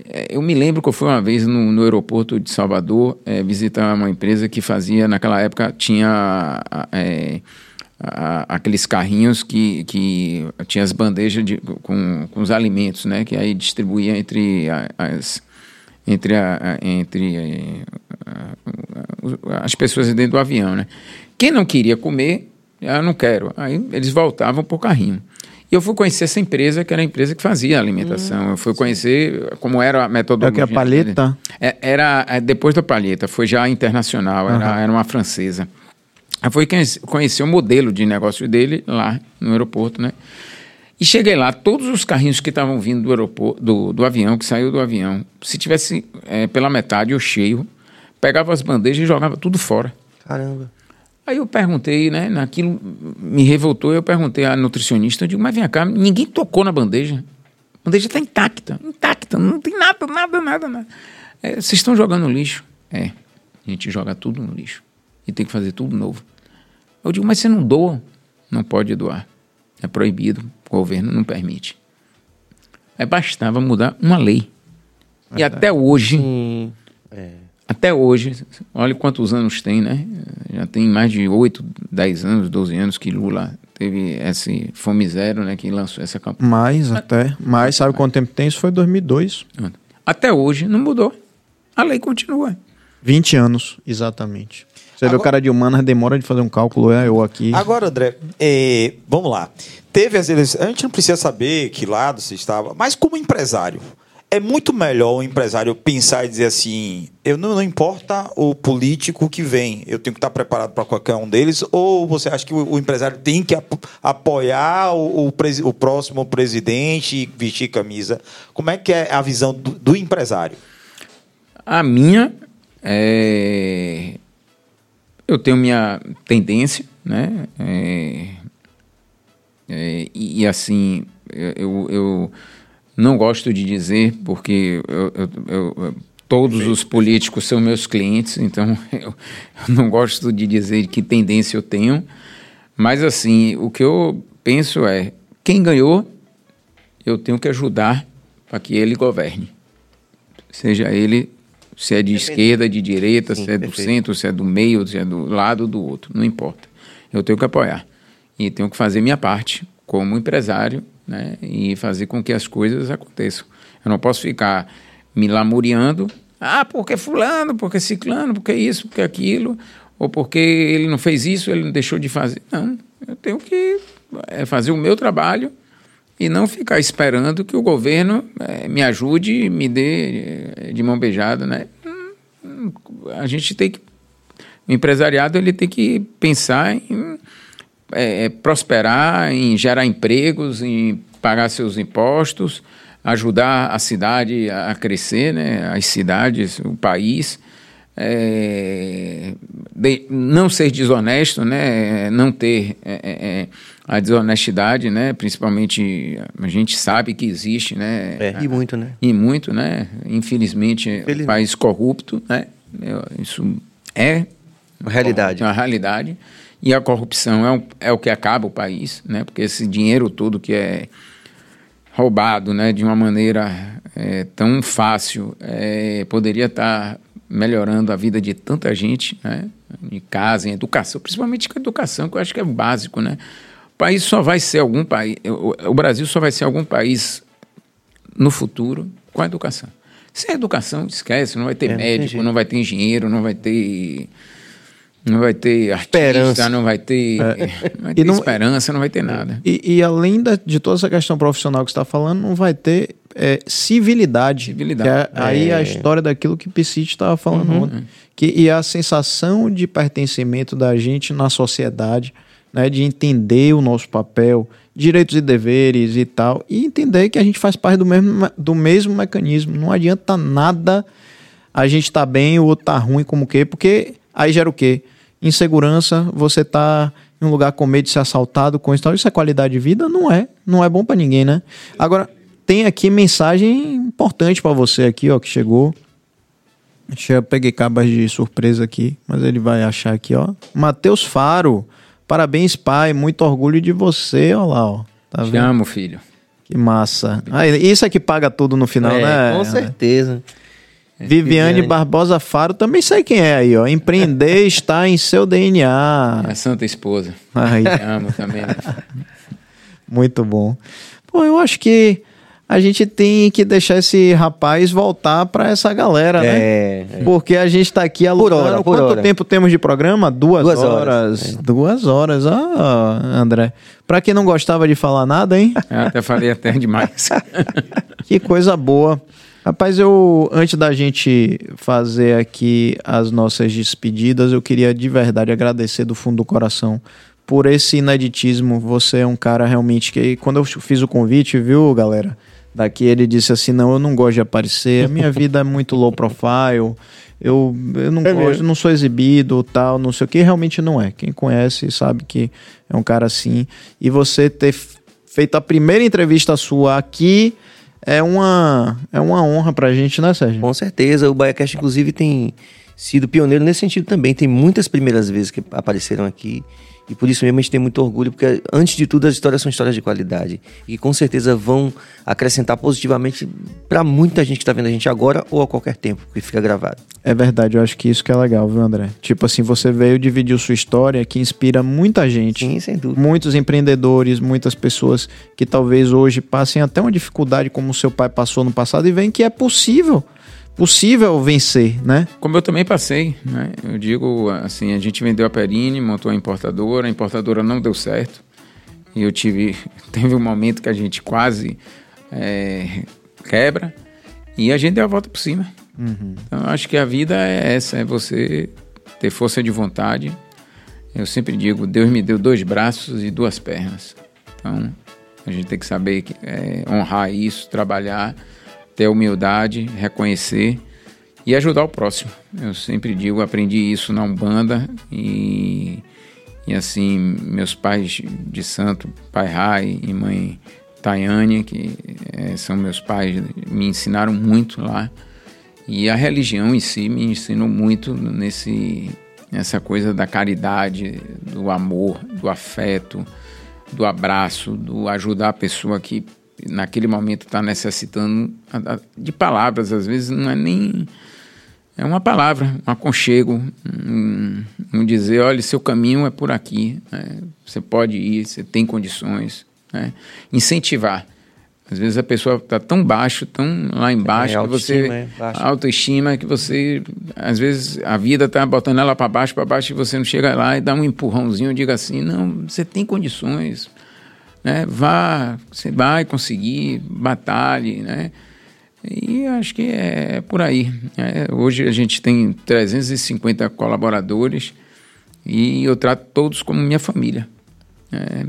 É, Eu me lembro que eu fui uma vez no, no aeroporto de Salvador é, visitar uma empresa que fazia, naquela época, tinha é, a- aqueles carrinhos que, que tinha as bandejas de- com, com os alimentos, né? Que aí distribuía entre as entre, a, entre eh, a- as pessoas dentro do avião, né? Quem não queria comer, eu não quero. Aí eles voltavam para o carrinho. E eu fui conhecer essa empresa, que era a empresa que fazia a alimentação. eu fui conhecer como era a é metodologia. que a palheta. É, Era é, depois da palheta, foi já internacional, era, era uma francesa. Aí foi conhece- conhecer o modelo de negócio dele lá no aeroporto, né? E cheguei lá, todos os carrinhos que estavam vindo do aeroporto, do, do avião, que saiu do avião, se tivesse é, pela metade ou cheio, pegava as bandejas e jogava tudo fora. Caramba. Aí eu perguntei, né? Naquilo me revoltou, eu perguntei à nutricionista, eu digo, mas vem cá, ninguém tocou na bandeja. A bandeja está intacta, intacta, não tem nada, nada, nada, nada. É, vocês estão jogando no lixo? É, a gente joga tudo no lixo. E tem que fazer tudo novo. Eu digo, mas você não doa? Não pode doar. É proibido, o governo não permite. Aí bastava mudar uma lei. E até hoje. É. até hoje, olha quantos anos tem, né? Já tem mais de 8, 10 anos, 12 anos que Lula teve esse Fome Zero, né? Que lançou essa campanha. Mais até. Mais, sabe quanto tempo tem? Isso foi 2002. Até hoje não mudou. A lei continua. 20 anos, exatamente. Você vê o Agora- cara de humanas demora de fazer um cálculo, é eu aqui. Agora, André, é, vamos lá. Teve as eleições. A gente não precisa saber que lado você estava, mas como empresário, é muito melhor o empresário pensar e dizer assim: eu não, não importa o político que vem, eu tenho que estar preparado para qualquer um deles, ou você acha que o, o empresário tem que ap- apoiar o, o o próximo presidente e vestir camisa? Como é que é a visão do, do empresário? A minha é... Eu tenho minha tendência, né? É... É, e, assim, eu, eu não gosto de dizer, porque eu- eu- eu- todos os políticos são meus clientes, então [laughs] eu não gosto de dizer que tendência eu tenho. Mas assim, o que eu penso é, quem ganhou, eu tenho que ajudar para que ele governe. Seja ele se é de esquerda, de direita, Sim, se é do perfeito. centro, se é do meio, se é do lado do outro, não importa. Eu tenho que apoiar. E tenho que fazer minha parte como empresário né, e fazer com que as coisas aconteçam. Eu não posso ficar me lamuriando, ah, porque fulano, porque ciclano, porque isso, porque aquilo, ou porque ele não fez isso, ele não deixou de fazer. Não, eu tenho que é, fazer o meu trabalho e não ficar esperando que o governo eh, me ajude, me dê eh, de mão beijada, né? Hum, A gente tem que o empresariado ele tem que pensar em eh, prosperar, em gerar empregos, em pagar seus impostos, ajudar a cidade a crescer, né? As cidades, o país. É, de- não ser desonesto, né? Não ter é, é, é, a desonestidade, né? Principalmente a gente sabe que existe, né? É, e muito, né? E muito, né? Infelizmente, é um país corrupto, né? Eu- Isso é Uma realidade. uma realidade. E a corrupção é o, é o que acaba o país, né? Porque esse dinheiro todo que é roubado, né, de uma maneira é, tão fácil, é, poderia estar melhorando a vida de tanta gente, né? Em casa, em educação, principalmente com a educação, que eu acho que é básico, né? O país só vai ser algum país, o, Brasil só vai ser algum país no futuro com a educação. Sem a educação, esquece, não vai ter É, não médico, jeito. não vai ter engenheiro, não vai ter Não vai ter artista, Esperança. não vai ter, não vai ter não- esperança, não vai ter nada. E, e além da- de toda essa questão profissional que você está falando, não vai ter é, civilidade. Civilidade. É, Aí É. a história daquilo que Piscite estava falando ontem. Que, e a sensação de pertencimento da gente na sociedade, né, de entender o nosso papel, direitos e deveres e tal, e entender que a gente faz parte do mesmo, me- do mesmo mecanismo. Não adianta nada a gente tá bem, o outro tá ruim, como que, porque aí gera o quê? Insegurança, você tá em um lugar com medo de ser assaltado, com isso, tal. isso é qualidade de vida? Não é, não é bom pra ninguém, né? Agora, tem aqui mensagem importante pra você aqui, ó, que chegou. Deixa eu peguei cabas de surpresa aqui, mas ele vai achar aqui, ó. Matheus Faro, parabéns, pai, muito orgulho de você, ó lá, ó. Tá Te vendo? amo, filho. Que massa. Ah, isso é que paga tudo no final, É, né? Com certeza. Viviane Viviane. Barbosa Faro, também sei quem é aí, ó. Empreender [laughs] está em seu DNA. A santa esposa. Te amo também. né? [laughs] muito bom. Pô, eu acho que a gente tem que deixar esse rapaz voltar pra essa galera, né? É, é. Porque a gente tá aqui alugando. hora, por Quanto hora. tempo temos de programa? Duas, Duas horas. horas, é. Duas horas. Ah, André. Pra quem não gostava de falar nada, hein? Eu até falei até demais. [laughs] Que coisa boa. Rapaz, eu antes da gente fazer aqui as nossas despedidas, eu queria de verdade agradecer do fundo do coração por esse ineditismo. Você é um cara realmente que quando eu fiz o convite, viu, galera? Daqui ele disse assim: "Não, eu não gosto de aparecer. A minha vida é muito low profile. Eu, eu não gosto, não sou exibido, tal, não sei o que, realmente não é. Quem conhece sabe que é um cara assim. E você ter feito a primeira entrevista sua aqui é uma, é uma honra pra gente, né, Sérgio? Com certeza. O BaiaCast, inclusive, tem sido pioneiro nesse sentido também. Tem muitas primeiras vezes que apareceram aqui. E por isso mesmo a gente tem muito orgulho, porque antes de tudo as histórias são histórias de qualidade. E com certeza vão acrescentar positivamente para muita gente que tá vendo a gente agora ou a qualquer tempo, que fica gravado. É verdade, eu acho que isso que é legal, viu, André? Tipo assim, você veio dividir sua história que inspira muita gente. Sim, sem dúvida. Muitos empreendedores, muitas pessoas que talvez hoje passem até uma dificuldade como o seu pai passou no passado e veem que é possível, possível vencer, né? Como eu também passei, né? Eu digo assim, a gente vendeu a Perine, montou a importadora, a importadora não deu certo. E eu tive, [laughs] teve um momento que a gente quase é, quebra e a gente deu a volta por cima. Então eu acho que a vida é essa, é você ter força de vontade. Eu sempre digo, Deus me deu dois braços e duas pernas. Então a gente tem que saber que, é, honrar isso, trabalhar, ter humildade, reconhecer e ajudar o próximo. Eu sempre digo, aprendi isso na Umbanda e, e assim, meus pais de santo, pai Rai e mãe Tayane, que eh, são meus pais, me ensinaram muito lá. E a religião em si me ensinou muito nesse, nessa coisa da caridade, do amor, do afeto, do abraço, do ajudar a pessoa que naquele momento está necessitando de palavras, às vezes não é nem. É uma palavra, um aconchego, um, um dizer, olha, seu caminho é por aqui, né? você pode ir, você tem condições. né? Incentivar. Às vezes a pessoa está tão baixo, tão lá embaixo, É, que você. autoestima, é, autoestima que você. Às vezes a vida está botando ela para baixo, para baixo, e você não chega lá e dá um empurrãozinho, diga assim: não, você tem condições. Né? Vá, você vai conseguir, batalhe, né? E acho que é por aí. É, hoje a gente tem 350 colaboradores e eu trato todos como minha família. É,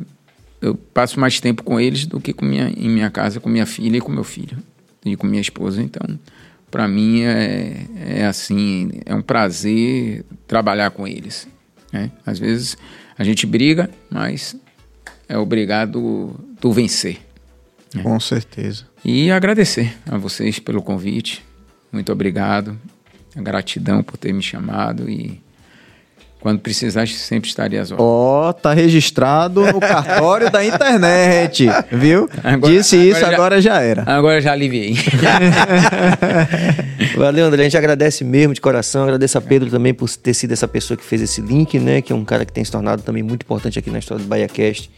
eu passo mais tempo com eles do que com minha, em minha casa, com minha filha e com meu filho e com minha esposa. Então, para mim é, é assim, é um prazer trabalhar com eles. né? Às vezes a gente briga, mas é obrigado do vencer. Com certeza. E agradecer a vocês pelo convite. Muito obrigado. A gratidão por ter me chamado e quando precisar sempre estarei às ordens. Ó, tá registrado no cartório da internet, viu? Agora- Disse isso, agora já- agora já era. Agora já aliviei. [laughs] Valeu, André. A gente agradece mesmo de coração. Agradeço a Pedro também por ter sido essa pessoa que fez esse link, né? Que é um cara que tem se tornado também muito importante aqui na história do BahiaCast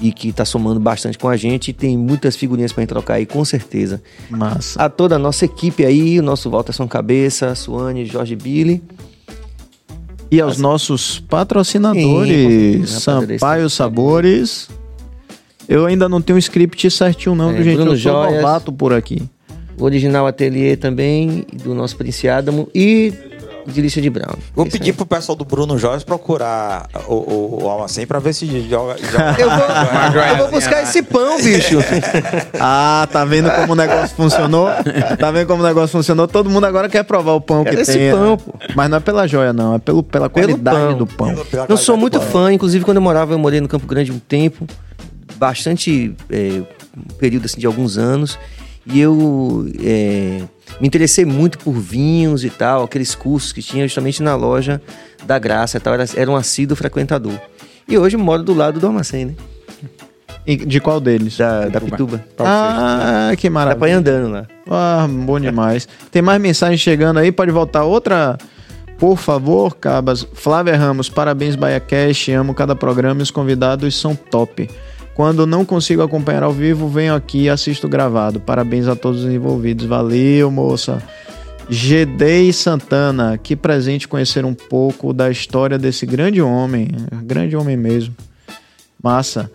e que tá somando bastante com a gente. E tem muitas figurinhas pra gente trocar aí, com certeza. Massa. A toda a nossa equipe aí, o nosso Walterson Cabeça, Suane, Jorge Billy. E aos nossos Sim, patrocinadores, certeza. Sampaio Sabores. Eu ainda não tenho um script certinho não, É, viu, gente? Bruno eu sou Joias. novato por aqui. O original Ateliê também, do nosso Princiadamo e Delícia de Brown. Vou isso pedir aí. pro pessoal do Bruno Jorge procurar o, o, o Almacém pra ver se joga. joga- [laughs] Eu vou, eu vou buscar esse pão, bicho. [laughs] Ah, tá vendo como o negócio funcionou? Tá vendo como o negócio funcionou? Todo mundo agora quer provar o pão Quero que esse tem. pão, né? pô. Mas não é pela joia, não. É pelo, pela Pelo qualidade pão. do pão. Pela Eu sou muito pão. fã, inclusive quando eu morava, eu morei no Campo Grande um tempo, bastante é, um período assim de alguns anos, e eu é, me interessei muito por vinhos e tal, aqueles cursos que tinha justamente na loja da Graça e tal, era, era um assíduo frequentador. E hoje moro do lado do Armacém, né? E de qual deles? Da, da Pituba. Ah, que Tá pra ir maravilha. andando lá. Ah, bom demais. Tem mais mensagem chegando aí, pode voltar outra. Por favor, Cabas. Flávia Ramos, parabéns, BaiaCast. Amo cada programa e os convidados são top. Quando não consigo acompanhar ao vivo, venho aqui e assisto gravado. Parabéns a todos os envolvidos. Valeu, moça. Gedei Santana, que presente conhecer um pouco da história desse grande homem. Grande homem mesmo. Massa.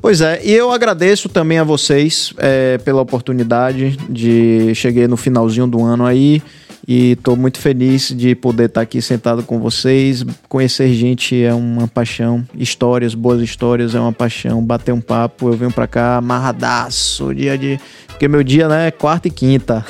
Pois é, e eu agradeço também a vocês é, pela oportunidade de cheguei no finalzinho do ano aí e estou muito feliz de poder estar aqui sentado com vocês. Conhecer gente é uma paixão, histórias, boas histórias é uma paixão. Bater um papo, eu venho pra cá amarradaço, dia de porque meu dia né, é quarta e quinta.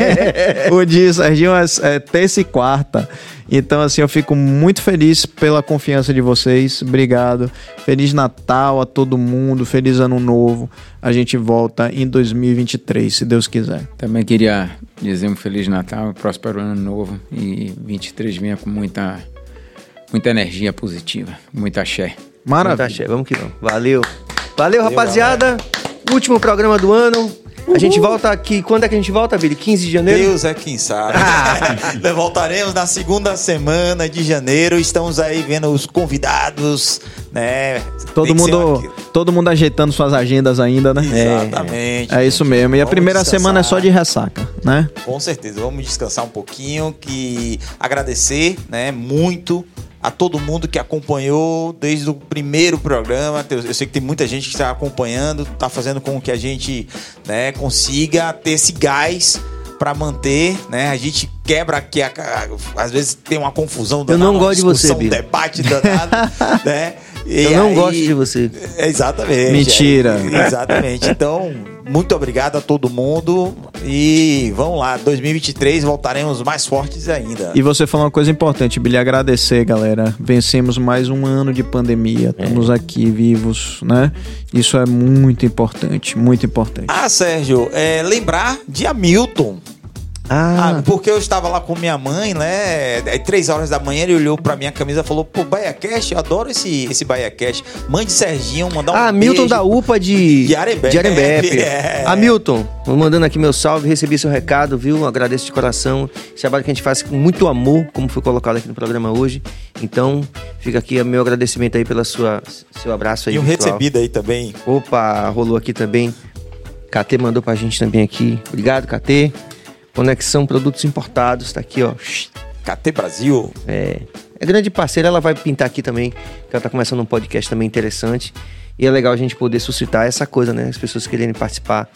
[laughs] o dia, Serginho, é, é terça e quarta. Então, assim, eu fico muito feliz pela confiança de vocês. Obrigado. Feliz Natal a todo mundo. Feliz Ano Novo. A gente volta em 2023, se Deus quiser. Também queria dizer um Feliz Natal, um próspero Ano Novo e 23 venha com muita, muita energia positiva, muita axé. Maravilha. Tá, axé, vamos que vamos. Valeu. Valeu, rapaziada. Último programa do ano. A gente volta aqui. Quando é que a gente volta, Billy? 15 de janeiro? Deus é quem sabe. [laughs] Nós Voltaremos na segunda semana de janeiro. Estamos aí vendo os convidados, né? Todo mundo, todo mundo ajeitando suas agendas ainda, né? Exatamente. É isso mesmo. E a primeira descansar. semana é só de ressaca, né? Com certeza, vamos descansar um pouquinho, que agradecer, né, muito a todo mundo que acompanhou desde o primeiro programa. Eu sei que tem muita gente que está acompanhando, está fazendo com que a gente, né, consiga ter esse gás para manter, né? A gente quebra a- às vezes tem uma confusão Eu não danada, gosto de você, um debate danado, [laughs] né? E Eu não aí- gosto de você. Exatamente. Mentira. É, exatamente. Então, muito obrigado a todo mundo e vamos lá, 2023 voltaremos mais fortes ainda. E você falou uma coisa importante, Billy, agradecer, galera. Vencemos mais um ano de pandemia, estamos aqui vivos, né? Isso é muito importante, muito importante. Ah, Sérgio, é, lembrar de Hamilton. Ah, Ah, porque eu estava lá com minha mãe, né? Aí, três horas da manhã, ele olhou pra minha camisa e falou: Pô, BaiaCast, eu adoro esse, esse BaiaCast. Mãe de Serginho, mandar um ah Milton beijo. da UPA de, De Arembepe. de. [laughs] É. Ah, Milton, vou mandando aqui meu salve, recebi seu recado, viu? Agradeço de coração. Esse trabalho que a gente faz com muito amor, como foi colocado aqui no programa hoje. Então, fica aqui o meu agradecimento aí pela sua seu abraço aí. E um virtual. recebido aí também. Opa, rolou aqui também. KT mandou pra gente também aqui. Obrigado, KT. Conexão Produtos Importados, tá aqui, ó. KT Brasil. É, é grande parceira, ela vai pintar aqui também, que ela tá começando um podcast também interessante. E é legal a gente poder suscitar essa coisa, né? As pessoas quererem participar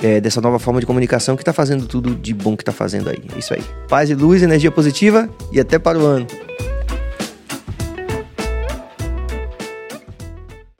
é, dessa nova forma de comunicação que tá fazendo tudo de bom que tá fazendo aí. É isso aí. Paz e luz, energia positiva e até para o ano.